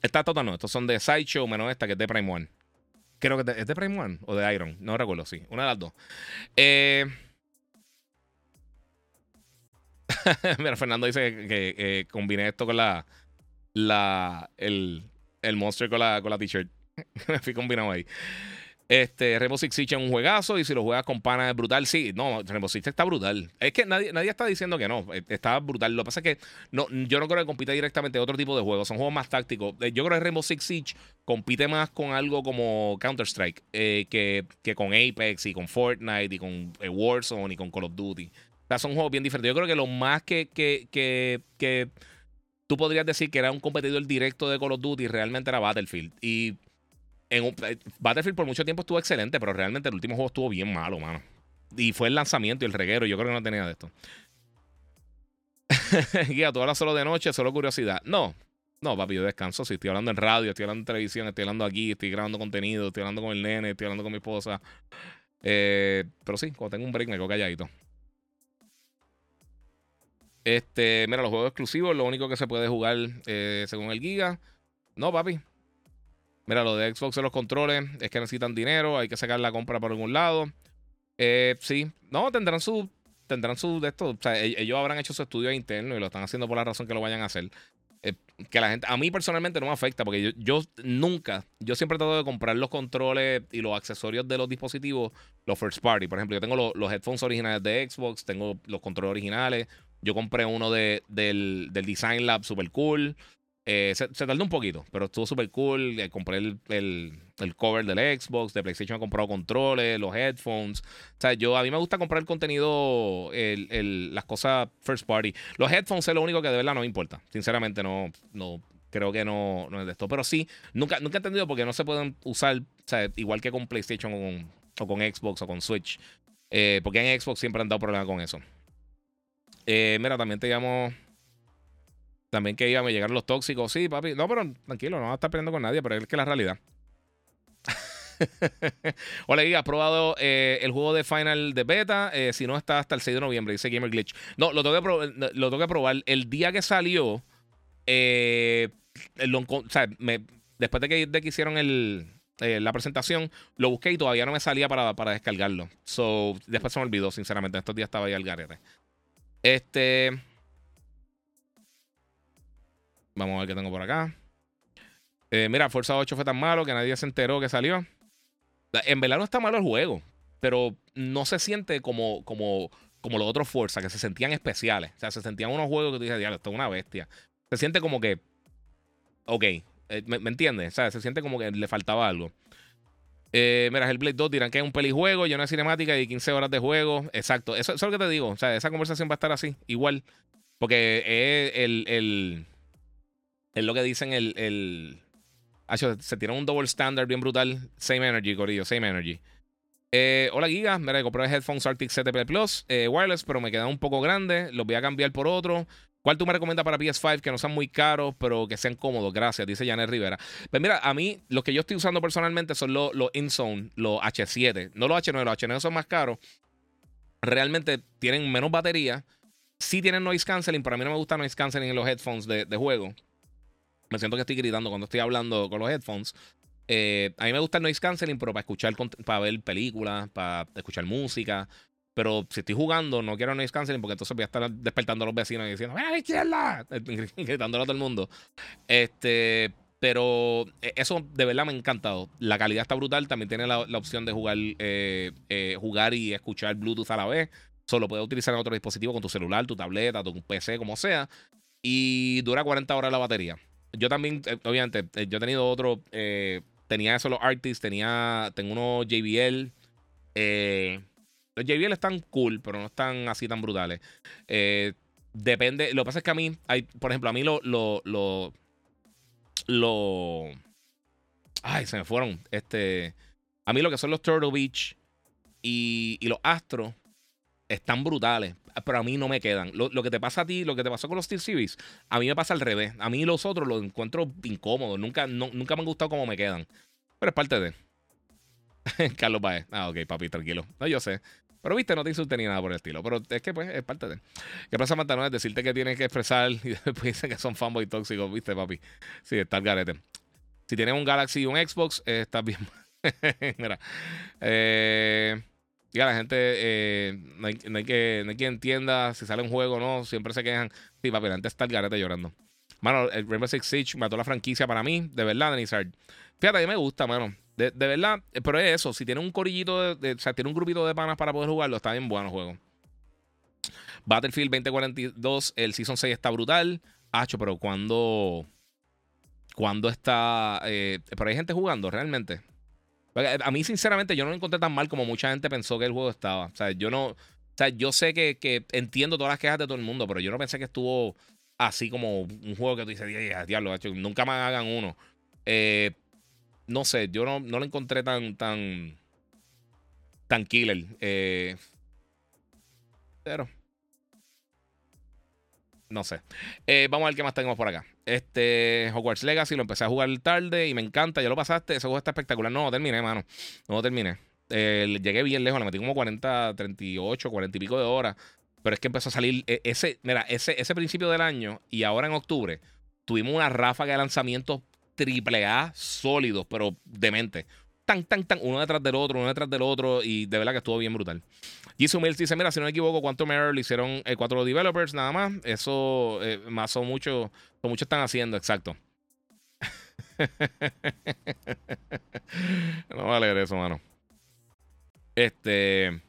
Está total, no. Estos son de Sideshow, menos esta que es de Prime One. Creo que es de Prime One o de Iron. No recuerdo, sí. Una de las dos. Eh. Mira, Fernando dice que, combiné esto con la la, el, el monster con la, con la t-shirt. Me fui combinado ahí. Este, Rainbow Six Siege es un juegazo y si lo juegas con pana es brutal. Sí, no, Rainbow Six está brutal. Es que nadie, nadie está diciendo que no. Eh, está brutal. Lo que pasa es que no, yo no creo que compita directamente otro tipo de juegos. Son juegos más tácticos. Eh, yo creo que Rainbow Six Siege compite más con algo como Counter-Strike eh, que, que, con Apex y con Fortnite y con Warzone y con Call of Duty. Sea, son juegos bien diferentes. Yo creo que lo más que, que, que, que tú podrías decir que era un competidor directo de Call of Duty realmente era Battlefield. Y en eh, Battlefield por mucho tiempo estuvo excelente, pero realmente el último juego estuvo bien malo, mano. Y fue el lanzamiento y el reguero. Yo creo que no tenía de esto. Guía, tú hablas solo de noche, solo curiosidad. No, no, papi, yo descanso. Si estoy hablando en radio, estoy hablando en televisión, estoy hablando aquí, estoy grabando contenido, estoy hablando con el nene, estoy hablando con mi esposa. Eh, pero sí, cuando tengo un break me quedo calladito. Este, mira, los juegos exclusivos, lo único que se puede jugar eh, según el Giga. No, papi. Mira, lo de Xbox en los controles es que necesitan dinero, hay que sacar la compra por algún lado. Eh, sí, no, tendrán su. Tendrán su de esto. O sea, e-, ellos habrán hecho su estudio interno y lo están haciendo por la razón que lo vayan a hacer. Eh, que la gente. A mí personalmente no me afecta porque yo, nunca. Yo siempre trato de comprar los controles y los accesorios de los dispositivos, los first party. Por ejemplo, yo tengo los, headphones originales de Xbox, tengo los controles originales. Yo compré uno de, del, del Design Lab super cool. Eh, se, tardó un poquito, pero estuvo súper cool. Eh, compré el, el, cover del Xbox, de PlayStation he comprado controles, los headphones. O sea, yo a mí me gusta comprar el contenido, el, las cosas first party. Los headphones es lo único que de verdad no me importa. Sinceramente, no, no creo que no, no es de esto. Pero sí, nunca, nunca he entendido por qué no se pueden usar, o sea, igual que con PlayStation o con, o con Xbox o con Switch. Eh, porque en Xbox siempre han dado problemas con eso. Mira, también te llamo. También que iba a llegar los tóxicos. Sí, papi. No, pero tranquilo, no va a estar peleando con nadie, pero es que la realidad. Hola, ¿has probado eh, el juego de Final de beta? Eh, si no, está hasta el 6 de noviembre, dice Gamer Glitch. No, lo tengo que, lo tengo que probar. El día que salió, eh, o sea, después de que, hicieron la presentación, lo busqué y todavía no me salía para, descargarlo. So, después se me olvidó, sinceramente. Estos días estaba ahí al garete. Este. Vamos a ver qué tengo por acá. Eh, mira, Fuerza 8 fue tan malo que nadie se enteró que salió. En verdad no está malo el juego, pero no se siente como, como, como los otros Fuerza, que se sentían especiales. O sea, se sentían unos juegos que tú dices, diablo, esto es una bestia. Se siente como que. Ok, eh, ¿me, entiendes? O sea, se siente como que le faltaba algo. Eh, mira, el Blade 2 dirán que es un pelijuego y una cinemática y 15 horas de juego. Exacto, eso, es lo que te digo. O sea, esa conversación va a estar así, igual. Porque es el es lo que dicen el. el... se tiran un double standard bien brutal. Same energy, Corillo, same energy. Eh, hola Giga, mira, compré headphones Arctic CTP Plus eh, wireless, pero me quedan un poco grandes. Los voy a cambiar por otro. ¿Cuál tú me recomiendas para PS5 que no sean muy caros, pero que sean cómodos? Gracias, dice Janet Rivera. Pues mira, a mí, los que yo estoy usando personalmente son los, los InZone, los H7. No los H9, los H9 son más caros. Realmente tienen menos batería. Sí tienen noise canceling, pero a mí no me gusta noise canceling en los headphones de, juego. Me siento que estoy gritando cuando estoy hablando con los headphones. Eh, a mí me gusta el noise canceling, pero para escuchar, para ver películas, para escuchar música. Pero si estoy jugando, no quiero noise canceling porque entonces voy a estar despertando a los vecinos y diciendo, ¡Ven a la izquierda! Gritándolo a todo el mundo. Este, pero eh, eso de verdad me ha encantado. La calidad está brutal. También tiene la, opción de jugar, eh, jugar y escuchar Bluetooth a la vez. Solo puedes utilizar en otro dispositivo con tu celular, tu tableta, tu PC, como sea. Y dura 40 horas la batería yo también, eh, obviamente, eh, yo he tenido otro. Eh, tenía eso los artists, tenía. Tengo unos JBL. Los JBL están cool, pero no están así tan brutales. depende. Lo que pasa es que a mí, hay, por ejemplo, a mí lo. Lo. Lo. lo ay, se me fueron. Este. A mí lo que son los Turtle Beach y, los Astros están brutales pero a mí no me quedan. Lo, que te pasa a ti, lo que te pasó con los Steel Series, a mí me pasa al revés. A mí los otros los encuentro incómodos. Nunca, nunca me han gustado como me quedan. Pero es parte de. Carlos Baez. Ah, ok, papi, tranquilo. No, yo sé. Pero viste, no te insulté ni nada por el estilo. Pero es que, pues, es parte de. ¿Qué pasa, Mantano? Es decirte que tienes que expresar y después dicen que son fanboy tóxicos, viste, papi. Sí, está el garete. Si tienes un Galaxy y un Xbox, eh, estás bien. Mira. Eh. La gente, eh, no, hay, que, no hay quien entienda si sale un juego o no, siempre se quejan. Sí, papi, la gente está el garete llorando. Mano, el Rainbow Six Siege mató la franquicia para mí, de verdad, Denizard. Fíjate, a mí me gusta, mano. De, verdad, eh, pero es eso. Si tiene un corillito, de, o sea, tiene un grupito de panas para poder jugarlo, está bien bueno el juego. Battlefield 2042, el Season 6 está brutal. Hacho, pero cuando. Cuando está. Eh, pero hay gente jugando realmente. A mí, sinceramente, yo no lo encontré tan mal como mucha gente pensó que el juego estaba. O sea, yo no. O sea, yo sé que, que entiendo todas las quejas de todo el mundo, pero yo no pensé que estuvo así como un juego que tú dices, diablo, nunca más hagan uno. Eh, no sé, yo no, no lo encontré tan, tan, tan killer. Eh, pero, no sé. Eh, vamos a ver qué más tenemos por acá. Este Hogwarts Legacy lo empecé a jugar tarde y me encanta. Ya lo pasaste. Ese juego está espectacular. No, terminé, mano. No terminé. llegué bien lejos. Le metí como 40, 38, 40 y pico de horas. Pero es que empezó a salir e, ese, mira, ese, ese principio del año y ahora en octubre tuvimos una ráfaga de lanzamientos triple A sólidos, pero demente. Tan, tan, tan, uno detrás del otro, uno detrás del otro, y de verdad que estuvo bien brutal. Jisoo Mills dice: Mira, si no me equivoco, ¿cuánto Mirror le hicieron eh, cuatro developers nada más? Eso eh, más son muchos, muchos están haciendo, exacto. no vale a eso, mano. Este.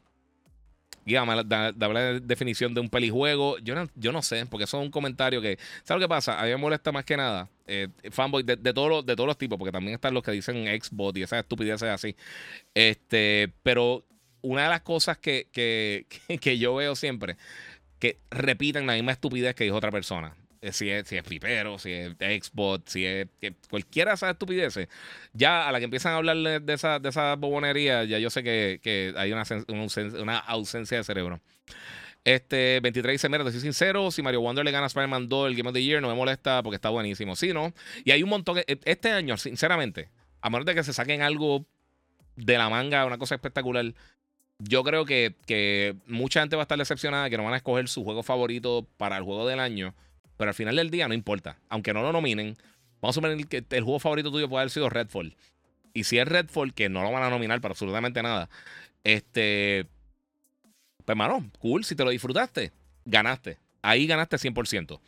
Dígame, dame la definición de un pelijuego. Yo no, yo no sé, porque eso es un comentario que. ¿Sabes lo que pasa? A mí me molesta más que nada. Eh, fanboy de, de, todos los, de todos los tipos, porque también están los que dicen Xbox y esas estupideces así. Este, pero una de las cosas que, que, que yo veo siempre, que repiten la misma estupidez que dijo otra persona. Eh, si es, si es pipero, si es Xbox, si es cualquiera de esas estupideces, ya a la que empiezan a hablar de esa, de esa bobonería, ya yo sé que, hay una, una, ausencia de cerebro. Este 23 dice: Mira, te soy sincero. Si Mario Wonder le gana a Spider-Man 2 el Game of the Year, no me molesta porque está buenísimo. Sí, ¿no? Y hay un montón. E, este año, sinceramente, a menos de que se saquen algo de la manga, una cosa espectacular, yo creo que, que mucha gente va a estar decepcionada que no van a escoger su juego favorito para el juego del año pero al final del día no importa. Aunque no lo nominen, vamos a suponer que el juego favorito tuyo puede haber sido Redfall. Y si es Redfall, que no lo van a nominar para absolutamente nada, este. Pues, mano, cool. Si te lo disfrutaste, ganaste. Ahí ganaste 100%.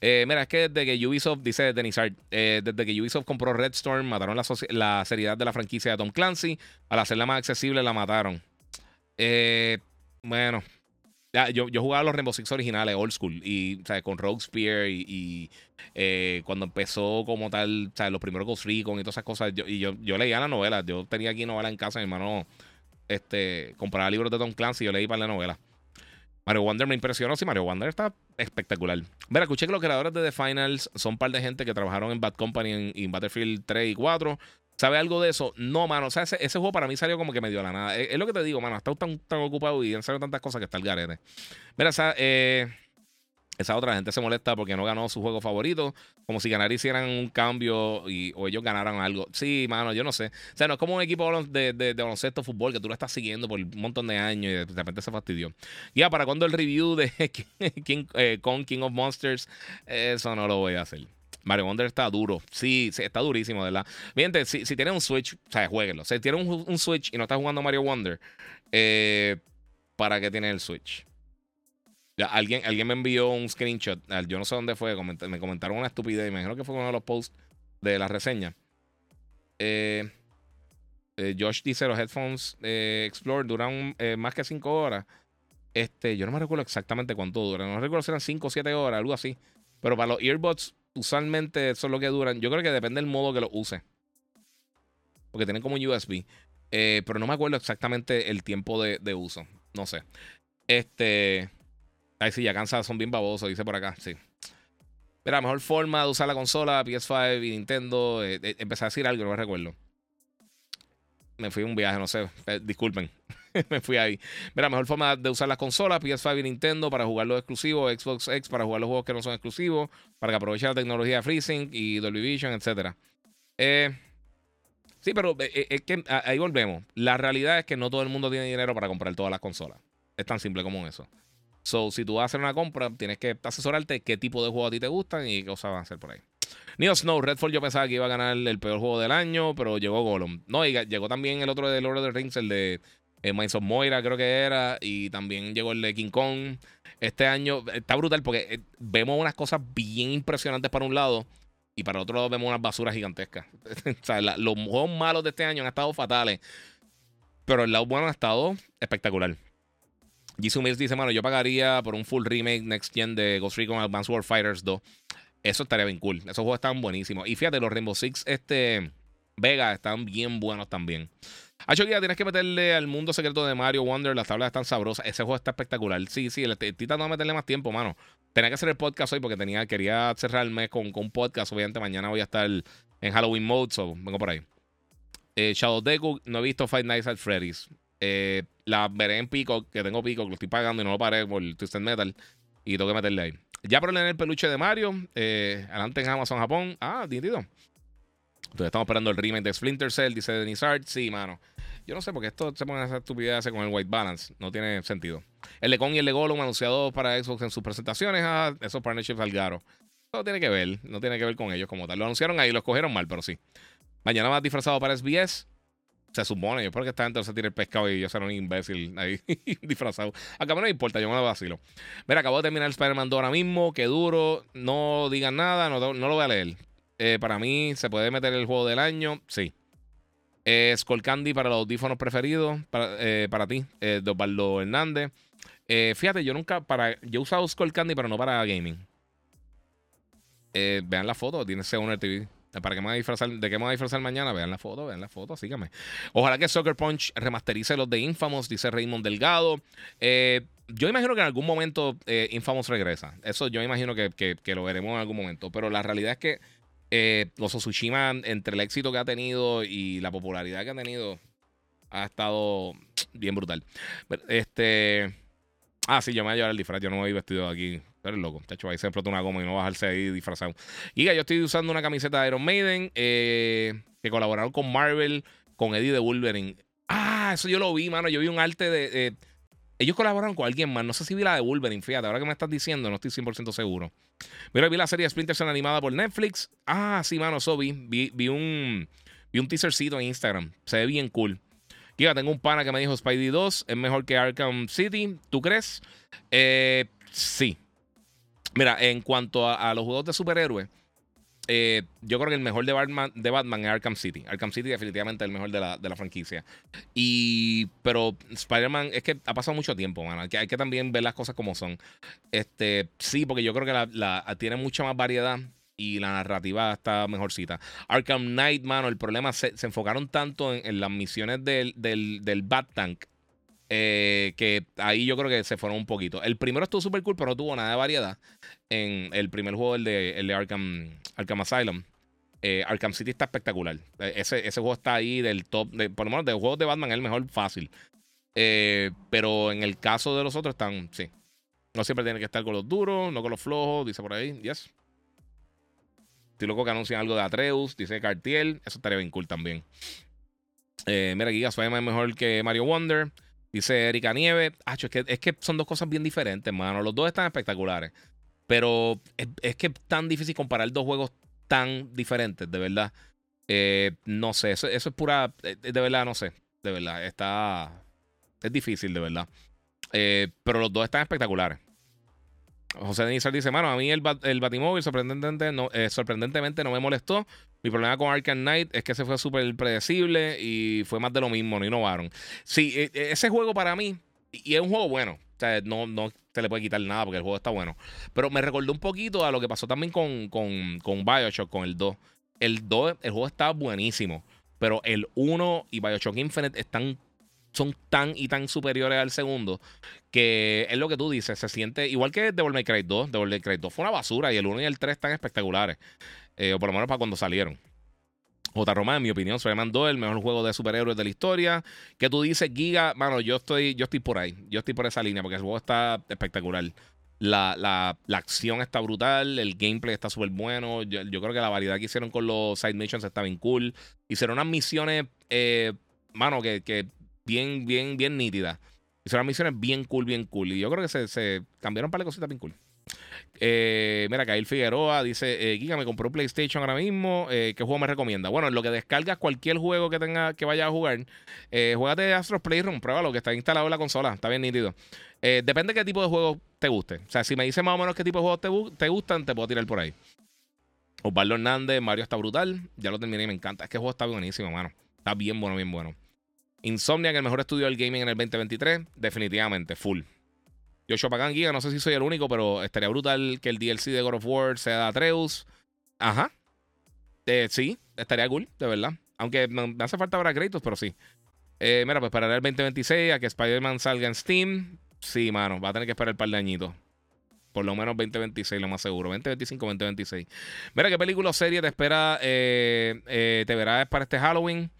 Eh, mira, es que desde que Ubisoft, dice Denizard, eh, desde que Ubisoft compró Red Storm, mataron la, la, seriedad de la franquicia de Tom Clancy. Al hacerla más accesible, la mataron. Eh, bueno, yo, yo jugaba los Rainbow Six originales, old school, y sea, con Rogue Spear y, eh, cuando empezó como tal, sea, los primeros Ghost Recon y todas esas cosas, yo, y yo, yo leía las novelas, yo tenía aquí novelas en casa, mi hermano este, compraba libros de Tom Clancy y yo leí para la novela. Mario Wonder me impresionó, sí, Mario Wonder está espectacular. Mira, escuché que los creadores de The Finals son un par de gente que trabajaron en Bad Company en, en Battlefield 3 y 4. ¿Sabe algo de eso? No, mano. O sea, ese, juego para mí salió como que me dio la nada. Es, lo que te digo, mano. Está tan, tan ocupado y han salido tantas cosas que está el garete. Mira, esa, eh, esa otra gente se molesta porque no ganó su juego favorito. Como si ganar hicieran un cambio y, o ellos ganaran algo. Sí, mano, yo no sé. O sea, no es como un equipo de, de, baloncesto, fútbol, que tú lo estás siguiendo por un montón de años y de repente se fastidió. Ya, ¿para cuando el review de King, eh, con King of Monsters? Eso no lo voy a hacer. Mario Wonder está duro. Sí, está durísimo, ¿verdad? Miren, si, si un Switch, o sea, jueguenlo. Si tiene un, Switch y no está jugando Mario Wonder, eh, ¿para qué tiene el Switch? Ya, alguien, alguien me envió un screenshot. Yo no sé dónde fue. me comentaron una estupidez. Imagino que fue uno de los posts de la reseña. Eh, eh, Josh dice: Los headphones Explore duran más que 5 horas. Este, yo no me recuerdo exactamente cuánto duran. No recuerdo si eran 5 o 7 horas, algo así. Pero para los earbuds usualmente eso es lo que duran. Yo creo que depende del modo que lo use. Porque tienen como USB. Eh, pero no me acuerdo exactamente el tiempo de, uso. No sé. Este. Ay, sí, ya cansa, son bien babosos, dice por acá. Sí. Mira, mejor forma de usar la consola, PS5 y Nintendo. Eh, eh, empecé a decir algo, no me recuerdo. Me fui a un viaje, no sé. disculpen. me fui ahí. Mira, mejor forma de usar las consolas, PS5 y Nintendo para jugar los exclusivos, Xbox X para jugar los juegos que no son exclusivos, para que aproveche la tecnología de FreeSync y Dolby Vision, etc. Eh, sí, pero eh, eh, es que ahí volvemos. La realidad es que no todo el mundo tiene dinero para comprar todas las consolas. Es tan simple como eso. So, si tú vas a hacer una compra, tienes que asesorarte qué tipo de juegos a ti te gustan y qué cosas van a hacer por ahí. Neo Snow, Redfall yo pensaba que iba a ganar el peor juego del año, pero llegó Gollum. No, y llegó también el otro de Lord of the Rings, el de eh, Minds of Moira creo que era, y también llegó el de King Kong. Este año está brutal porque eh, vemos unas cosas bien impresionantes para un lado y para otro lado vemos unas basuras gigantescas. o sea, los juegos malos de este año han estado fatales, pero el lado bueno ha estado espectacular. Jisoo Mills dice, mano, yo pagaría por un full remake next gen de Ghost Recon Advanced War Fighters 2. Eso estaría bien cool. Esos juegos están buenísimos. Y fíjate, los Rainbow Six este, Vega están bien buenos también. Hacho Guía, tienes que meterle al mundo secreto de Mario Wonder. Las tablas están sabrosas. Ese juego está espectacular. Sí, sí, estoy tratando de meterle más tiempo, mano. Tenía que hacer el podcast hoy porque tenía, quería cerrar el mes con, con un podcast. Obviamente, mañana voy a estar en Halloween mode, so vengo por ahí. Eh, Shadow Deku, no he visto Five Nights at Freddy's. Eh, la veré en Pico, que tengo Pico, que lo estoy pagando y no lo paré por Twisted Metal. Y tengo que meterle ahí. Ya por el peluche de Mario. Eh, adelante en Amazon Japón. Ah, Nintendo. Entonces estamos esperando el remake de Splinter Cell, dice Denis Art. Sí, mano. Yo no sé porque esto se pone a hacer estupidez con el White Balance. No tiene sentido. El Lecon y el Legolum anunciados para Xbox en sus presentaciones. Ah, esos partnerships Algaro. No tiene que ver. No tiene que ver con ellos como tal. Lo anunciaron ahí, lo escogieron mal, pero sí. Mañana más disfrazado para SBS. Se supone, yo espero que esta gente se tire el pescado y yo sea un imbécil ahí disfrazado. Acá no me importa, yo me lo vacilo. Mira, acabo de terminar el Spider-Man 2 ahora mismo, qué duro, no digan nada, no, no lo voy a leer. Eh, para mí, ¿se puede meter el juego del año? Sí. Eh, Skull Candy para los audífonos preferidos, para, eh, para ti, eh, Osvaldo Hernández. Eh, fíjate, yo nunca, para, yo he usado Skull Candy, pero no para gaming. vean la foto, tiene Owner TV. ¿Para qué me a disfrazar? ¿De qué me voy a disfrazar mañana? Vean la foto, vean la foto, síganme. Ojalá que Soccer Punch remasterice los de Infamous, dice Raymond Delgado. Eh, yo imagino que en algún momento eh, Infamous regresa. Eso yo imagino que, que, lo veremos en algún momento. Pero la realidad es que eh, los Tsushima, entre el éxito que ha tenido y la popularidad que ha tenido, ha estado bien brutal. Este. Ah, sí, yo me voy a llevar el disfraz. Yo no voy vestido aquí Eres loco. De hecho, ahí se explota una goma y no bajarse ahí disfrazado. Y yo estoy usando una camiseta de Iron Maiden eh, que colaboraron con Marvel, con Eddie de Wolverine. Ah, eso yo lo vi, mano. Yo vi un arte de. Ellos colaboraron con alguien más. No sé si vi la de Wolverine, fíjate. Ahora que me estás diciendo, no estoy 100% seguro. Mira, vi la serie Splinter Cell animada por Netflix. Ah, sí, mano, eso vi. Vi, un, vi un teasercito en Instagram. Se ve bien cool. Giga, tengo un pana que me dijo Spidey 2 es mejor que Arkham City. ¿Tú crees? Eh, sí. Mira, en cuanto a, los juegos de superhéroes, eh, yo creo que el mejor de Batman, de Batman es Arkham City. Arkham City definitivamente es el mejor de la, franquicia. Y, pero Spider-Man es que ha pasado mucho tiempo, man. Hay que, hay que también ver las cosas como son. Este, sí, porque yo creo que la, tiene mucha más variedad y la narrativa está mejorcita. Arkham Knight, mano, el problema se, se enfocaron tanto en, las misiones del, del, del Bat Tank eh, que ahí yo creo que se fueron un poquito. El primero estuvo súper cool, pero no tuvo nada de variedad. En el primer juego, el de, el Arkham, Asylum. Eh, Arkham City está espectacular. Eh, ese, ese, juego está ahí del top. Por lo menos de juegos de Batman es el mejor fácil. pero en el caso de los otros están, sí. No siempre tiene que estar con los duros, no con los flojos, dice por ahí. Yes. Estoy loco que anuncian algo de Atreus, dice Cartier. Eso estaría bien cool también. mira, Giga es mejor que Mario Wonder. Dice Erika Nieve, es, que, es que son dos cosas bien diferentes, mano. Los dos están espectaculares. Pero es, que es tan difícil comparar dos juegos tan diferentes, de verdad. Eh, no sé, eso, es pura. Eh, de verdad, no sé. De verdad, está. Es difícil, de verdad. Eh, pero los dos están espectaculares. José Denizar dice, mano, a mí el, el Batimóvil sorprendentemente no, eh, sorprendentemente no me molestó. Mi problema con Arkham Knight es que se fue súper predecible y fue más de lo mismo, no innovaron. Sí, e, e, ese juego para mí, y es un juego bueno, o sea, no, no se le puede quitar nada porque el juego está bueno. Pero me recordó un poquito a lo que pasó también con, con, con Bioshock, con el 2. El 2, el juego está buenísimo, pero el 1 y Bioshock Infinite están son tan y tan superiores al segundo que es lo que tú dices, se siente igual que Devil May Cry 2. Devil May Cry 2 fue una basura y el 1 y el 3 están espectaculares, eh, o por lo menos para cuando salieron. J. Roma, en mi opinión, se mandó el mejor juego de superhéroes de la historia. Que tú dices, Giga, mano, yo estoy, yo estoy por ahí. Yo estoy por esa línea porque el juego está espectacular. La, la, la acción está brutal, el gameplay está súper bueno. Yo, creo que la variedad que hicieron con los side missions está bien cool. Hicieron unas misiones, eh, mano, que, que bien, bien, bien nítida. Hicieron misiones bien cool, bien cool. Y yo creo que se, se cambiaron para la cositas bien cool. Eh, mira, Kail Figueroa dice: eh, me compró un PlayStation ahora mismo. Eh, ¿Qué juego me recomienda? Bueno, en lo que descargas cualquier juego que tenga que vayas a jugar, eh, juegate Astros Playroom, pruébalo, que está instalado en la consola. Está bien nítido. Eh, depende de qué tipo de juego te guste. O sea, si me dices más o menos qué tipo de juegos te, te gustan, te puedo tirar por ahí. Osvaldo Hernández, Mario está brutal. Ya lo terminé y me encanta. Es que el juego está buenísimo, mano. Está bien bueno, bien bueno. Insomnia, que el mejor estudio del gaming en el 2023. Definitivamente, full. Yoshua Pagan Giga, no sé si soy el único, pero estaría brutal que el DLC de God of War sea de Atreus. Ajá. Eh, sí, estaría cool, de verdad. Aunque me hace falta ahora créditos, pero sí. Eh, mira, pues para el 2026 a que Spider-Man salga en Steam. Sí, mano, va a tener que esperar un par de añitos. Por lo menos 2026, lo más seguro. 2025, 2026. Mira, ¿qué película o serie te espera, eh, te verás para este Halloween?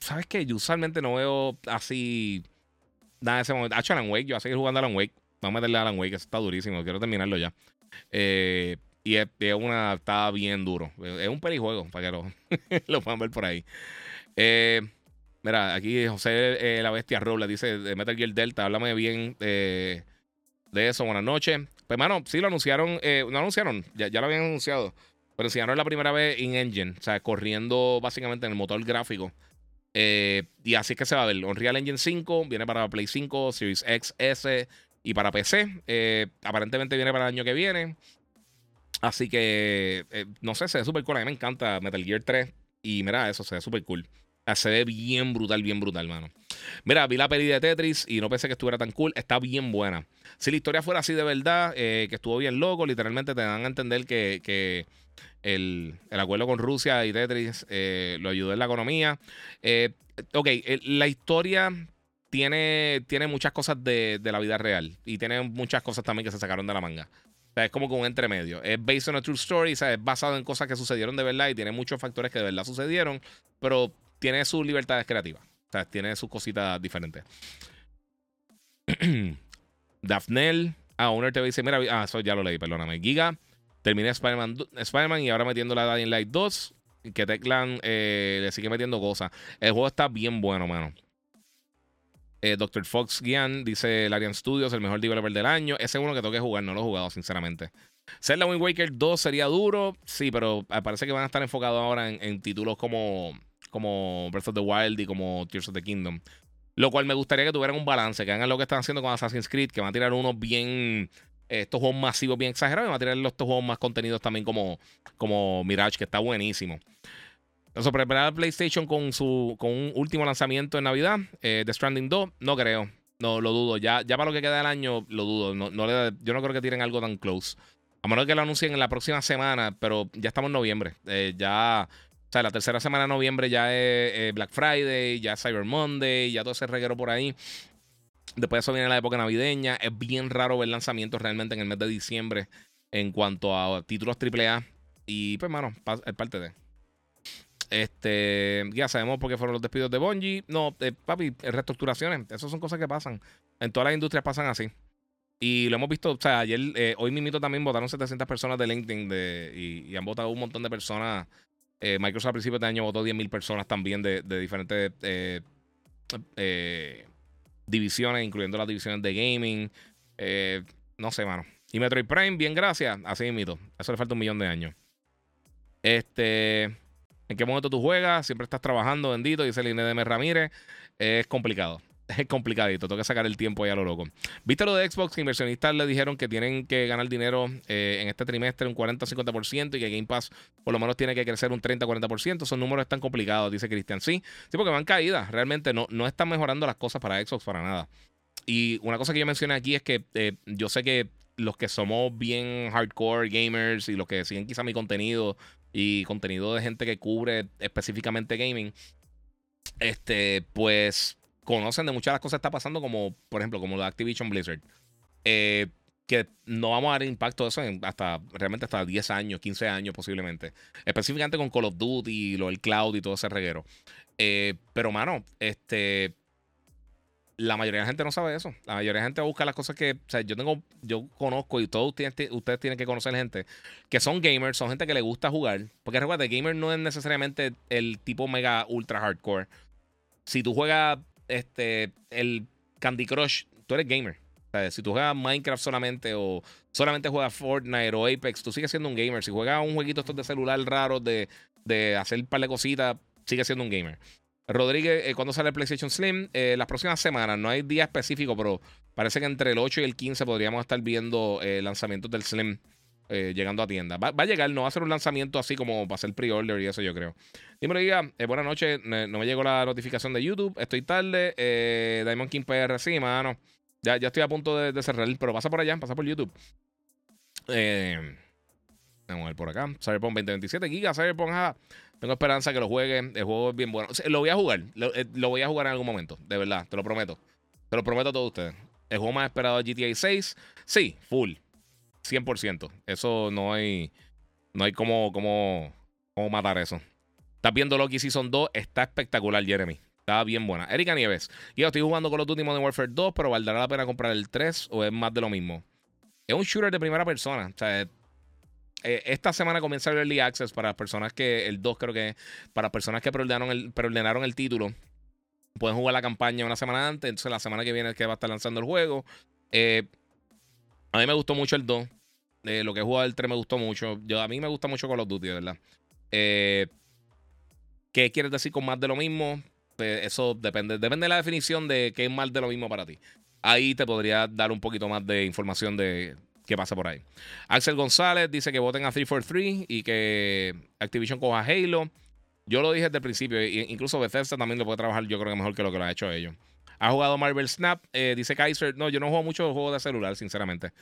¿Sabes qué? Yo usualmente no veo así nada ese momento. Hecho Alan Wake, yo voy a seguir jugando Alan Wake. Vamos a meterle a Alan Wake, eso está durísimo. Quiero terminarlo ya. Eh, y es, es, una. Está bien duro. Es un perijuego, para que lo, lo puedan ver por ahí. Eh, mira, aquí José eh, la Bestia Robles dice de Metal Gear Delta. Háblame bien de eso. Buenas noches. Pues, mano, sí lo anunciaron. No anunciaron, ya, ya, lo habían anunciado. Pero enseñaron la primera vez in engine. O sea, corriendo básicamente en el motor gráfico. Eh, y así es que se va a ver. Unreal Engine 5 viene para Play 5, Series X, S y para PC. Eh, aparentemente viene para el año que viene. Así que, eh, no sé, se ve súper cool. A mí me encanta Metal Gear 3. Y mira, eso se ve súper cool. Se ve bien brutal, bien brutal, mano. Mira, vi la peli de Tetris y no pensé que estuviera tan cool. Está bien buena. Si la historia fuera así de verdad, que estuvo bien loco, literalmente te dan a entender que, que el, el, acuerdo con Rusia y Tetris eh, lo ayudó en la economía. Eh, ok, la historia tiene, tiene muchas cosas de, de, la vida real y tiene muchas cosas también que se sacaron de la manga. O sea, es como con un entremedio. Es based on a true story, es basado en cosas que sucedieron de verdad y tiene muchos factores que de verdad sucedieron, pero tiene sus libertades creativas. O sea, tiene sus cositas diferentes. Daphnel. Ah, Owner TV dice, mira, ah, eso ya lo leí, perdóname. Giga. Terminé Spider-Man y ahora metiendo la Dying Light 2. Que Teclan eh, le sigue metiendo cosas. El juego está bien bueno, mano. Eh, Dr. Fox Gian dice Larian Studios, el mejor developer del año. Ese es uno que tengo que jugar, no lo he jugado, sinceramente. Zelda Wind Waker 2 sería duro, sí, pero parece que van a estar enfocados ahora en, títulos como, como Breath of the Wild y como Tears of the Kingdom. Lo cual me gustaría que tuvieran un balance, que hagan lo que están haciendo con Assassin's Creed, que van a tirar unos bien estos juegos masivos bien exagerados y va a tirar estos juegos más contenidos también como, como Mirage, que está buenísimo. Entonces, preparar PlayStation con su con un último lanzamiento en Navidad, eh, The Stranding 2, no creo. No, lo dudo. Ya, ya para lo que queda del año, lo dudo. No, no le, yo no creo que tiren algo tan close. A menos que lo anuncien en la próxima semana, pero ya estamos en noviembre. Eh, ya, o sea, la tercera semana de noviembre ya es eh, Black Friday, ya Cyber Monday, ya todo ese reguero por ahí. Después eso viene la época navideña. Es bien raro ver lanzamientos realmente en el mes de diciembre en cuanto a títulos AAA. Y pues, mano, es parte de. Este, ya sabemos por qué fueron los despidos de Bungie. No, eh, papi, reestructuraciones. Esas son cosas que pasan. En todas las industrias pasan así. Y lo hemos visto, o sea, ayer, eh, hoy mismo también votaron 700 personas de LinkedIn de, y, han votado un montón de personas. Eh, Microsoft a principios de año votó 10.000 personas también de, de diferentes eh, eh, divisiones, incluyendo las divisiones de gaming. Eh, no sé, mano. Y Metroid Prime, bien, gracias. Así mito. Eso le falta un millón de años. Este. ¿En qué momento tú juegas? Siempre estás trabajando, bendito, dice el de Ramírez. Es complicado es complicadito. Tengo que sacar el tiempo ahí a lo loco. ¿Viste lo de Xbox? Inversionistas le dijeron que tienen que ganar dinero eh, en este trimestre un 40-50% y que Game Pass por lo menos tiene que crecer un 30-40%. Esos números están complicados, dice Cristian. Sí, sí, porque van caídas. Realmente no, no están mejorando las cosas para Xbox para nada. Y una cosa que yo mencioné aquí es que eh, yo sé que los que somos bien hardcore gamers y los que siguen quizá mi contenido y contenido de gente que cubre específicamente gaming, este, pues conocen de muchas de las cosas que está pasando, como por ejemplo, como la Activision Blizzard. Eh, que no vamos a dar impacto de eso hasta realmente hasta 10 años, 15 años posiblemente. Específicamente con Call of Duty, lo del cloud y todo ese reguero. Eh, pero, mano, este. La mayoría de la gente no sabe eso. La mayoría de la gente busca las cosas que. O sea, yo tengo. Yo conozco y todos ustedes, ustedes tienen que conocer gente que son gamers, son gente que le gusta jugar. Porque recuerda, gamer no es necesariamente el tipo mega ultra hardcore. Si tú juegas este, el Candy Crush, tú eres gamer. si tú juegas Minecraft solamente o solamente juegas Fortnite o Apex, tú sigues siendo un gamer. Si juegas un jueguito estos de celular raro de, de hacer un par de cositas, sigues siendo un gamer. Rodríguez, eh, ¿cuándo sale el PlayStation Slim? Eh, las próximas semanas, no hay día específico, pero parece que entre el 8 y el 15 podríamos estar viendo eh, lanzamientos del Slim llegando a tienda. Va, a llegar, no va a ser un lanzamiento así como para hacer pre-order y eso yo creo. Dímelo, diga, buenas noches, no me llegó la notificación de YouTube, estoy tarde. Diamond King PR, sí, mano. Ya, ya estoy a punto de, cerrar, pero pasa por allá, pasa por YouTube. vamos a ver por acá. Cyberpunk 2027 gigas, Cyberpunk, tengo esperanza que lo juegue. El juego es bien bueno. lo voy a jugar. Eh, lo, voy a jugar en algún momento. De verdad. Te lo prometo. Te lo prometo a todos ustedes. El juego más esperado de GTA 6. Sí, full. 100%. Eso no hay. No hay como, como, como matar eso. Estás viendo Loki Season 2. Está espectacular, Jeremy. Está bien buena. Erika Nieves. Yo estoy jugando con los Duty Modern Warfare 2, pero ¿valdrá la pena comprar el 3 o es más de lo mismo? Es un shooter de primera persona. O sea, eh, esta semana comienza el Early Access para personas que, el 2 creo que, para personas que preordenaron el, preordenaron el título. Pueden jugar la campaña una semana antes, entonces la semana que viene es que va a estar lanzando el juego. Eh, a mí me gustó mucho el 2. Eh, lo que he jugado el 3 me gustó mucho. Yo, a mí me gusta mucho Call of Duty, ¿verdad? ¿Qué quieres decir con más de lo mismo? eso depende. Depende de la definición de qué es más de lo mismo para ti. Ahí te podría dar un poquito más de información de que pasa por ahí. Axel González dice que voten a 343 y que Activision coja Halo. Yo lo dije desde el principio, incluso Bethesda también lo puede trabajar, yo creo que mejor que lo que lo ha hecho ellos. Ha jugado Marvel Snap, eh, dice Kaiser. No, yo no juego mucho juegos de celular, sinceramente.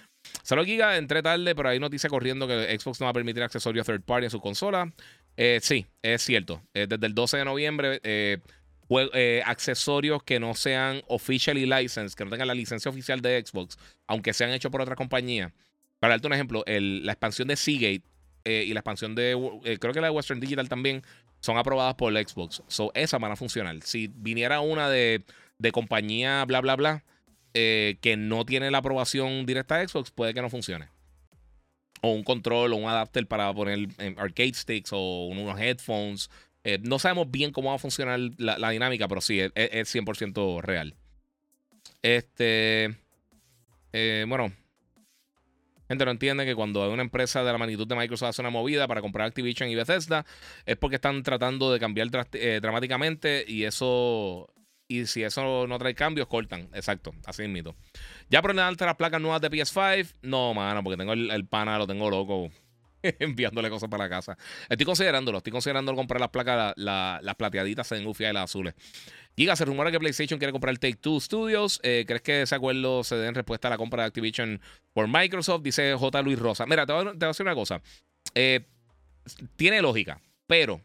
Solo Giga, entré tarde, pero hay noticia corriendo que Xbox no va a permitir accesorios third party en su consola. Eh, sí, es cierto. Eh, desde el 12 de noviembre, accesorios que no sean officially licensed, que no tengan la licencia oficial de Xbox, aunque sean hechos por otra compañía. Para darte un ejemplo, la expansión de Seagate y la expansión de, creo que la de Western Digital también, son aprobadas por la Xbox. So, esa van a funcionar. Si viniera una de, compañía bla, bla, bla, eh, que no tiene la aprobación directa de Xbox, puede que no funcione. O un control o un adapter para poner arcade sticks o unos headphones. no sabemos bien cómo va a funcionar la, dinámica, pero sí, es, es 100% real. Este. bueno, Gente no entiende que cuando hay una empresa de la magnitud de Microsoft hace una movida para comprar Activision y Bethesda, es porque están tratando de cambiar eh, dramáticamente y eso. Y si eso no trae cambios, cortan. Exacto, así es mito. ¿Ya probaste las placas nuevas de PS5? No, mano, porque tengo el, pana, lo tengo loco enviándole cosas para la casa. Estoy considerándolo, estoy considerando comprar las placas, las plateaditas en Ufia y las azules. Giga, se rumora que PlayStation quiere comprar el Take Two Studios. Eh, ¿Crees que ese acuerdo se dé en respuesta a la compra de Activision por Microsoft? Dice J. Luis Rosa. Mira, te voy, a decir una cosa. Eh, tiene lógica, pero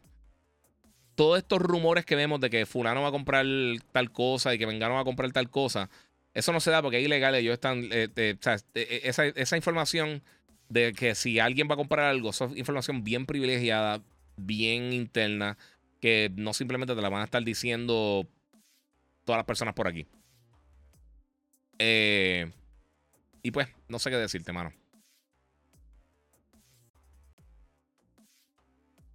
todos estos rumores que vemos de que fulano va a comprar tal cosa y que vengano va a comprar tal cosa, eso no se da porque es ilegal. Ellos están, eh, esa, esa, información de que si alguien va a comprar algo, es información bien privilegiada, bien interna, que no simplemente te la van a estar diciendo todas las personas por aquí. Eh, y pues, no sé qué decirte, mano.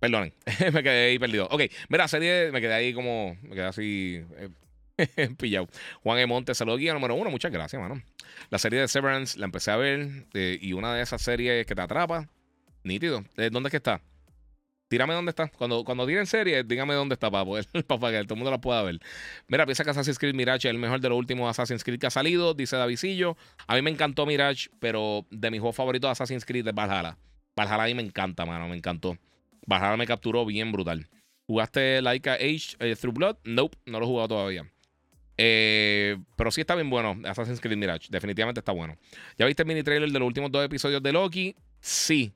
Perdonen, me quedé ahí perdido. Ok, mira, serie, me quedé ahí como, me quedé así eh, pillado. Juan E. Montes, saludos guía número uno, muchas gracias, mano. La serie de Severance la empecé a ver eh, y una de esas series que te atrapa, nítido. ¿Dónde es que está? Tírame dónde está. Cuando, cuando tienen serie, dígame dónde está para poder, para que todo el mundo la pueda ver. Mira, piensa que Assassin's Creed Mirage es el mejor de los últimos Assassin's Creed que ha salido, dice Davidillo. A mí me encantó Mirage, pero de mis juegos favoritos de Assassin's Creed es Valhalla. Valhalla a mí me encanta, mano, me encantó. Valhalla me capturó bien brutal. ¿Jugaste Laika Age eh, Through Blood? Nope, no lo he jugado todavía. Eh, pero sí está bien bueno Assassin's Creed Mirage. Definitivamente está bueno. ¿Ya viste el mini trailer de los últimos dos episodios de Loki? Sí.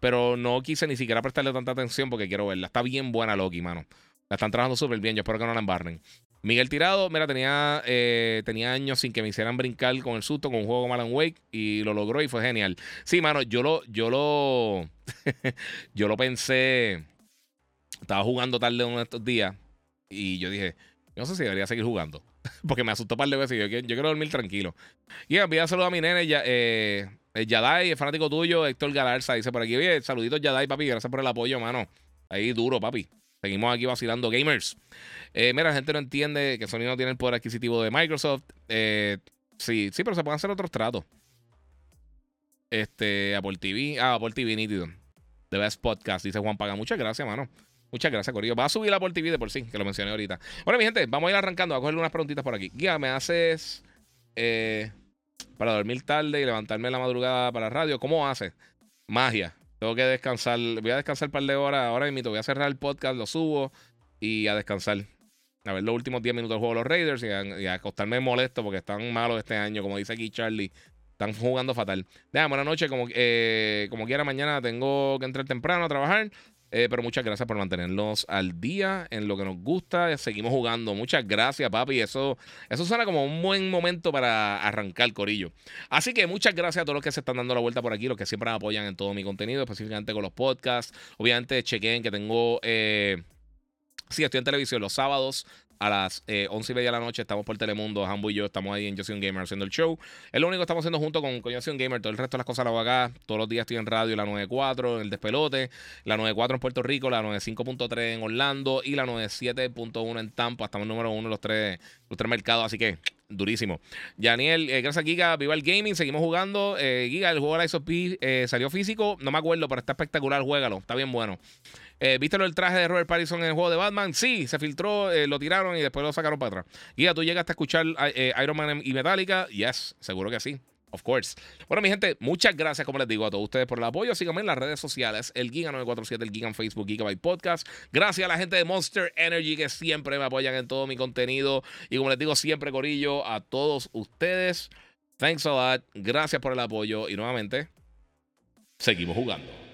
Pero no quise ni siquiera prestarle tanta atención porque quiero verla. Está bien buena Loki, mano. La están trabajando súper bien. Yo espero que no la embarren. Miguel Tirado, mira, tenía, eh, tenía años sin que me hicieran brincar con el susto con un juego como Alan Wake y lo logró y fue genial. Sí, mano, yo lo, yo lo, yo lo pensé. Estaba jugando tarde uno de estos días y yo dije, no sé si debería seguir jugando. Porque me asustó un par de veces y yo, yo quiero dormir tranquilo. Y envía saludos a mi nene, ya, eh, el Yadai, el fanático tuyo, Héctor Galarza, dice por aquí, oye, saluditos Yadai, papi, gracias por el apoyo, mano. Ahí duro, papi. Seguimos aquí vacilando gamers. Eh, mira, la gente no entiende que Sony no tiene el poder adquisitivo de Microsoft. Eh, Sí, sí, pero se pueden hacer otros tratos. Este, Apple TV. Ah, Apple TV nítido. The Best Podcast, dice Juan Paga. Muchas gracias, mano. Muchas gracias, Corillo. Va a subir Apple TV de por sí, que lo mencioné ahorita. Bueno, mi gente, vamos a ir arrancando. a cogerle unas preguntitas por aquí. Guía, ¿me haces eh, para dormir tarde y levantarme en la madrugada para radio? ¿Cómo haces? Magia. Tengo que descansar. Voy a descansar un par de horas. Ahora mismo voy a cerrar el podcast, lo subo y a descansar. A ver los últimos 10 minutos del juego de los Raiders y a, acostarme molesto porque están malos este año, como dice aquí Charlie. Están jugando fatal. Déjame, buenas noches. Como, eh, como quiera, mañana tengo que entrar temprano a trabajar. Eh, pero muchas gracias por mantenernos al día en lo que nos gusta. Seguimos jugando. Muchas gracias, papi. Eso, eso suena como un buen momento para arrancar, Corillo. Así que muchas gracias a todos los que se están dando la vuelta por aquí, los que siempre apoyan en todo mi contenido, específicamente con los podcasts. Obviamente, chequen que tengo. Eh, sí, estoy en televisión los sábados a las eh, 11 y media de la noche estamos por Telemundo, Hambo y yo estamos ahí en Yo Gamer haciendo el show. Es lo único que estamos haciendo junto con, con Gamer. Todo el resto de las cosas lo hago acá. Todos los días estoy en radio, la 94 en el despelote, la 94 en Puerto Rico, la 95.3 en Orlando y la 97.1 en Tampa. Estamos en número uno de los tres, los tres mercados, así que durísimo. Daniel, eh, gracias Giga, viva el gaming, seguimos jugando. Eh, Giga, el juego de la P eh, salió físico, no me acuerdo, pero está espectacular, juégalo, está bien bueno. Eh, ¿Viste el traje de Robert Pattinson en el juego de Batman? Sí, se filtró, eh, lo tiraron y después lo sacaron para atrás. Guía, ¿tú llegaste a escuchar eh, Iron Man y Metallica? Yes, seguro que sí. Of course. Bueno, mi gente, muchas gracias, como les digo, a todos ustedes por el apoyo. Síganme en las redes sociales, el Giga947, el Giga en Facebook, Gigabyte Podcast. Gracias a la gente de Monster Energy que siempre me apoyan en todo mi contenido. Y como les digo, siempre, Corillo, a todos ustedes. Thanks a lot. Gracias por el apoyo. Y nuevamente, seguimos jugando.